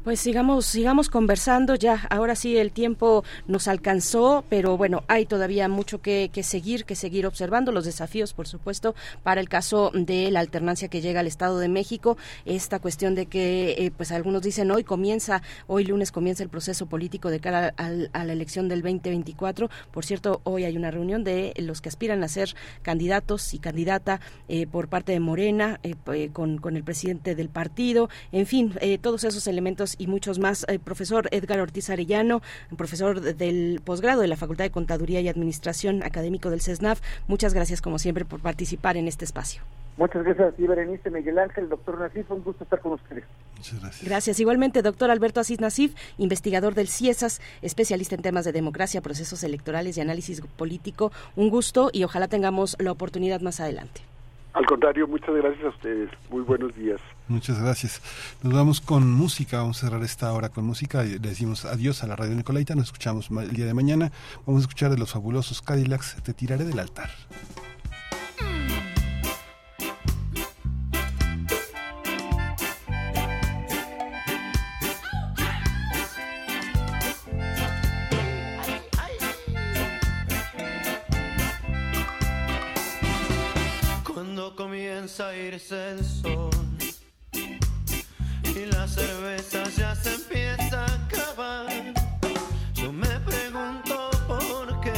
Pues sigamos, sigamos conversando ya. Ahora sí el tiempo nos alcanzó, pero bueno, hay todavía mucho que, seguir, que seguir observando los desafíos, por supuesto, para el caso de la alternancia que llega al Estado de México. Esta cuestión de que, eh, pues algunos dicen hoy comienza, hoy lunes comienza el proceso político de cara a la elección del 2024. Por cierto, hoy hay una reunión de los que aspiran a ser candidatos y candidata eh, por parte de Morena, eh, con, con el presidente del partido. En fin, todos esos elementos y muchos más. Profesor Edgar Ortiz Arellano, profesor del posgrado de la Facultad de Contaduría y Administración académico del CESNAF, muchas gracias como siempre por participar en este espacio. Muchas gracias a ti, Berenice Miguel Ángel, doctor Nasif, un gusto estar con ustedes. Muchas gracias. Gracias. Igualmente, doctor Alberto Asís Nasif, investigador del CIESAS, especialista en temas de democracia, procesos electorales y análisis político. Un gusto y ojalá tengamos la oportunidad más adelante. Al contrario, muchas gracias a ustedes. Muy buenos días. Muchas gracias. Nos vamos con música, vamos a cerrar esta hora con música. Le decimos adiós a la radio Nicolaita, nos escuchamos el día de mañana. Vamos a escuchar de los fabulosos Cadillacs, Te tiraré del altar. comienza a irse el sol y la cerveza ya se empieza a acabar. Yo me pregunto por qué,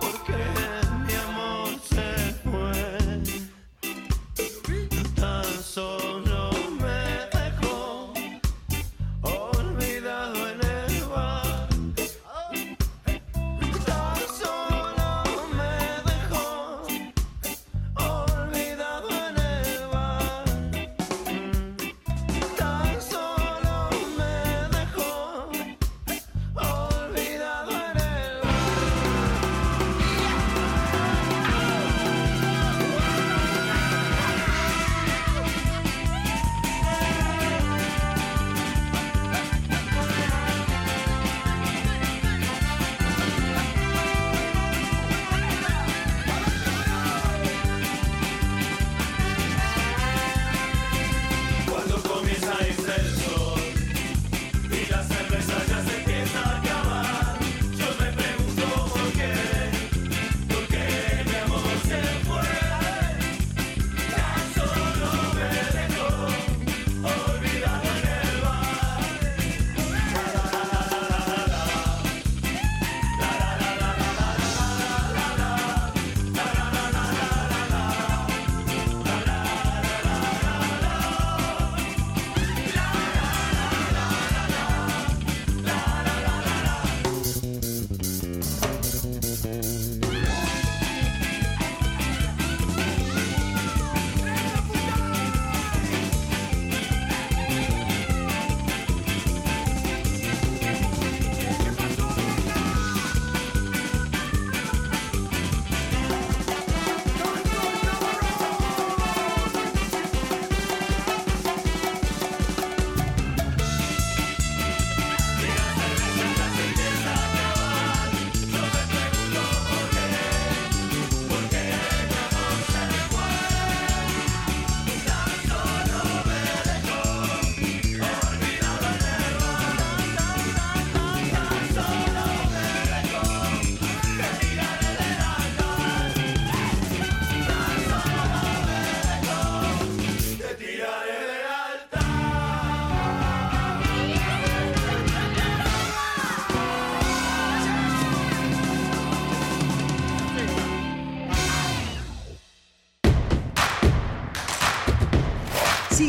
por qué mi amor se fue tan solo.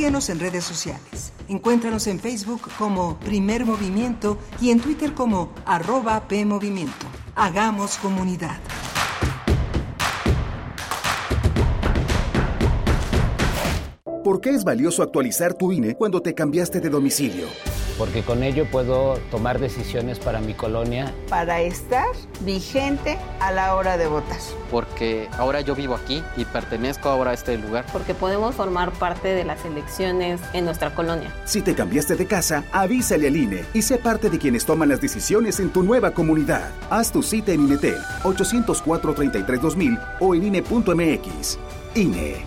Síguenos en redes sociales. Encuéntranos en Facebook como Primer Movimiento y en Twitter como arroba PMovimiento. Hagamos comunidad. ¿Por qué es valioso actualizar tu INE cuando te cambiaste de domicilio? Porque con ello puedo tomar decisiones para mi colonia. Para estar vigente a la hora de votar. Porque ahora yo vivo aquí y pertenezco ahora a este lugar. Porque podemos formar parte de las elecciones en nuestra colonia. Si te cambiaste de casa, avísale al INE y sé parte de quienes toman las decisiones en tu nueva comunidad. Haz tu cita en INETEL 804-33-2000 o en INE.mx. INE.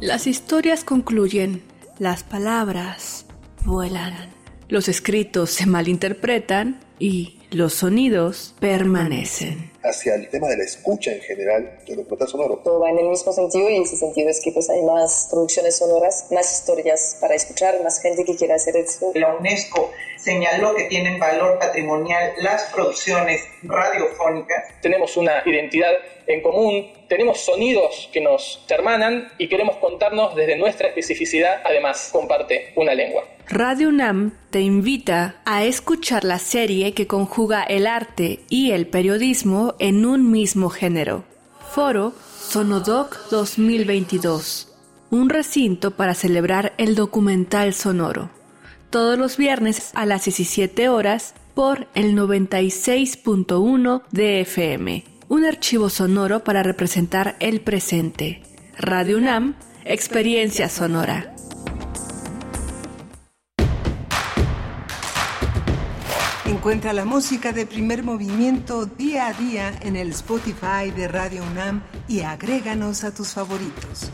Las historias concluyen, las palabras vuelan, los escritos se malinterpretan y los sonidos permanecen. Hacia el tema de la escucha en general de documental sonoro. Todo va en el mismo sentido y ese sentido es que pues hay más producciones sonoras, más historias para escuchar, más gente que quiera hacer esto. La UNESCO señaló que tienen valor patrimonial las producciones radiofónicas. Tenemos una identidad en común, tenemos sonidos que nos hermanan y queremos contarnos desde nuestra especificidad, además comparte una lengua. Radio UNAM te invita a escuchar la serie que conjuga el arte y el periodismo en un mismo género. Foro Sonodoc 2022. Un recinto para celebrar el documental sonoro. Todos los viernes a las 17 horas por el 96.1 de FM un archivo sonoro para representar el presente. Radio UNAM, Experiencia Sonora. Encuentra la música de primer movimiento día a día en el Spotify de Radio UNAM y agréganos a tus favoritos.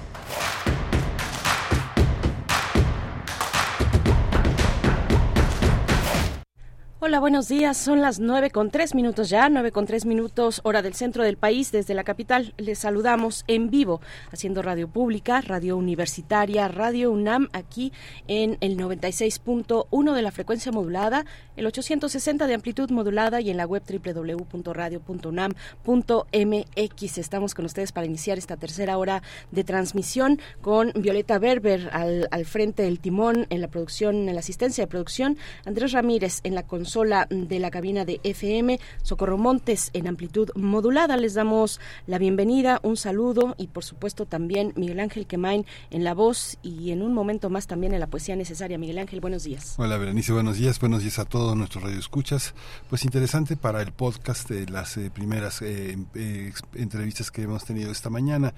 Hola, buenos días. Son las nueve con tres minutos ya, nueve con tres minutos, hora del centro del país. Desde la capital les saludamos en vivo, haciendo radio pública, radio universitaria, radio UNAM, aquí en el 96.1 de la frecuencia modulada, el 860 de amplitud modulada y en la web www.radio.unam.mx. Estamos con ustedes para iniciar esta tercera hora de transmisión con Violeta Berber al, al frente del timón en la producción, en la asistencia de producción, Andrés Ramírez en la consulta sola de la cabina de FM, Socorro Montes en amplitud modulada. Les damos la bienvenida, un saludo y por supuesto también Miguel Ángel Quemain en la voz y en un momento más también en la poesía necesaria. Miguel Ángel, buenos días. Hola Berenice, buenos días, buenos días a todos nuestros radioescuchas. Pues interesante para el podcast de las eh, primeras eh, eh, entrevistas que hemos tenido esta mañana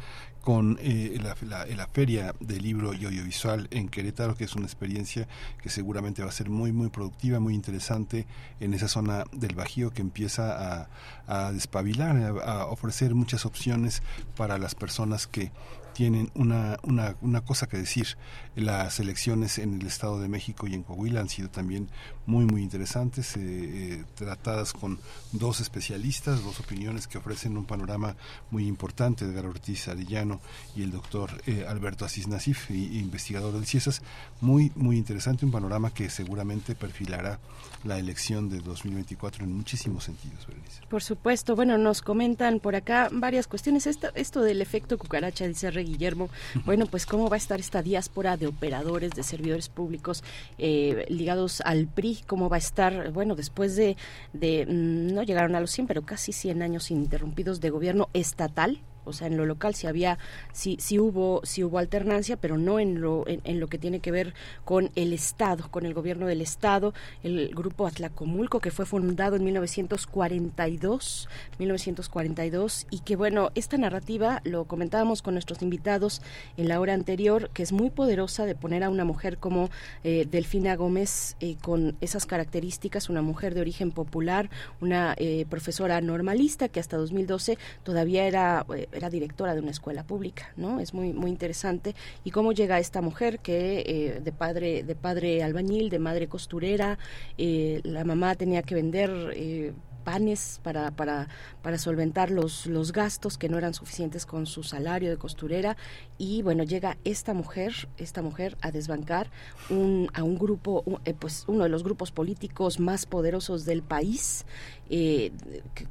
con eh, la, la, feria del libro y audiovisual en Querétaro, que es una experiencia que seguramente va a ser muy, muy productiva, muy interesante en esa zona del Bajío que empieza a, a despabilar, a, a ofrecer muchas opciones para las personas que tienen una, una, una cosa que decir. Las elecciones en el Estado de México y en Coahuila han sido también muy, muy interesantes, eh, eh, tratadas con dos especialistas, dos opiniones que ofrecen un panorama muy importante, Edgar Ortiz Arellano y el doctor eh, Alberto Asís Nasif, investigador del CIESAS. Muy, muy interesante, un panorama que seguramente perfilará la elección de 2024 en muchísimos sentidos, Berenice. Por supuesto, bueno, nos comentan por acá varias cuestiones. Esto, esto del efecto cucaracha, dice Rey Guillermo, bueno, pues cómo va a estar esta diáspora de operadores, de servidores públicos eh, ligados al PRI, cómo va a estar, bueno, después de, de, no llegaron a los 100, pero casi 100 años ininterrumpidos de gobierno estatal, o sea en lo local sí había sí sí hubo sí hubo alternancia pero no en lo en, lo que tiene que ver con el estado con el gobierno del estado. El grupo Atlacomulco que fue fundado en 1942 1942 y que bueno esta narrativa lo comentábamos con nuestros invitados en la hora anterior que es muy poderosa de poner a una mujer como eh, Delfina Gómez eh, con esas características una mujer de origen popular una eh, profesora normalista que hasta 2012 todavía era era directora de una escuela pública, ¿no? Es muy muy interesante y cómo llega esta mujer que eh, de padre de padre albañil, de madre costurera, eh, la mamá tenía que vender eh, panes para, para, para solventar los, los gastos que no eran suficientes con su salario de costurera y bueno, llega esta mujer, esta mujer a desbancar un, a un grupo, eh, pues uno de los grupos políticos más poderosos del país, eh,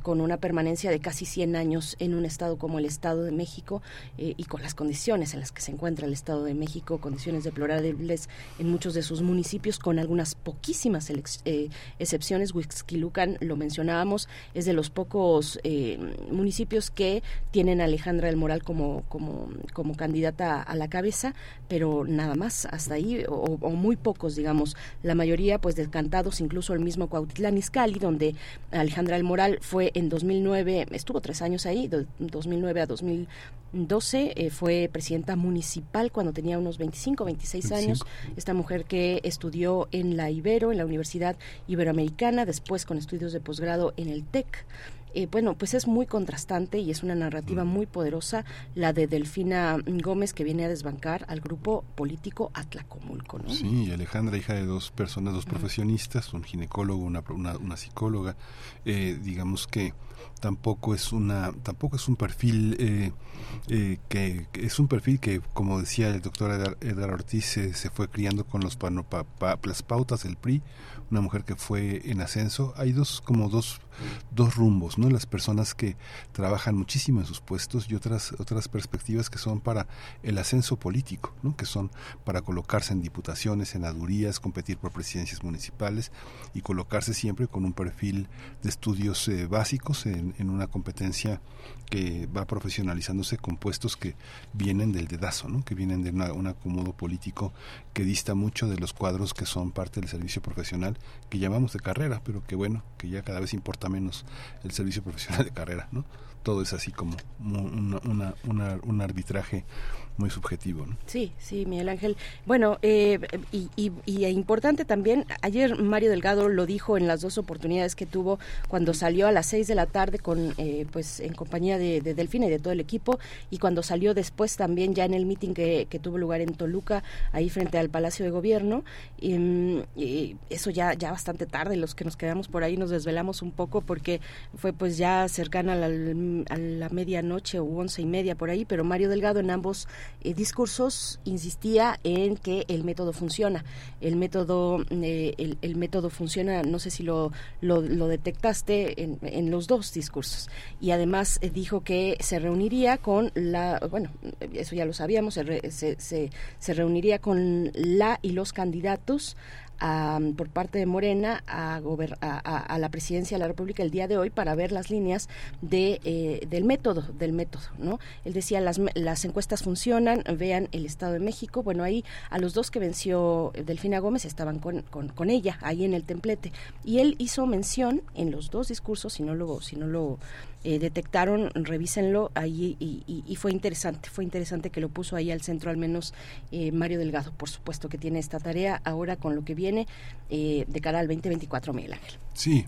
con una permanencia de casi 100 años en un estado como el Estado de México eh, y con las condiciones en las que se encuentra el Estado de México, condiciones deplorables en muchos de sus municipios, con algunas poquísimas excepciones. Huixquilucan, lo mencionábamos, es de los pocos municipios que tienen a Alejandra del Moral como, como, como candidata a la cabeza, pero nada más, hasta ahí, o, muy pocos, digamos, la mayoría pues descantados, incluso el mismo Cuautitlán Izcalli, donde Alejandra del Moral fue en 2009, estuvo tres años ahí, de 2009 a 2012, eh, fue presidenta municipal cuando tenía unos 25, 26 años, esta mujer que estudió en la Ibero, en la Universidad Iberoamericana, después con estudios de posgrado en el TEC, eh, bueno, pues es muy contrastante y es una narrativa muy poderosa la de Delfina Gómez que viene a desbancar al grupo político Atlacomulco. ¿no? Sí, Alejandra, hija de dos personas, dos profesionistas, un ginecólogo, una, una, psicóloga, eh, digamos que tampoco es una tampoco es un perfil eh, eh, que, es un perfil que como decía el doctor Edgar, Ortiz se fue criando con los las pautas del PRI una mujer que fue en ascenso. Hay dos como dos dos rumbos no las personas que trabajan muchísimo en sus puestos y otras otras perspectivas que son para el ascenso político que son para colocarse en diputaciones senadurías competir por presidencias municipales y colocarse siempre con un perfil de estudios eh, básicos en, una competencia que va profesionalizándose con puestos que vienen del dedazo, que vienen de un acomodo político que dista mucho de los cuadros que son parte del servicio profesional que llamamos de carrera, pero que bueno, que ya cada vez importa menos el servicio profesional de carrera, ¿no? Todo es así como un arbitraje muy subjetivo. ¿no? Sí, sí, Miguel Ángel. Bueno, eh, y, y, importante también, ayer Mario Delgado lo dijo en las dos oportunidades que tuvo cuando salió a las seis de la tarde con, eh, pues, en compañía de, de, Delfina y de todo el equipo, y cuando salió después también ya en el meeting que, tuvo lugar en Toluca, ahí frente al Palacio de Gobierno. Y, eso ya, ya bastante tarde, los que nos quedamos por ahí nos desvelamos un poco porque fue pues ya cercana a la, a la medianoche o once y media por ahí, pero Mario Delgado en ambos eh, discursos insistía en que el método funciona. El método, eh, el, método funciona, no sé si lo, lo, detectaste en, los dos discursos. Y además eh, dijo que se reuniría con la, bueno, eso ya lo sabíamos, se, se, se reuniría con la y los candidatos por parte de Morena a, a, la presidencia de la República el día de hoy para ver las líneas de, eh, del método, del método, ¿no? Él decía, las, las encuestas funcionan, vean el Estado de México, bueno, ahí a los dos que venció Delfina Gómez estaban con, con, ella, ahí en el templete, y él hizo mención en los dos discursos, si no lo, si no lo eh, detectaron, revísenlo ahí y, fue interesante, fue interesante que lo puso ahí al centro al menos eh, Mario Delgado, por supuesto que tiene esta tarea ahora con lo que viene eh, de cara al 2024, Miguel Ángel. Sí,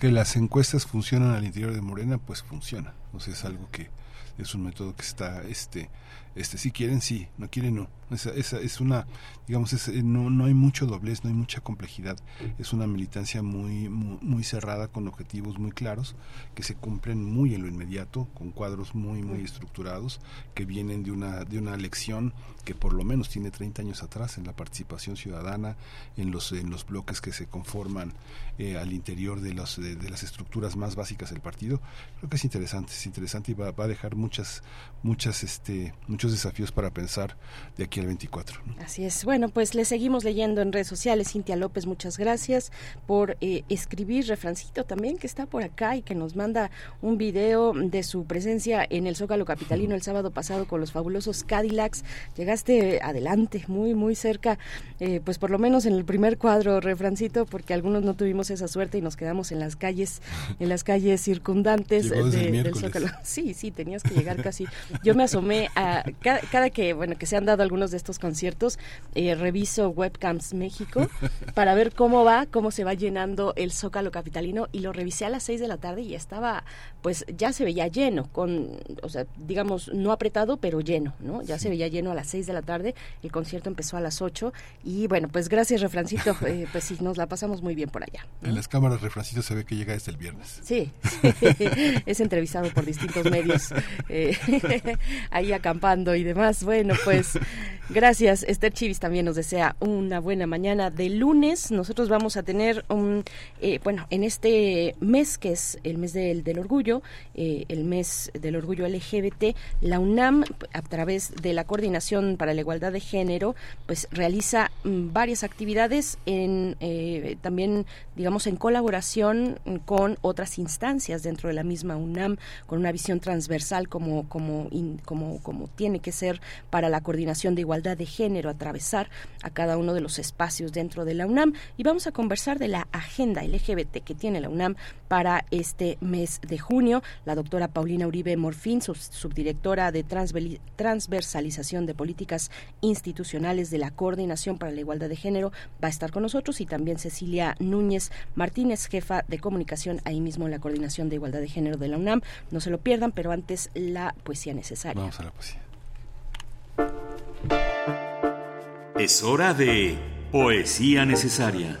que las encuestas funcionan al interior de Morena, pues funciona, o sea, es algo que es un método que está este este si quieren sí no quieren no esa, esa es una digamos es, eh, no, no hay mucho doblez no hay mucha complejidad. Es una militancia muy, muy, cerrada con objetivos muy claros que se cumplen muy en lo inmediato con cuadros muy muy estructurados que vienen de una de una lección que por lo menos tiene 30 años atrás en la participación ciudadana en los en los bloques que se conforman eh, al interior de, los, de, las estructuras más básicas del partido. Creo que es interesante es interesante y va, va a dejar muchas muchas este muchos desafíos para pensar de aquí al 24. Así es. Bueno, pues le seguimos leyendo en redes sociales. Cintia López, muchas gracias por eh, escribir. Refrancito también, que está por acá y que nos manda un video de su presencia en el Zócalo Capitalino el sábado pasado con los fabulosos Cadillacs. Llegaste adelante, muy, muy cerca, eh, pues por lo menos en el primer cuadro, Refrancito, porque algunos no tuvimos esa suerte y nos quedamos en las calles, en las calles circundantes del Zócalo. Sí, sí, tenías que llegar casi. Yo me asomé a cada, que bueno que se han dado algunos de estos conciertos, eh, reviso Webcams México para ver cómo va, cómo se va llenando el Zócalo capitalino y lo revisé a las 6 de la tarde y estaba pues ya se veía lleno con o sea, digamos no apretado, pero lleno, ¿no? Ya se veía lleno a las 6 de la tarde, el concierto empezó a las 8 y bueno, pues gracias Refrancito, eh, pues sí nos la pasamos muy bien por allá. En las cámaras Refrancito se ve que llega desde el viernes. Sí, es entrevistado por distintos medios, eh, ahí acampando y demás. Bueno, pues gracias. Esther Chivis también nos desea una buena mañana de lunes. Nosotros vamos a tener un, eh, bueno, en este mes que es el mes del, del orgullo, eh, el mes del orgullo LGBT, la UNAM, a través de la Coordinación para la Igualdad de Género, pues realiza mm, varias actividades en también, digamos, en colaboración con otras instancias dentro de la misma UNAM, con una visión transversal como, como, como, como tiene que ser para la coordinación de igualdad de género, atravesar a cada uno de los espacios dentro de la UNAM. Y vamos a conversar de la agenda LGBT que tiene la UNAM para este mes de junio. La doctora Paulina Uribe Morfín, subdirectora de transversalización de políticas institucionales de la Coordinación para la Igualdad de Género, va a estar con nosotros y también Cecilia Núñez Martínez, jefa de comunicación ahí mismo en la Coordinación de Igualdad de Género de la UNAM. No se lo pierdan, pero antes la poesía necesaria. Vamos a la poesía. Es hora de poesía necesaria.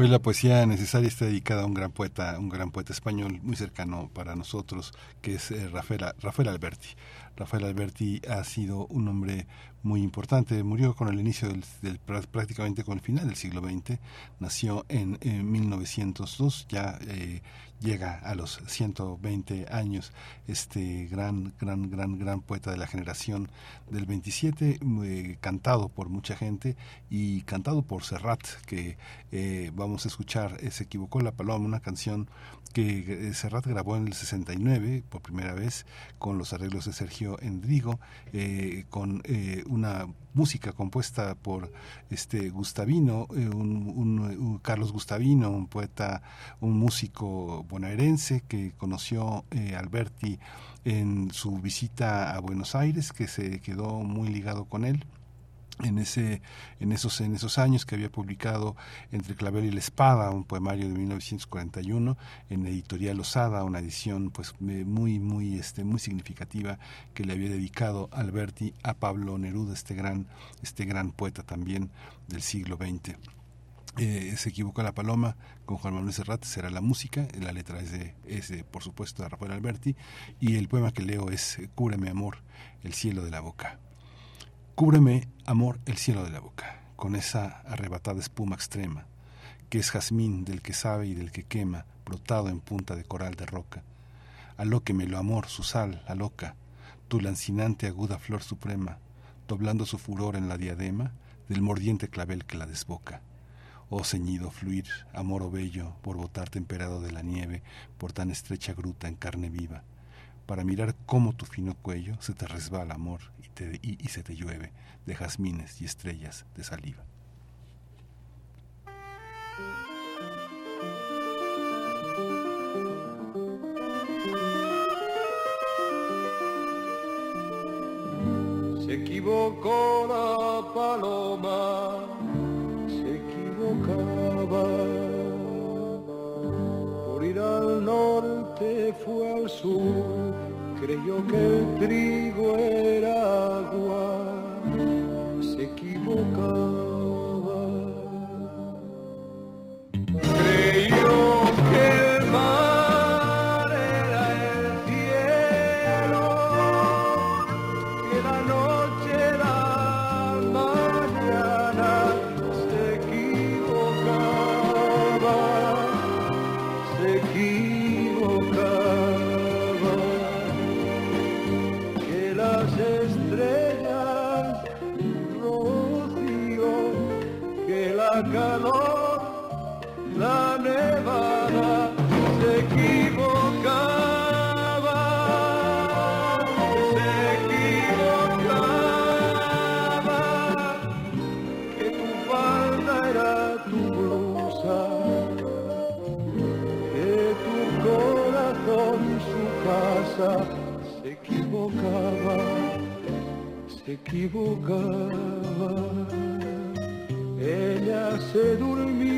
Hoy la poesía necesaria está dedicada a un gran poeta, un gran poeta español muy cercano para nosotros, que es eh, Rafael, Rafael Alberti. Rafael Alberti ha sido un hombre muy importante. Murió con el inicio del, prácticamente con el final del siglo XX. Nació en, 1902, ya eh, llega a los 120 años. Este gran, gran, gran, gran poeta de la generación del 27, eh, cantado por mucha gente y cantado por Serrat, que eh, vamos a escuchar. Se equivocó la paloma, una canción que Serrat grabó en el 69 por primera vez con los arreglos de Sergio Endrigo, con una música compuesta por este Gustavino, eh, un, Carlos Gustavino, un poeta, un músico bonaerense que conoció eh, Alberti en su visita a Buenos Aires, que se quedó muy ligado con él en ese en esos en esos años que había publicado entre clavel y la espada un poemario de 1941 en editorial Osada una edición pues muy muy este muy significativa que le había dedicado Alberti a Pablo Neruda este gran este gran poeta también del siglo XX eh, se equivoca la paloma con Juan Manuel Serrat será la música la letra es de, es de por supuesto de Rafael Alberti y el poema que leo es Cúbreme amor el cielo de la boca Cúbreme, amor, el cielo de la boca, con esa arrebatada espuma extrema, que es jazmín del que sabe y del que quema, brotado en punta de coral de roca. Alóquemelo, amor, su sal, loca, tu lancinante aguda flor suprema, doblando su furor en la diadema del mordiente clavel que la desboca. Oh ceñido fluir, amor o bello, por botar temperado de la nieve, por tan estrecha gruta en carne viva, para mirar cómo tu fino cuello se te resbala, amor, y, se te llueve de jazmines y estrellas de saliva. Se equivocó la paloma, se equivocaba. Por ir al norte fue al sur creyó que el trigo era agua, se equivocaba, se equivocaba. Ella se durmió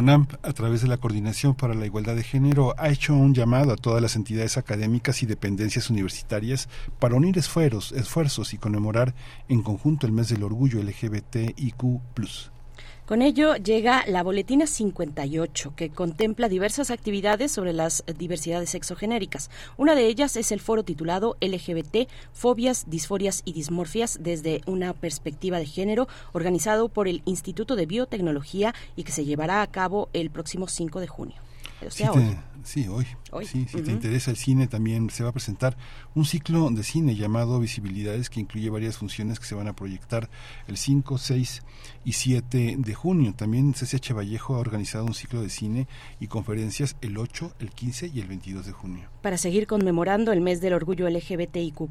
UNAM, a través de la Coordinación para la Igualdad de Género, ha hecho un llamado a todas las entidades académicas y dependencias universitarias para unir esfuerzos, esfuerzos y conmemorar en conjunto el mes del orgullo LGBTIQ+. Con ello llega la Boletina 58, que contempla diversas actividades sobre las diversidades sexogenéricas. Una de ellas es el foro titulado LGBT, Fobias, Disforias y Dismorfias desde una perspectiva de género, organizado por el Instituto de Biotecnología y que se llevará a cabo el próximo 5 de junio. O sea, sí, te- sí, hoy. Hoy. Sí, si te interesa el cine, también se va a presentar un ciclo de cine llamado Visibilidades, que incluye varias funciones que se van a proyectar el 5, 6 y 7 de junio. También CCH Vallejo ha organizado un ciclo de cine y conferencias el 8, el 15 y el 22 de junio. para seguir conmemorando el mes del orgullo LGBTIQ+.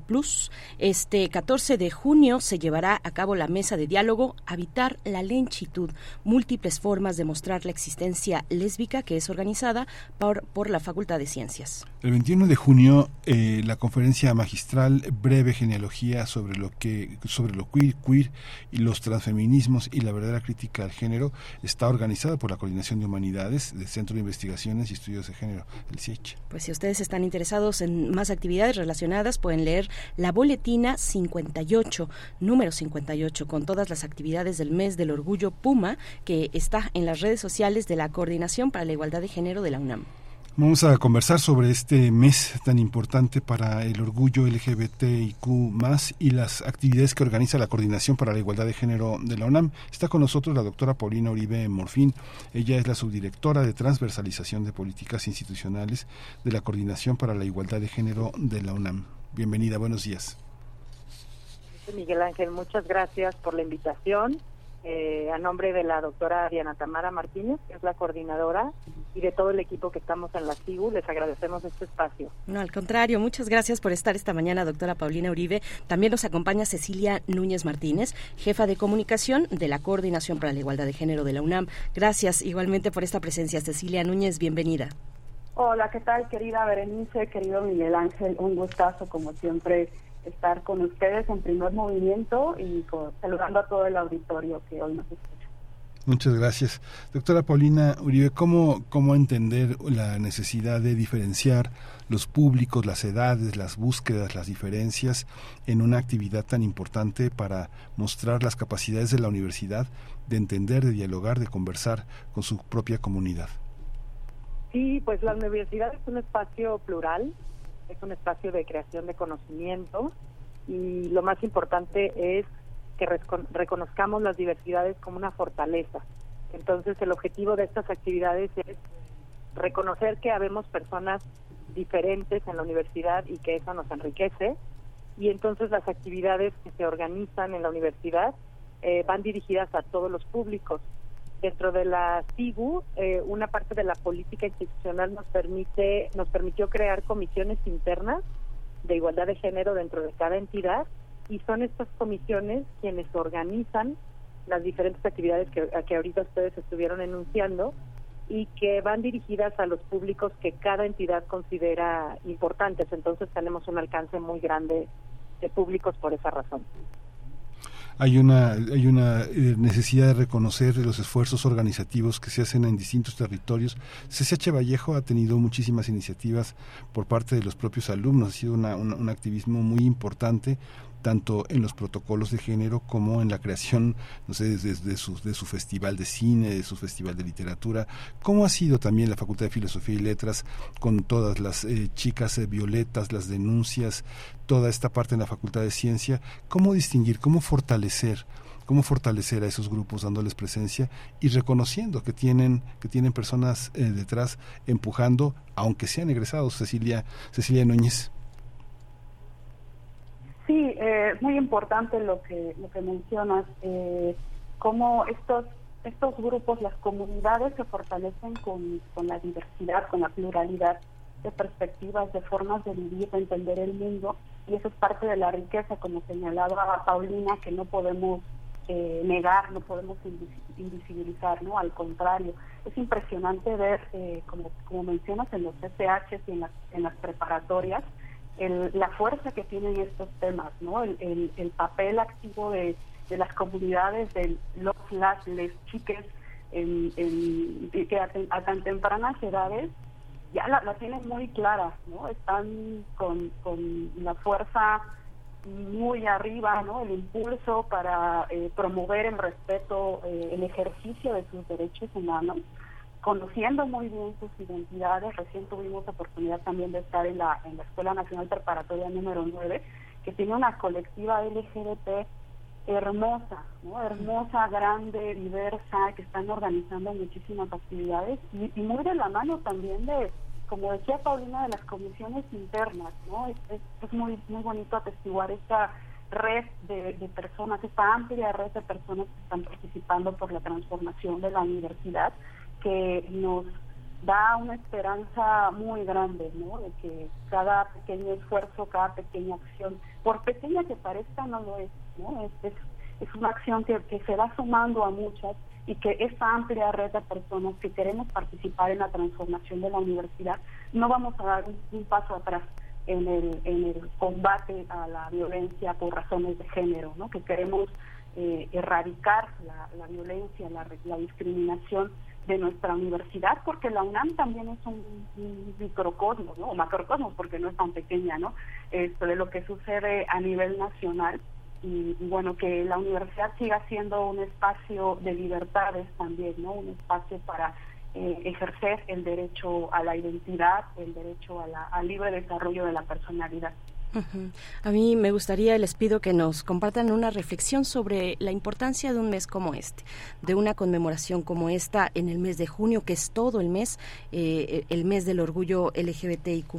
Este 14 de junio se llevará a cabo la mesa de diálogo Habitar la lenchitud, múltiples formas de mostrar la existencia lésbica que es organizada por, por la Facultad de Ciencias. El 21 de junio, eh, la conferencia magistral Breve genealogía sobre lo que sobre lo queer, queer y los transfeminismos y la verdadera crítica al género está organizada por la Coordinación de Humanidades del Centro de Investigaciones y Estudios de Género, el CIECH. Pues si ustedes están interesados en más actividades relacionadas, pueden leer la boletina 58, número 58, con todas las actividades del mes del orgullo Puma, que está en las redes sociales de la Coordinación para la Igualdad de Género de la UNAM. Vamos a conversar sobre este mes tan importante para el orgullo LGBTIQ y las actividades que organiza la Coordinación para la Igualdad de Género de la UNAM. Está con nosotros la doctora Paulina Uribe Morfín. Ella es la subdirectora de transversalización de políticas institucionales de la Coordinación para la Igualdad de Género de la UNAM. Bienvenida, buenos días. Miguel Ángel, muchas gracias por la invitación. Eh, a nombre de la doctora Diana Tamara Martínez, que es la coordinadora, y de todo el equipo que estamos en la CIU, les agradecemos este espacio. No, al contrario, muchas gracias por estar esta mañana, doctora Paulina Uribe. También nos acompaña Cecilia Núñez Martínez, jefa de comunicación de la Coordinación para la Igualdad de Género de la UNAM. Gracias igualmente por esta presencia, Cecilia Núñez, bienvenida. Hola, ¿qué tal, querida Berenice, querido Miguel Ángel? Un gustazo, como siempre, estar con ustedes en primer movimiento y con- saludando a todo el auditorio que hoy nos escucha. Muchas gracias. Doctora Paulina Uribe, ¿cómo, ¿cómo entender la necesidad de diferenciar los públicos, las edades, las búsquedas, las diferencias en una actividad tan importante para mostrar las capacidades de la universidad de entender, de dialogar, de conversar con su propia comunidad? Sí, pues la universidad es un espacio plural, es un espacio de creación de conocimiento y lo más importante es que reconozcamos las diversidades como una fortaleza. Entonces el objetivo de estas actividades es reconocer que habemos personas diferentes en la universidad y que eso nos enriquece. Y entonces las actividades que se organizan en la universidad eh, van dirigidas a todos los públicos. Dentro de la CIGU, eh, una parte de la política institucional nos permite, nos permitió crear comisiones internas de igualdad de género dentro de cada entidad y son estas comisiones quienes organizan las diferentes actividades que, que ahorita ustedes estuvieron enunciando y que van dirigidas a los públicos que cada entidad considera importantes. Entonces tenemos un alcance muy grande de públicos por esa razón hay una, hay una eh, necesidad de reconocer los esfuerzos organizativos que se hacen en distintos territorios. CCH Vallejo ha tenido muchísimas iniciativas por parte de los propios alumnos, ha sido un activismo muy importante tanto en los protocolos de género como en la creación, no sé, desde, su, de su festival de cine, de su festival de literatura, cómo ha sido también la Facultad de Filosofía y Letras con todas las eh, chicas eh, violetas, las denuncias, toda esta parte en la Facultad de Ciencia, cómo distinguir, cómo fortalecer cómo fortalecer a esos grupos dándoles presencia y reconociendo que tienen que tienen personas eh, detrás empujando aunque sean egresados Cecilia Cecilia Núñez Sí, eh, es muy importante lo que lo que mencionas, eh, cómo estos estos grupos, las comunidades se fortalecen con, con la diversidad, con la pluralidad de perspectivas, de formas de vivir, de entender el mundo, y eso es parte de la riqueza, como señalaba Paulina, que no podemos eh, negar, no podemos invisibilizar, ¿no? Al contrario, es impresionante ver, eh, como, como mencionas, en los SH y en las, en las preparatorias, la fuerza que tienen estos temas, ¿no? El, el, papel activo de, de, las comunidades, de los, las, les chiques, en, que a, tan tempranas edades ya la, la, tienen muy clara, ¿no? Están con, con la fuerza muy arriba, ¿no? El impulso para eh, promover el respeto, eh, el ejercicio de sus derechos humanos conociendo muy bien sus identidades. Recién tuvimos oportunidad también de estar en la, en la Escuela Nacional Preparatoria número 9, que tiene una colectiva LGBT hermosa, ¿no? hermosa, grande, diversa, que están organizando muchísimas actividades y, muy de la mano también de, como decía Paulina, de las comisiones internas. ¿no? Es, es, muy, muy bonito atestiguar esta red de, de, personas, esta amplia red de personas que están participando por la transformación de la universidad que nos da una esperanza muy grande, ¿no? De que cada pequeño esfuerzo, cada pequeña acción, por pequeña que parezca, no lo es, ¿no? Es, es, una acción que, que se va sumando a muchas y que esta amplia red de personas que queremos participar en la transformación de la universidad, no vamos a dar un, paso atrás en el, en el combate a la violencia por razones de género, ¿no? Que queremos eh, erradicar la, violencia, la, la discriminación de nuestra universidad, porque la UNAM también es un, microcosmos, ¿no? o macrocosmos, porque no es tan pequeña, ¿no? Esto de lo que sucede a nivel nacional. Y, bueno, que la universidad siga siendo un espacio de libertades también, ¿no? Un espacio para eh, ejercer el derecho a la identidad, el derecho a la, al libre desarrollo de la personalidad. A mí me gustaría, les pido que nos compartan una reflexión sobre la importancia de un mes como este, de una conmemoración como esta en el mes de junio, que es todo el mes, eh, el mes del orgullo LGBTIQ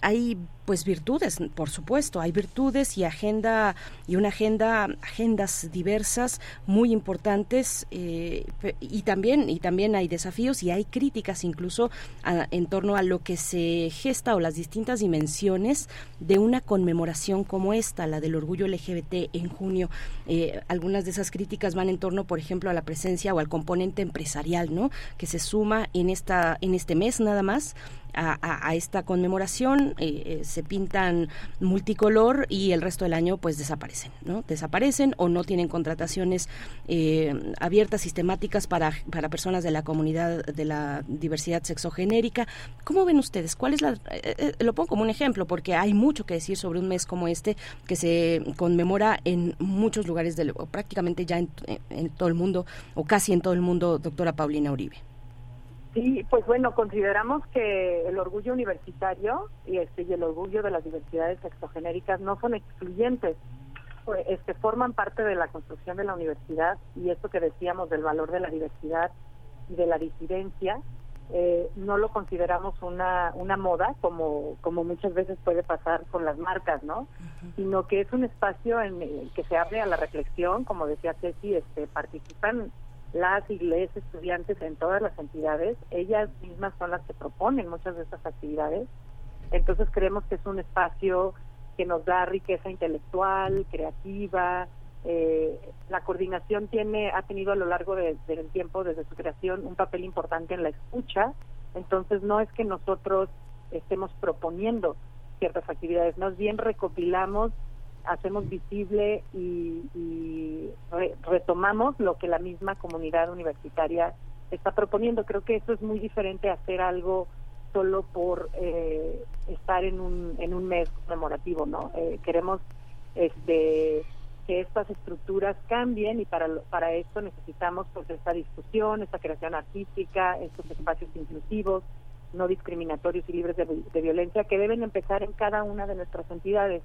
hay pues virtudes, por supuesto, hay virtudes y agenda y una agenda, agendas diversas muy importantes eh, y también y también hay desafíos y hay críticas incluso en torno a lo que se gesta o las distintas dimensiones de una conmemoración como esta, la del orgullo LGBT en junio. Eh, algunas de esas críticas van en torno, por ejemplo, a la presencia o al componente empresarial, ¿no? Que se suma en esta en este mes nada más a, esta conmemoración, eh, se pintan multicolor y el resto del año pues desaparecen, ¿no? Desaparecen o no tienen contrataciones eh, abiertas, sistemáticas para, para personas de la comunidad de la diversidad sexogenérica. ¿Cómo ven ustedes? ¿Cuál es la...? lo pongo como un ejemplo porque hay mucho que decir sobre un mes como este que se conmemora en muchos lugares, del, prácticamente ya en todo el mundo o casi en todo el mundo, doctora Paulina Uribe. Sí, pues bueno, consideramos que el orgullo universitario y, este, y el orgullo de las diversidades sexogenéricas no son excluyentes, pues, este, forman parte de la construcción de la universidad y esto que decíamos del valor de la diversidad y de la disidencia, eh, no lo consideramos una, una moda como, como muchas veces puede pasar con las marcas, ¿no? Sino que es un espacio en el que se abre a la reflexión, como decía Ceci, este, participan las iglesias, estudiantes en todas las entidades, ellas mismas son las que proponen muchas de estas actividades, entonces creemos que es un espacio que nos da riqueza intelectual, creativa, eh, la coordinación tiene ha tenido a lo largo del tiempo desde su creación un papel importante en la escucha. Entonces no es que nosotros estemos proponiendo ciertas actividades más bien recopilamos hacemos visible y, retomamos lo que la misma comunidad universitaria está proponiendo creo que eso es muy diferente a hacer algo solo por eh, estar en un en un mes conmemorativo no eh, queremos este que estas estructuras cambien y para para esto necesitamos pues esta discusión, esta creación artística, estos espacios inclusivos, no discriminatorios y libres de, violencia que deben empezar en cada una de nuestras entidades.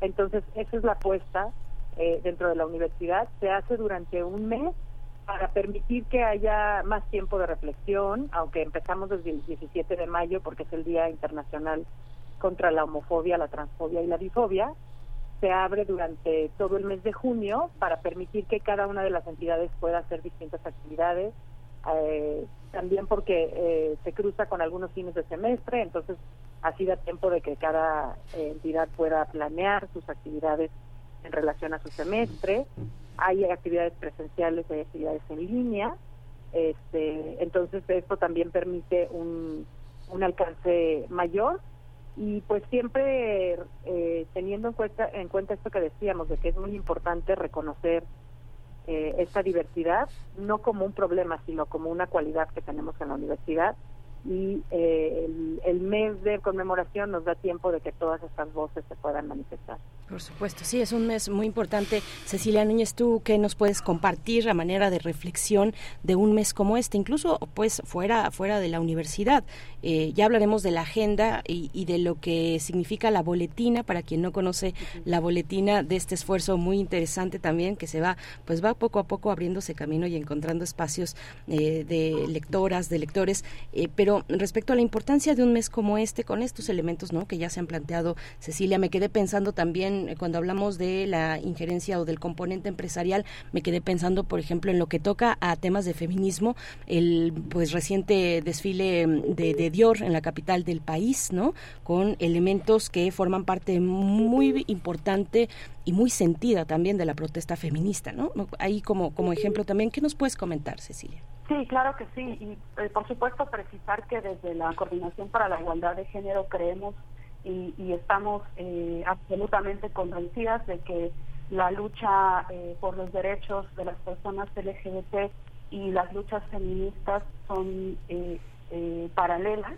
Entonces, esa es la apuesta eh, dentro de la universidad. Se hace durante un mes para permitir que haya más tiempo de reflexión, aunque empezamos desde el 17 de mayo porque es el Día Internacional contra la homofobia, la transfobia y la bifobia, se abre durante todo el mes de junio para permitir que cada una de las entidades pueda hacer distintas actividades, eh, también porque eh, se cruza con algunos fines de semestre, entonces así da tiempo de que cada eh, entidad pueda planear sus actividades en relación a su semestre. Hay actividades presenciales, hay actividades en línea, este, entonces esto también permite un, un alcance mayor y pues siempre eh, teniendo en cuenta, en cuenta esto que decíamos, de que es muy importante reconocer eh, esta diversidad, no como un problema, sino como una cualidad que tenemos en la universidad y eh, el, mes de conmemoración nos da tiempo de que todas estas voces se puedan manifestar. Por supuesto, sí, es un mes muy importante. Cecilia Núñez, ¿tú qué nos puedes compartir a manera de reflexión de un mes como este, incluso pues fuera, fuera de la universidad? Eh, ya hablaremos de la agenda y, de lo que significa la boletina, para quien no conoce la boletina de este esfuerzo muy interesante también, que se va, pues va poco a poco abriéndose camino y encontrando espacios eh, de lectoras, de lectores, pero pero respecto a la importancia de un mes como este, con estos elementos ¿no? que ya se han planteado, Cecilia, me quedé pensando también, eh, cuando hablamos de la injerencia o del componente empresarial, me quedé pensando, por ejemplo, en lo que toca a temas de feminismo, el pues reciente desfile mm, de, Dior en la capital del país, ¿no? con elementos que forman parte muy importante y muy sentida también de la protesta feminista. ¿no? Ahí como, como ejemplo también, ¿qué nos puedes comentar, Cecilia? Sí, claro que sí. Y eh, por supuesto precisar que desde la Coordinación para la Igualdad de Género creemos y, estamos eh, absolutamente convencidas de que la lucha eh, por los derechos de las personas LGBT y las luchas feministas son paralelas,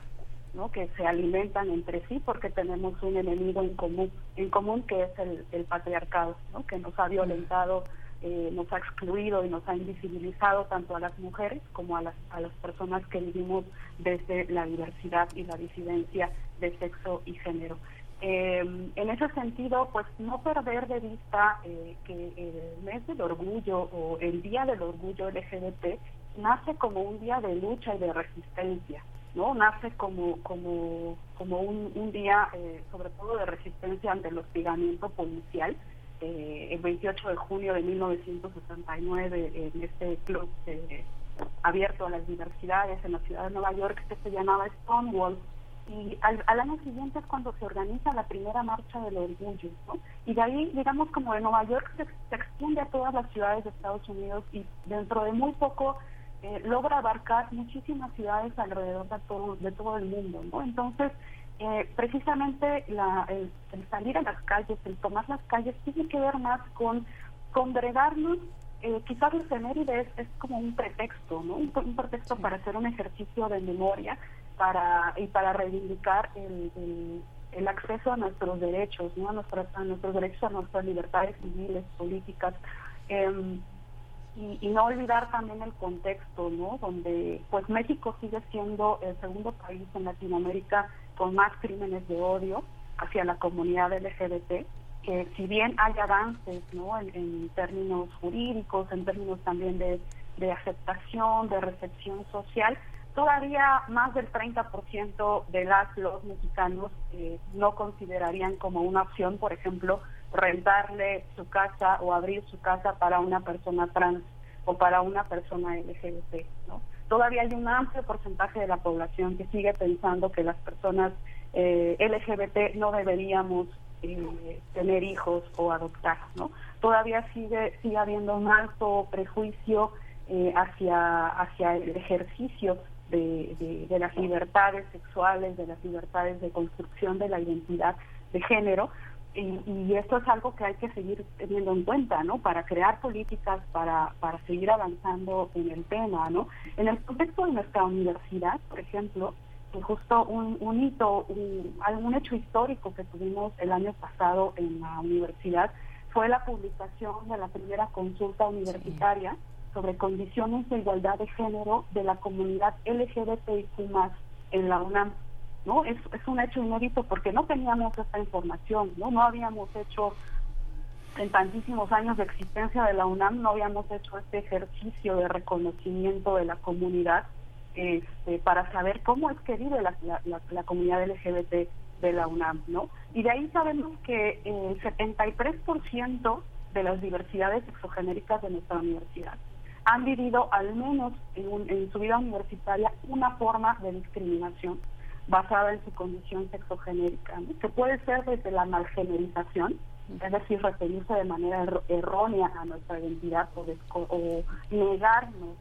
¿no? que se alimentan entre sí porque tenemos un enemigo en común, en común que es el, patriarcado, ¿no? que nos ha violentado eh, nos ha excluido y nos ha invisibilizado tanto a las mujeres como a las, a las personas que vivimos desde la diversidad y la disidencia de sexo y género. Eh, en ese sentido, pues no perder de vista eh, que el mes del orgullo o el Día del Orgullo LGBT nace como un día de lucha y de resistencia, ¿no? Nace como, como, como un, un día sobre todo de resistencia ante el hostigamiento policial. Eh, el 28 de junio de 1969 en este club eh, abierto a las diversidades en la ciudad de Nueva York que se llamaba Stonewall. Y al, año siguiente es cuando se organiza la primera marcha del orgullo y de ahí digamos como de Nueva York se, extiende a todas las ciudades de Estados Unidos y dentro de muy poco eh, logra abarcar muchísimas ciudades alrededor de todo, de todo el mundo ¿no? entonces eh, precisamente la, el, salir a las calles, el tomar las calles, tiene que ver más con congregarnos. Eh, quizás el efeméride es, como un pretexto, ¿no? Un, pretexto para hacer un ejercicio de memoria para y para reivindicar el, el, acceso a nuestros derechos, ¿no? A nuestros, a nuestros derechos, a nuestras libertades civiles, políticas. Em, y, y, no olvidar también el contexto, ¿no? Donde pues México sigue siendo el segundo país en Latinoamérica con más crímenes de odio hacia la comunidad LGBT, que si bien hay avances, ¿no? En, términos jurídicos, en términos también de, de aceptación, de recepción social, todavía más del 30% de las los mexicanos eh, no considerarían como una opción, por ejemplo, rentarle su casa o abrir su casa para una persona trans o para una persona LGBT, ¿no? Todavía hay un amplio porcentaje de la población que sigue pensando que las personas eh, LGBT no deberíamos eh, tener hijos o adoptar, ¿no? Todavía sigue sigue habiendo un alto prejuicio eh, hacia hacia el ejercicio de, de, las libertades sexuales, de las libertades de construcción de la identidad de género, y, esto es algo que hay que seguir teniendo en cuenta, ¿no? Para crear políticas, para, para seguir avanzando en el tema, ¿no? En el contexto de nuestra universidad, por ejemplo, justo un, un hito, un, algún hecho histórico que tuvimos el año pasado en la universidad fue la publicación de la primera consulta universitaria sobre condiciones de igualdad de género de la comunidad LGBTIQ en la UNAM. ¿No? Es, un hecho inédito porque no teníamos esta información, ¿no? No habíamos hecho en tantísimos años de existencia de la UNAM no habíamos hecho este ejercicio de reconocimiento de la comunidad este, para saber cómo es que vive la, comunidad LGBT de la UNAM, ¿no? Y de ahí sabemos que el 73% de las diversidades exogenéricas de nuestra universidad han vivido al menos en, en su vida universitaria una forma de discriminación basada en su condición sexogenérica, que puede ser desde la malgenerización, es decir, referirse de manera errónea a nuestra identidad o, negarnos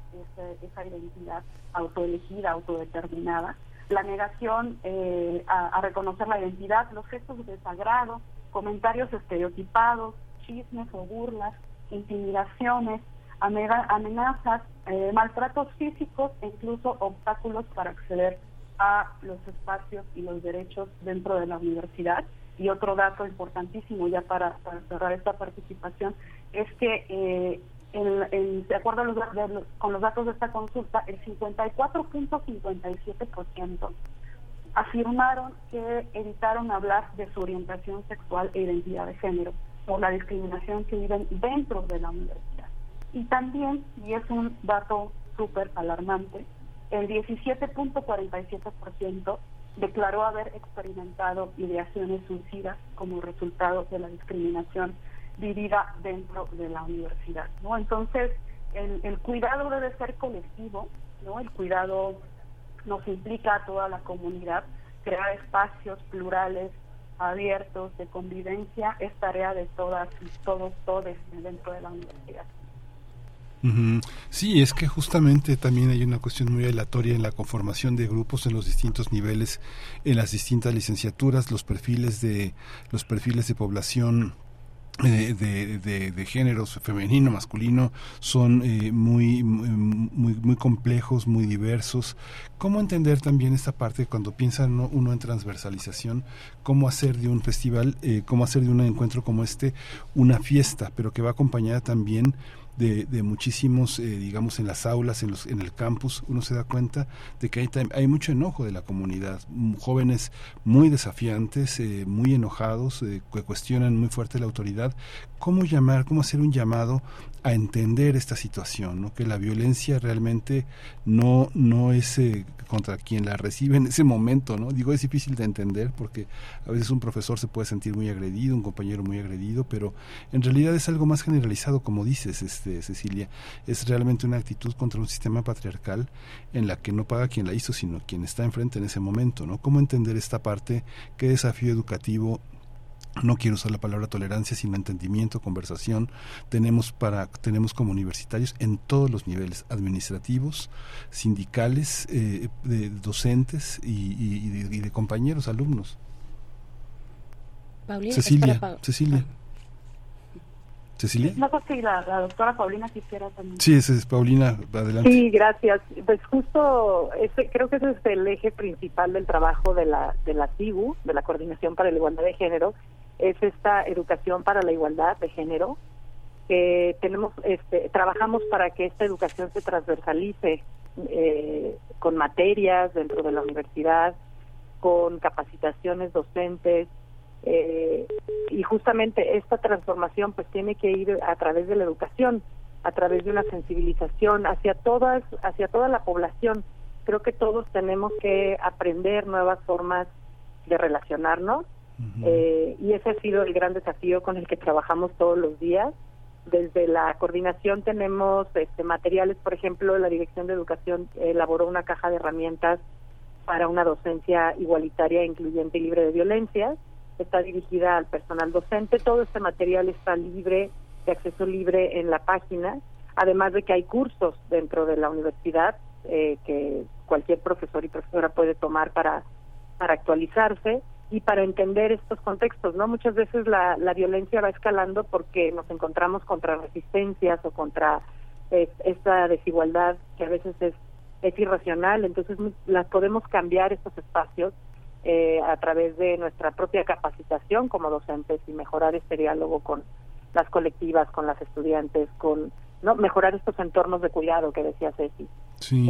esa identidad autoelegida, autodeterminada, la negación eh, a, reconocer la identidad, los gestos de desagrado, comentarios estereotipados, chismes o burlas, intimidaciones, amenazas, eh, maltratos físicos e incluso obstáculos para acceder a los espacios y los derechos dentro de la universidad. Y otro dato importantísimo ya para, cerrar esta participación es que eh, de acuerdo con los datos de esta consulta, el 54.57% afirmaron que evitaron hablar de su orientación sexual e identidad de género por la discriminación que viven dentro de la universidad. Y también, y es un dato súper alarmante, el 17.47% declaró haber experimentado ideaciones suicidas como resultado de la discriminación vivida dentro de la universidad. ¿no? Entonces, el, el cuidado debe ser colectivo, ¿no? el cuidado nos implica a toda la comunidad, crear espacios plurales, abiertos, de convivencia, es tarea de todas y todos, todos dentro de la universidad. Sí, es que justamente también hay una cuestión muy aleatoria en la conformación de grupos en los distintos niveles, en las distintas licenciaturas, los perfiles de los perfiles de población eh, de, de, géneros femenino, masculino, son eh, muy, muy, muy complejos, muy diversos. ¿Cómo entender también esta parte cuando piensa uno, en transversalización? ¿Cómo hacer de un festival, eh, cómo hacer de un encuentro como este una fiesta, pero que va acompañada también de, muchísimos, eh, digamos, en las aulas, en, los, en el campus, uno se da cuenta de que hay, hay mucho enojo de la comunidad, jóvenes muy desafiantes, eh, muy enojados, eh, que cuestionan muy fuerte la autoridad. ¿Cómo llamar, cómo hacer un llamado a entender esta situación, ¿no? que la violencia realmente no, no es eh, contra quien la recibe en ese momento, ¿no? Digo, es difícil de entender porque a veces un profesor se puede sentir muy agredido, un compañero muy agredido, pero en realidad es algo más generalizado, como dices, este, Cecilia, es realmente una actitud contra un sistema patriarcal en la que no paga quien la hizo, sino quien está enfrente en ese momento, ¿no? ¿Cómo entender esta parte? ¿Qué desafío educativo no quiero usar la palabra tolerancia, sino entendimiento, conversación. Tenemos para tenemos como universitarios en todos los niveles, administrativos, sindicales, eh, de docentes y, de, compañeros, alumnos. Cecilia, Cecilia. Ah. Cecilia. No sé si la, doctora Paulina quisiera también. Sí, esa es Paulina, adelante. Sí, gracias. Pues justo ese, creo que ese es el eje principal del trabajo de la, de la TIBU, de la Coordinación para la Igualdad de Género, es esta educación para la igualdad de género que tenemos, este, trabajamos para que esta educación se transversalice eh, con materias dentro de la universidad, con capacitaciones docentes, eh, y justamente esta transformación pues tiene que ir a través de la educación, a través de una sensibilización hacia todas, hacia toda la población. Creo que todos tenemos que aprender nuevas formas de relacionarnos eh, y ese ha sido el gran desafío con el que trabajamos todos los días. Desde la coordinación tenemos este, materiales, por ejemplo, la Dirección de Educación elaboró una caja de herramientas para una docencia igualitaria, incluyente y libre de violencia. Está dirigida al personal docente. Todo este material está libre, de acceso libre en la página, además de que hay cursos dentro de la universidad eh, que cualquier profesor y profesora puede tomar para, para actualizarse y para entender estos contextos, ¿no? Muchas veces la, la violencia va escalando porque nos encontramos contra resistencias o contra esta desigualdad que a veces es, es irracional, entonces las podemos cambiar estos espacios eh, a través de nuestra propia capacitación como docentes y mejorar este diálogo con las colectivas, con las estudiantes, con no mejorar estos entornos de cuidado que decía Ceci.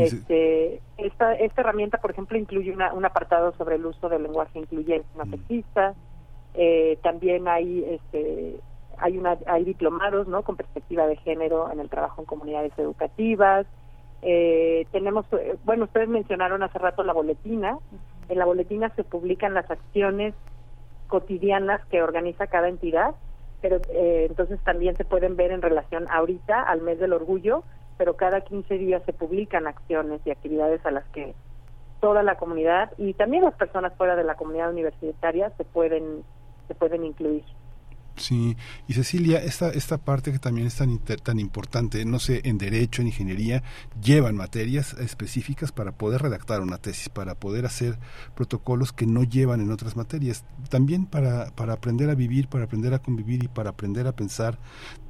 este, esta, esta herramienta, por ejemplo, incluye una, un apartado sobre el uso del lenguaje incluyente no sexista. Eh, también hay este hay una hay diplomados no con perspectiva de género en el trabajo en comunidades educativas. Eh, tenemos eh, bueno ustedes mencionaron hace rato la boletina. En la boletina se publican las acciones cotidianas que organiza cada entidad pero eh, entonces también se pueden ver en relación ahorita al mes del orgullo, pero cada 15 días se publican acciones y actividades a las que toda la comunidad y también las personas fuera de la comunidad universitaria se pueden se pueden incluir. Sí, y Cecilia, esta, esta parte que también es tan, tan importante, no sé, en Derecho, en Ingeniería, llevan materias específicas para poder redactar una tesis, para poder hacer protocolos que no llevan en otras materias. También para, para aprender a vivir, para aprender a convivir y para aprender a pensar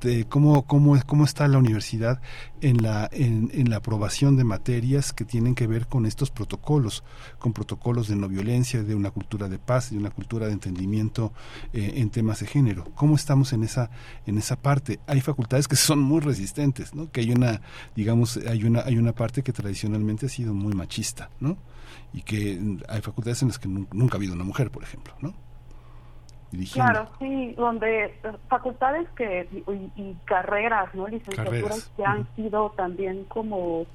de cómo, cómo, cómo está la universidad en la, en, en la aprobación de materias que tienen que ver con estos protocolos, con protocolos de no violencia, de una cultura de paz, de una cultura de entendimiento eh, en temas de género cómo estamos en esa en esa parte. Hay facultades que son muy resistentes no que hay una digamos hay una hay una parte que tradicionalmente ha sido muy machista no y que hay facultades en las que nunca ha habido una mujer por ejemplo no Claro, sí, donde eh, facultades que y, carreras, ¿no? Licenciaturas que han sido también como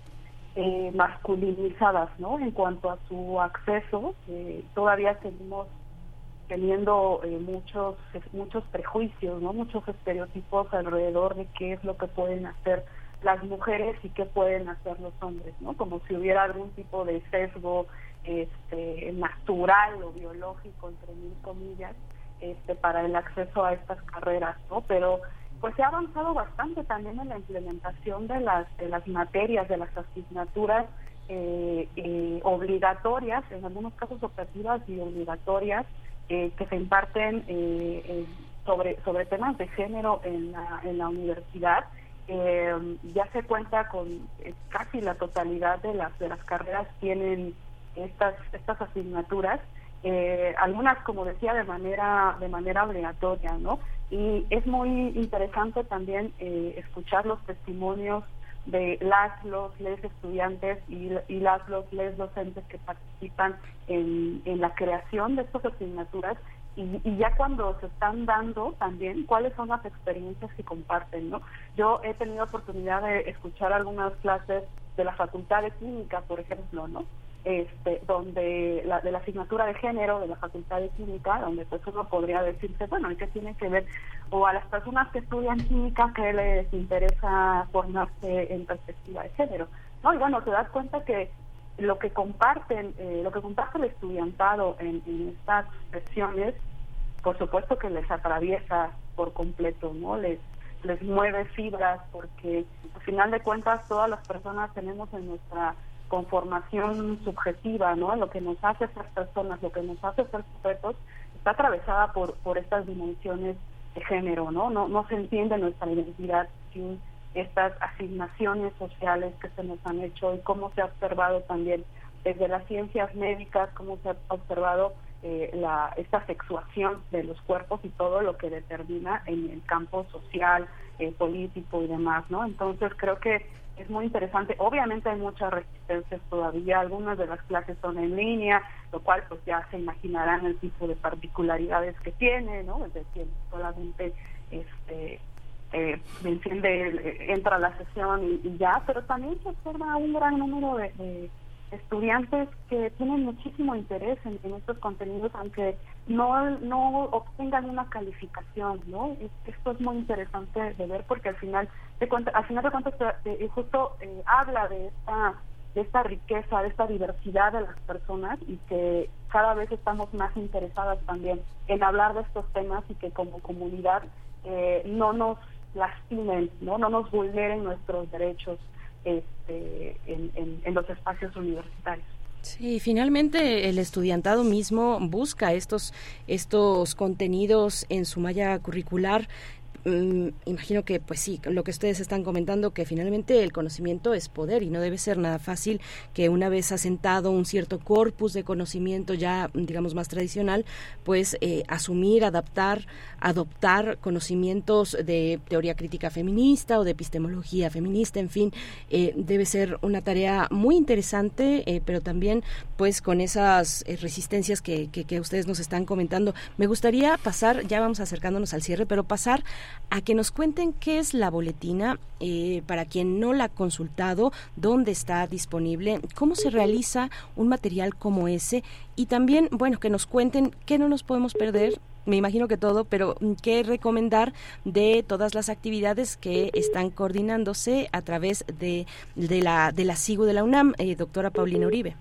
eh, masculinizadas, ¿no? En cuanto a su acceso, eh, todavía seguimos teniendo eh, muchos muchos prejuicios, no muchos estereotipos alrededor de qué es lo que pueden hacer las mujeres y qué pueden hacer los hombres, ¿no? Como si hubiera algún tipo de sesgo este, natural o biológico entre mil comillas este, para el acceso a estas carreras, ¿no? Pero pues se ha avanzado bastante también en la implementación de las de las materias, de las asignaturas eh, eh, obligatorias, en algunos casos optativas y obligatorias eh, que se imparten eh, sobre, sobre temas de género en la, en la universidad. Eh, ya se cuenta con casi la totalidad de las de las carreras tienen estas estas asignaturas algunas como decía de manera de manera obligatoria no y es muy interesante también escuchar los testimonios de las, los, les estudiantes y, y las, los, les docentes que participan en, en la creación de estas asignaturas y, y, ya cuando se están dando también cuáles son las experiencias que comparten, ¿no? Yo he tenido oportunidad de escuchar algunas clases de la Facultad de Química, por ejemplo, ¿no? Este, donde la, de la asignatura de género de la Facultad de Química, donde pues uno podría decirse, bueno, ¿y qué tiene que ver? O a las personas que estudian química que les interesa formarse en perspectiva de género, ¿no? Y bueno, te das cuenta que lo que comparten, eh, lo que comparte el estudiantado en, en estas sesiones, por supuesto que les atraviesa por completo, ¿no? Les les mueve fibras porque al final de cuentas todas las personas tenemos en nuestra conformación subjetiva, ¿no? Lo que nos hace ser personas, lo que nos hace ser sujetos, está atravesada por, por estas dimensiones de género, ¿no? No, no se entiende nuestra identidad sin estas asignaciones sociales que se nos han hecho y cómo se ha observado también desde las ciencias médicas, cómo se ha observado eh, la, esta sexuación de los cuerpos y todo lo que determina en el campo social, eh, político y demás, ¿no? Entonces creo que es muy interesante. Obviamente hay muchas resistencias todavía, algunas de las clases son en línea, lo cual pues ya se imaginarán el tipo de particularidades que tiene, ¿no? Es decir, solamente este eh, enciende, entra a la sesión y, ya, pero también se observa un gran número de estudiantes que tienen muchísimo interés en, estos contenidos, aunque no, no obtengan una calificación, ¿no? Esto es muy interesante de ver porque al final de cuenta, al final de cuentas eh, justo eh, habla de esta de esta riqueza, de esta diversidad de las personas y que cada vez estamos más interesadas también en hablar de estos temas y que como comunidad eh, no nos lastimen, no no nos vulneren nuestros derechos este, en, los espacios universitarios. Sí, finalmente el estudiantado mismo busca estos, estos contenidos en su malla curricular Mm, imagino que, pues sí, lo que ustedes están comentando, que finalmente el conocimiento es poder y no debe ser nada fácil que una vez asentado un cierto corpus de conocimiento ya, digamos, más tradicional, pues eh, asumir, adaptar, adoptar conocimientos de teoría crítica feminista o de epistemología feminista, en fin, eh, debe ser una tarea muy interesante, eh, pero también, pues, con esas resistencias que, que, que ustedes nos están comentando. Me gustaría pasar, ya vamos acercándonos al cierre, pero pasar a que nos cuenten qué es la boletina, eh, para quien no la ha consultado, dónde está disponible, cómo se realiza un material como ese y también, bueno, que nos cuenten qué no nos podemos perder me imagino que todo, pero mm, qué recomendar de todas las actividades que están coordinándose a través de, de la de la SIGU de la UNAM, eh, doctora Paulina Uribe.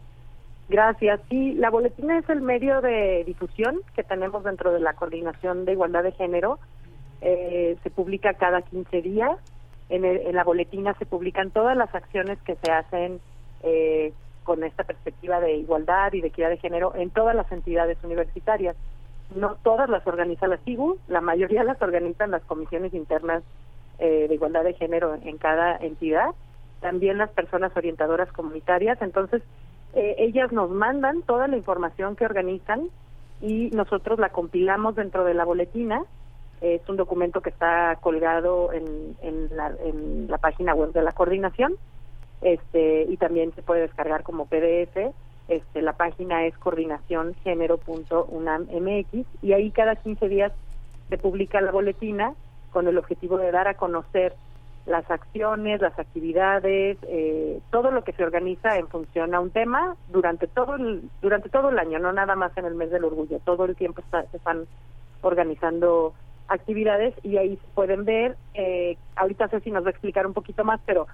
Gracias. Sí, la boletina es el medio de difusión que tenemos dentro de la Coordinación de Igualdad de Género eh, se publica cada 15 días. En, la boletina se publican todas las acciones que se hacen eh, con esta perspectiva de igualdad y de equidad de género en todas las entidades universitarias. No todas las organiza la CIGU, la mayoría las organizan las comisiones internas eh, de igualdad de género en cada entidad, también las personas orientadoras comunitarias. Entonces, ellas nos mandan toda la información que organizan y nosotros la compilamos dentro de la boletina es un documento que está colgado en, en, la, en la página web de la coordinación este y también se puede descargar como PDF. Este, la página es coordinacióngénero.unam.mx y ahí cada 15 días se publica la boletina con el objetivo de dar a conocer las acciones, las actividades, eh, todo lo que se organiza en función a un tema durante todo el, durante todo el año, no nada más en el mes del orgullo, todo el tiempo se están organizando actividades y ahí pueden ver, eh, ahorita si nos va a explicar un poquito más, pero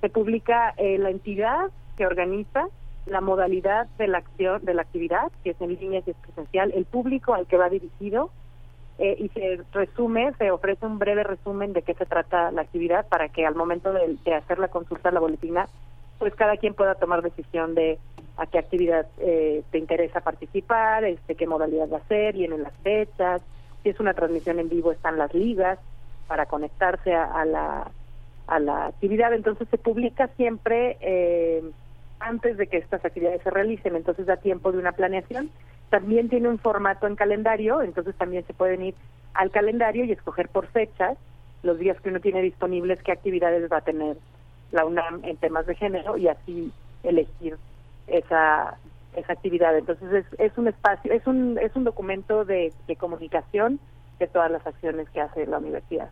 se publica eh, la entidad que organiza, la modalidad de la acción, de la actividad, si es en línea, si es presencial, el público al que va dirigido eh, y se resume, se ofrece un breve resumen de qué se trata la actividad para que al momento de, hacer la consulta la boletina, pues cada quien pueda tomar decisión de a qué actividad eh, te interesa participar, este, qué modalidad va a ser, vienen las fechas, si es una transmisión en vivo están las ligas para conectarse a, la a la actividad. Entonces se publica siempre eh, antes de que estas actividades se realicen entonces da tiempo de una planeación también tiene un formato en calendario entonces también se pueden ir al calendario y escoger por fechas los días que uno tiene disponibles qué actividades va a tener la UNAM en temas de género y así elegir esa esa actividad. Entonces es, es un espacio, es un, es un documento de, comunicación de todas las acciones que hace la universidad.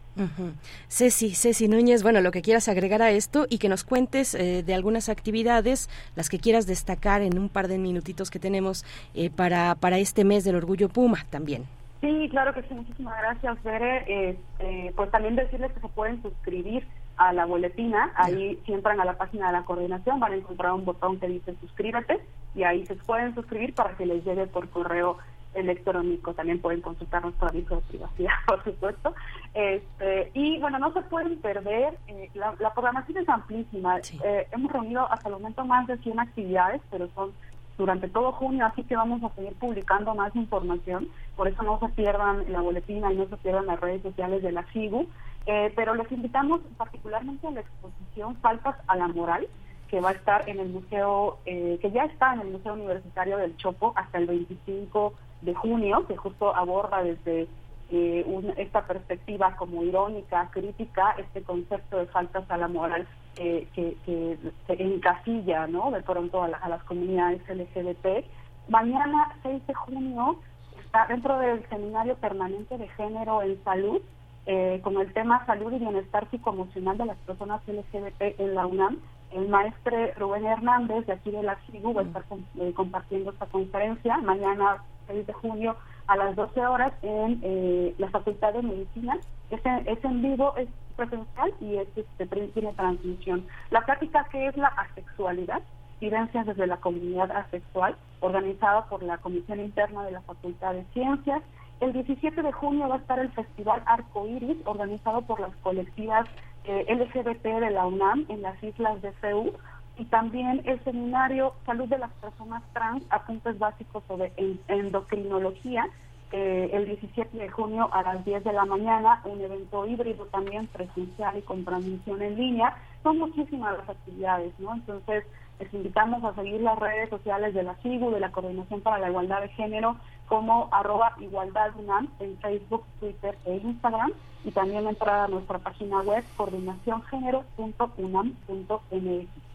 Ceci, Ceci Núñez, bueno, lo que quieras agregar a esto y que nos cuentes eh, de algunas actividades, las que quieras destacar en un par de minutitos que tenemos eh, para, para este mes del Orgullo Puma también. Sí, claro que sí, muchísimas gracias, Bere. Este, pues también decirles que se pueden suscribir a la boletina, ahí si entran a la página de la coordinación van a encontrar un botón que dice suscríbete y ahí se pueden suscribir para que les llegue por correo electrónico. También pueden consultar nuestro aviso de privacidad, por supuesto. Este, y bueno, no se pueden perder, eh, la, programación es amplísima. Eh, hemos reunido hasta el momento más de 100 actividades, pero son durante todo junio, así que vamos a seguir publicando más información. Por eso no se pierdan la boletina y no se pierdan las redes sociales de la FIGU. Eh, pero les invitamos particularmente a la exposición Faltas a la Moral, que va a estar en el museo, eh, que ya está en el Museo Universitario del Chopo hasta el 25 de junio, que justo aborda desde eh, esta perspectiva como irónica, crítica, este concepto de faltas a la moral que, que, se encasilla, ¿no? De pronto a, las comunidades LGBT. Mañana, 6 de junio, está dentro del Seminario Permanente de Género en Salud, eh, con el tema salud y bienestar psicoemocional de las personas LGBT en la UNAM. El maestro Rubén Hernández, de aquí de la CIGU, va a estar eh, compartiendo esta conferencia mañana 6 de junio a las 12 horas en eh, la Facultad de Medicina. Es en, es en vivo, es presencial y es, este, tiene transmisión. La práctica que es la asexualidad, vivencias desde la comunidad asexual, organizada por la Comisión Interna de la Facultad de Ciencias. El 17 de junio va a estar el Festival Arco Iris, organizado por las colectivas eh, LGBT de la UNAM en las islas de Ceú, y también el seminario Salud de las Personas Trans, apuntes básicos sobre endocrinología, eh, el 17 de junio a las 10 de la mañana, un evento híbrido también presencial y con transmisión en línea. Son muchísimas las actividades, ¿no? Entonces, les invitamos a seguir las redes sociales de la CIGU, de la Coordinación para la Igualdad de Género, como arroba igualdad UNAM en Facebook, Twitter e Instagram, y también entrar a nuestra página web coordinacióngénero.unam.mx.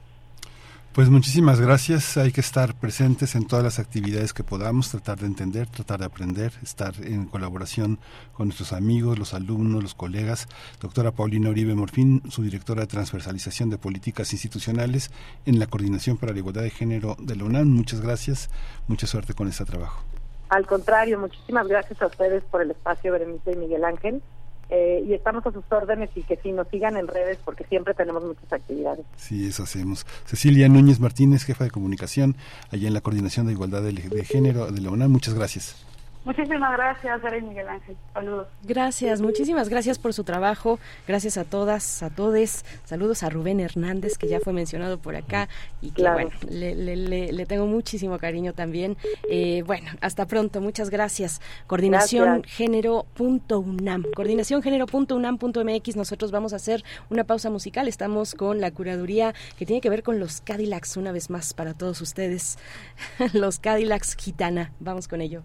Pues muchísimas gracias. Hay que estar presentes en todas las actividades que podamos, tratar de entender, tratar de aprender, estar en colaboración con nuestros amigos, los alumnos, los colegas. Doctora Paulina Uribe Morfín, su directora de transversalización de políticas institucionales en la Coordinación para la Igualdad de Género de la UNAM. Muchas gracias. Mucha suerte con este trabajo. Al contrario, muchísimas gracias a ustedes por el espacio, Berenice y Miguel Ángel. Eh, y estamos a sus órdenes y que sí nos sigan en redes porque siempre tenemos muchas actividades. Sí, eso hacemos. Cecilia Núñez Martínez, jefa de comunicación allá en la Coordinación de Igualdad de, de Género de la UNAM, muchas gracias. Muchísimas gracias, Miguel Ángel. Saludos. Gracias, muchísimas gracias por su trabajo. Gracias a todas, a todes. Saludos a Rubén Hernández, que ya fue mencionado por acá y que, bueno, le, tengo muchísimo cariño también. Eh, bueno, hasta pronto. Muchas gracias. Coordinación Género.unam. Coordinación Género.unam.mx. Nosotros vamos a hacer una pausa musical. Estamos con la curaduría que tiene que ver con los Cadillacs, una vez más para todos ustedes. los Cadillacs Gitana. Vamos con ello.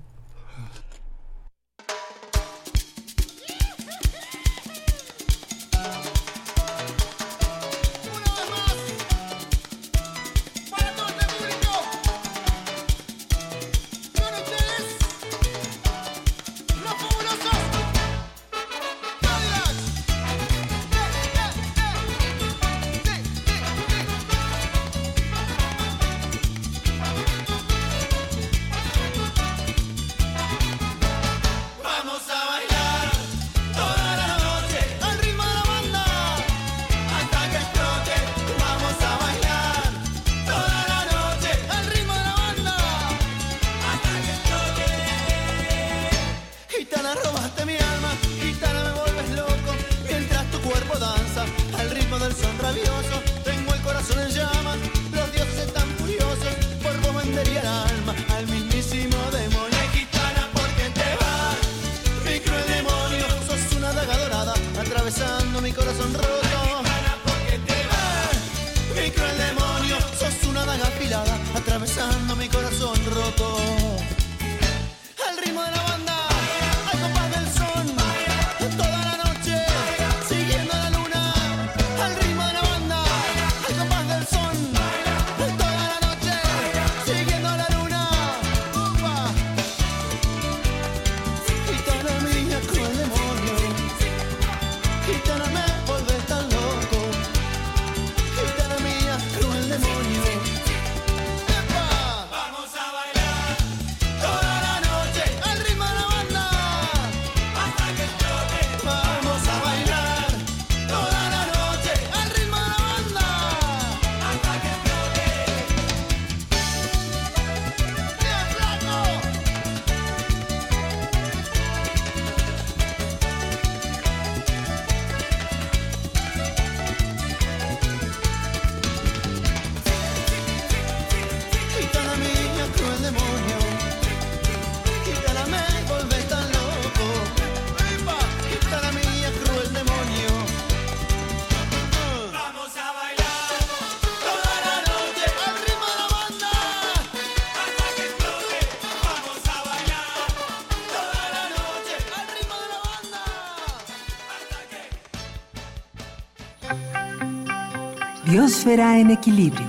Biosfera en equilibrio.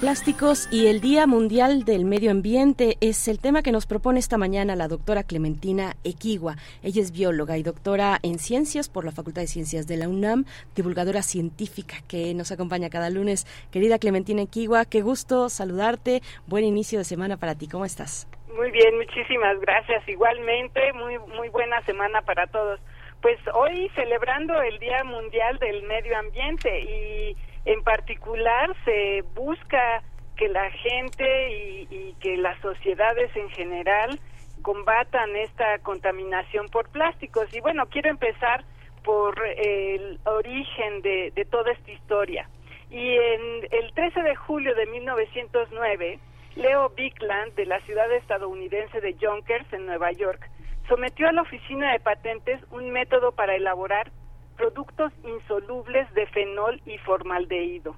Plásticos y el Día Mundial del Medio Ambiente es el tema que nos propone esta mañana la doctora Clementina Equigua. Ella es bióloga y doctora en ciencias por la Facultad de Ciencias de la UNAM, divulgadora científica que nos acompaña cada lunes. Querida Clementina Equigua, qué gusto saludarte. Buen inicio de semana para ti. ¿Cómo estás? Muy bien, muchísimas gracias. Igualmente, muy muy buena semana para todos. Pues hoy celebrando el Día Mundial del Medio Ambiente y en particular se busca que la gente y, que las sociedades en general combatan esta contaminación por plásticos. Y bueno, quiero empezar por el origen de, de toda esta historia. Y en el 13 de julio de 1909, Leo Bigland, de la ciudad estadounidense de Yonkers, en Nueva York, sometió a la Oficina de Patentes un método para elaborar productos insolubles de fenol y formaldehído.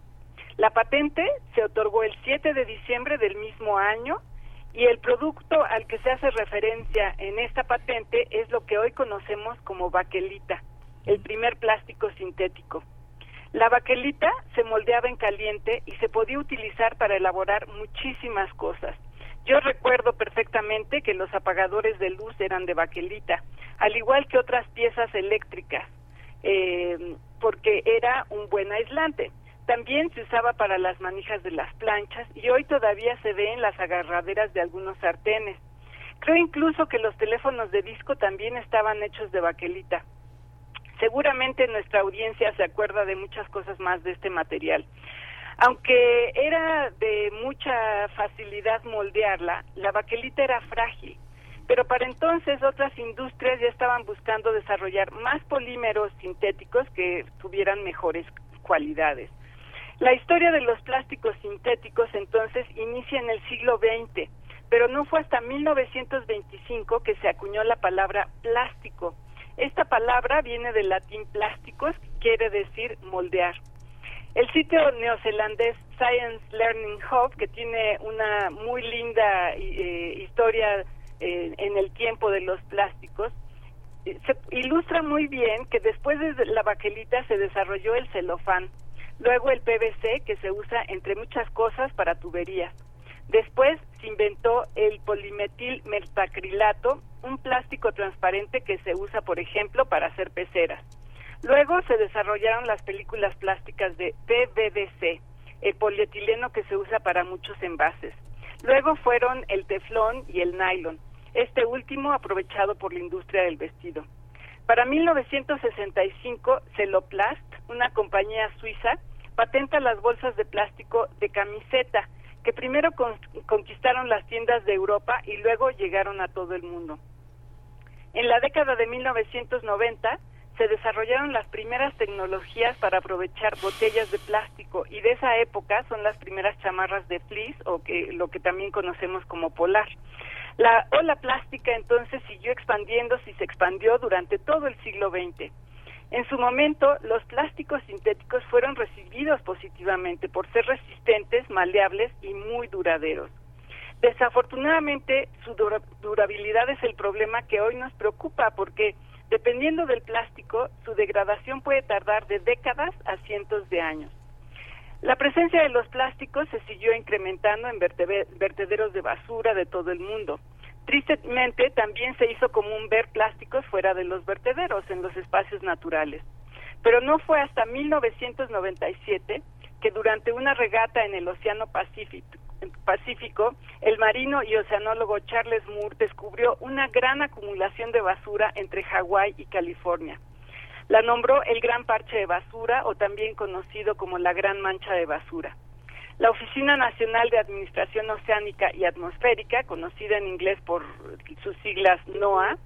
La patente se otorgó el 7 de diciembre del mismo año y el producto al que se hace referencia en esta patente es lo que hoy conocemos como baquelita, el primer plástico sintético. La baquelita se moldeaba en caliente y se podía utilizar para elaborar muchísimas cosas. Yo recuerdo perfectamente que los apagadores de luz eran de baquelita, al igual que otras piezas eléctricas. Eh, porque era un buen aislante. También se usaba para las manijas de las planchas y hoy todavía se ve en las agarraderas de algunos sartenes. Creo incluso que los teléfonos de disco también estaban hechos de baquelita. Seguramente nuestra audiencia se acuerda de muchas cosas más de este material. Aunque era de mucha facilidad moldearla, la baquelita era frágil pero para entonces otras industrias ya estaban buscando desarrollar más polímeros sintéticos que tuvieran mejores cualidades. La historia de los plásticos sintéticos entonces inicia en el siglo XX, pero no fue hasta 1925 que se acuñó la palabra plástico. Esta palabra viene del latín plásticos, que quiere decir moldear. El sitio neozelandés Science Learning Hub, que tiene una muy linda eh, historia en el tiempo de los plásticos, eh, se ilustra muy bien que después de la baquelita se desarrolló el celofán, luego el PVC que se usa entre muchas cosas para tuberías. Después se inventó el polimetil metacrilato, un plástico transparente que se usa, por ejemplo, para hacer peceras. Luego se desarrollaron las películas plásticas de PVDC, el polietileno que se usa para muchos envases. Luego fueron el teflón y el nylon este último aprovechado por la industria del vestido. Para 1965, Celoplast, una compañía suiza, patenta las bolsas de plástico de camiseta, que primero conquistaron las tiendas de Europa y luego llegaron a todo el mundo. En la década de 1990 se desarrollaron las primeras tecnologías para aprovechar botellas de plástico y de esa época son las primeras chamarras de fleece o que lo que también conocemos como polar. La ola plástica entonces siguió expandiéndose y se expandió durante todo el siglo XX. En su momento, los plásticos sintéticos fueron recibidos positivamente por ser resistentes, maleables y muy duraderos. Desafortunadamente, su durabilidad es el problema que hoy nos preocupa porque, dependiendo del plástico, su degradación puede tardar de décadas a cientos de años. La presencia de los plásticos se siguió incrementando en vertederos de basura de todo el mundo. Tristemente, también se hizo común ver plásticos fuera de los vertederos, en los espacios naturales. Pero no fue hasta 1997 que durante una regata en el Océano Pacífico, el marino y oceanólogo Charles Moore descubrió una gran acumulación de basura entre Hawái y California. La nombró el Gran Parche de Basura o también conocido como la Gran Mancha de Basura. La Oficina Nacional de Administración Oceánica y Atmosférica, conocida en inglés por sus siglas NOAA,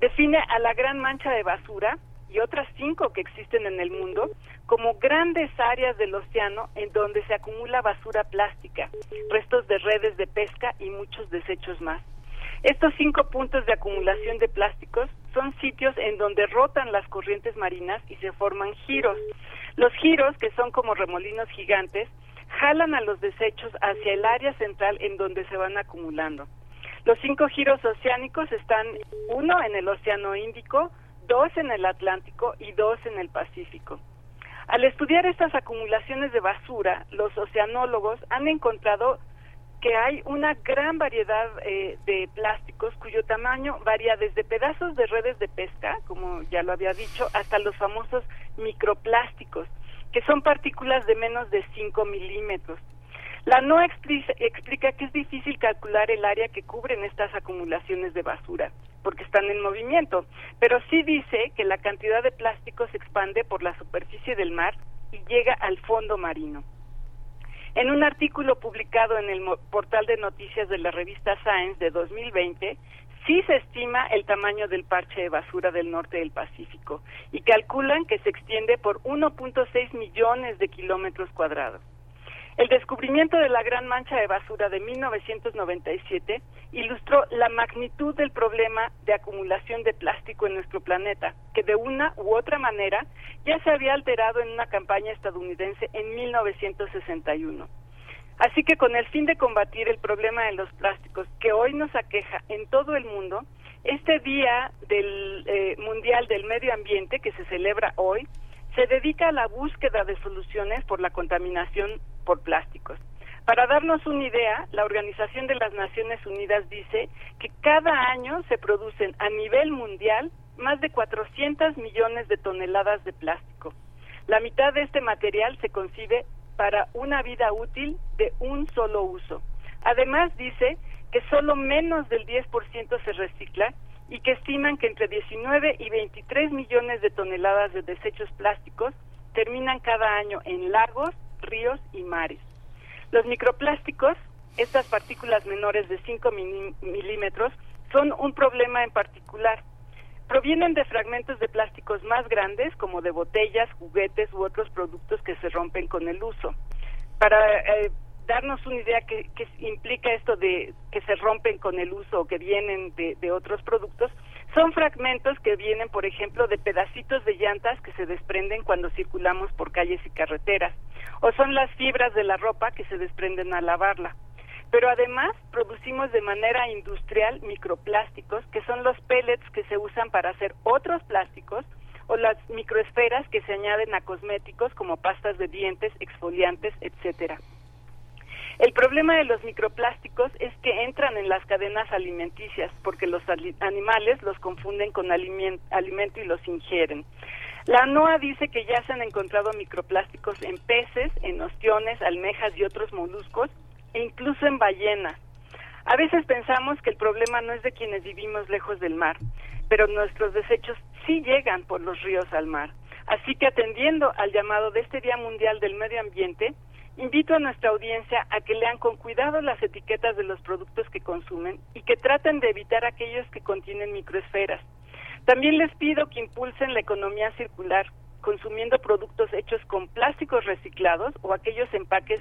define a la Gran Mancha de Basura y otras cinco que existen en el mundo como grandes áreas del océano en donde se acumula basura plástica, restos de redes de pesca y muchos desechos más. Estos cinco puntos de acumulación de plásticos son sitios en donde rotan las corrientes marinas y se forman giros. Los giros, que son como remolinos gigantes, jalan a los desechos hacia el área central en donde se van acumulando. Los cinco giros oceánicos están uno en el Océano Índico, dos en el Atlántico y dos en el Pacífico. Al estudiar estas acumulaciones de basura, los oceanólogos han encontrado que hay una gran variedad eh, de plásticos cuyo tamaño varía desde pedazos de redes de pesca, como ya lo había dicho, hasta los famosos microplásticos, que son partículas de menos de 5 milímetros. La NOAA explica que es difícil calcular el área que cubren estas acumulaciones de basura, porque están en movimiento, pero sí dice que la cantidad de plástico se expande por la superficie del mar y llega al fondo marino. En un artículo publicado en el portal de noticias de la revista Science de 2020, sí se estima el tamaño del parche de basura del norte del Pacífico y calculan que se extiende por 1.6 millones de kilómetros cuadrados. El descubrimiento de la gran mancha de basura de 1997 ilustró la magnitud del problema de acumulación de plástico en nuestro planeta, que de una u otra manera ya se había alterado en una campaña estadounidense en 1961. Así que con el fin de combatir el problema de los plásticos que hoy nos aqueja en todo el mundo, este Día del eh, Mundial del Medio Ambiente que se celebra hoy se dedica a la búsqueda de soluciones por la contaminación por plásticos. Para darnos una idea, la Organización de las Naciones Unidas dice que cada año se producen a nivel mundial más de 400 millones de toneladas de plástico. La mitad de este material se concibe para una vida útil de un solo uso. Además dice que solo menos del 10% se recicla y que estiman que entre 19 y 23 millones de toneladas de desechos plásticos terminan cada año en lagos, ríos y mares. Los microplásticos, estas partículas menores de 5 milímetros, son un problema en particular. Provienen de fragmentos de plásticos más grandes, como de botellas, juguetes u otros productos que se rompen con el uso. Para eh, darnos una idea que, implica esto de que se rompen con el uso o que vienen de, de otros productos, son fragmentos que vienen, por ejemplo, de pedacitos de llantas que se desprenden cuando circulamos por calles y carreteras, o son las fibras de la ropa que se desprenden al lavarla. Pero además producimos de manera industrial microplásticos, que son los pellets que se usan para hacer otros plásticos, o las microesferas que se añaden a cosméticos como pastas de dientes, exfoliantes, etcétera. El problema de los microplásticos es que entran en las cadenas alimenticias porque los animales los confunden con alimento y los ingieren. La NOAA dice que ya se han encontrado microplásticos en peces, en ostiones, almejas y otros moluscos e incluso en ballenas. A veces pensamos que el problema no es de quienes vivimos lejos del mar, pero nuestros desechos sí llegan por los ríos al mar. Así que atendiendo al llamado de este Día Mundial del Medio Ambiente, Invito a nuestra audiencia a que lean con cuidado las etiquetas de los productos que consumen y que traten de evitar aquellos que contienen microesferas. También les pido que impulsen la economía circular, consumiendo productos hechos con plásticos reciclados o aquellos empaques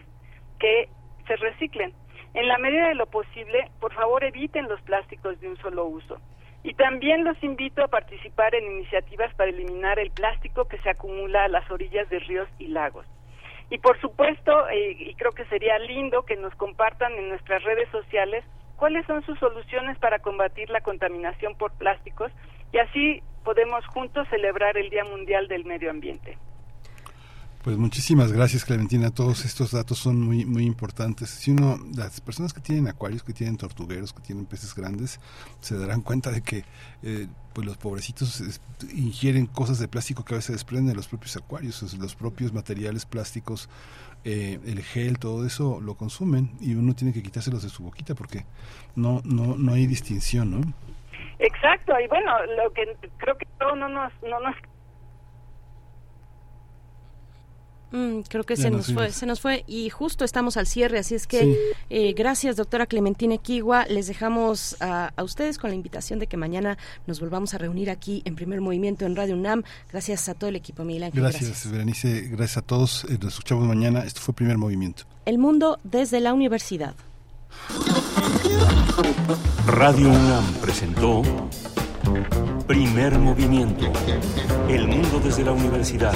que se reciclen. En la medida de lo posible, por favor eviten los plásticos de un solo uso. Y también los invito a participar en iniciativas para eliminar el plástico que se acumula a las orillas de ríos y lagos. Y por supuesto, eh, y creo que sería lindo que nos compartan en nuestras redes sociales cuáles son sus soluciones para combatir la contaminación por plásticos y así podemos juntos celebrar el Día Mundial del Medio Ambiente. Pues muchísimas gracias Clementina, todos estos datos son muy muy importantes. Si uno, las personas que tienen acuarios, que tienen tortugueros, que tienen peces grandes, se darán cuenta de que eh, pues los pobrecitos ingieren cosas de plástico que a veces desprenden de los propios acuarios, los propios materiales plásticos, eh, el gel, todo eso lo consumen y uno tiene que quitárselos de su boquita porque no no no hay distinción, ¿no? Exacto, y bueno, lo que creo que todo no nos no nos Mm, creo que se nos fue, se nos fue y justo estamos al cierre, así es que eh, gracias doctora Clementina Equigua, les dejamos a, ustedes con la invitación de que mañana nos volvamos a reunir aquí en Primer Movimiento en Radio UNAM, gracias a todo el equipo Miguel Ángel. Gracias, gracias. Berenice, gracias a todos, eh, nos escuchamos mañana, esto fue Primer Movimiento. El mundo desde la universidad. Radio UNAM presentó Primer Movimiento, El mundo desde la universidad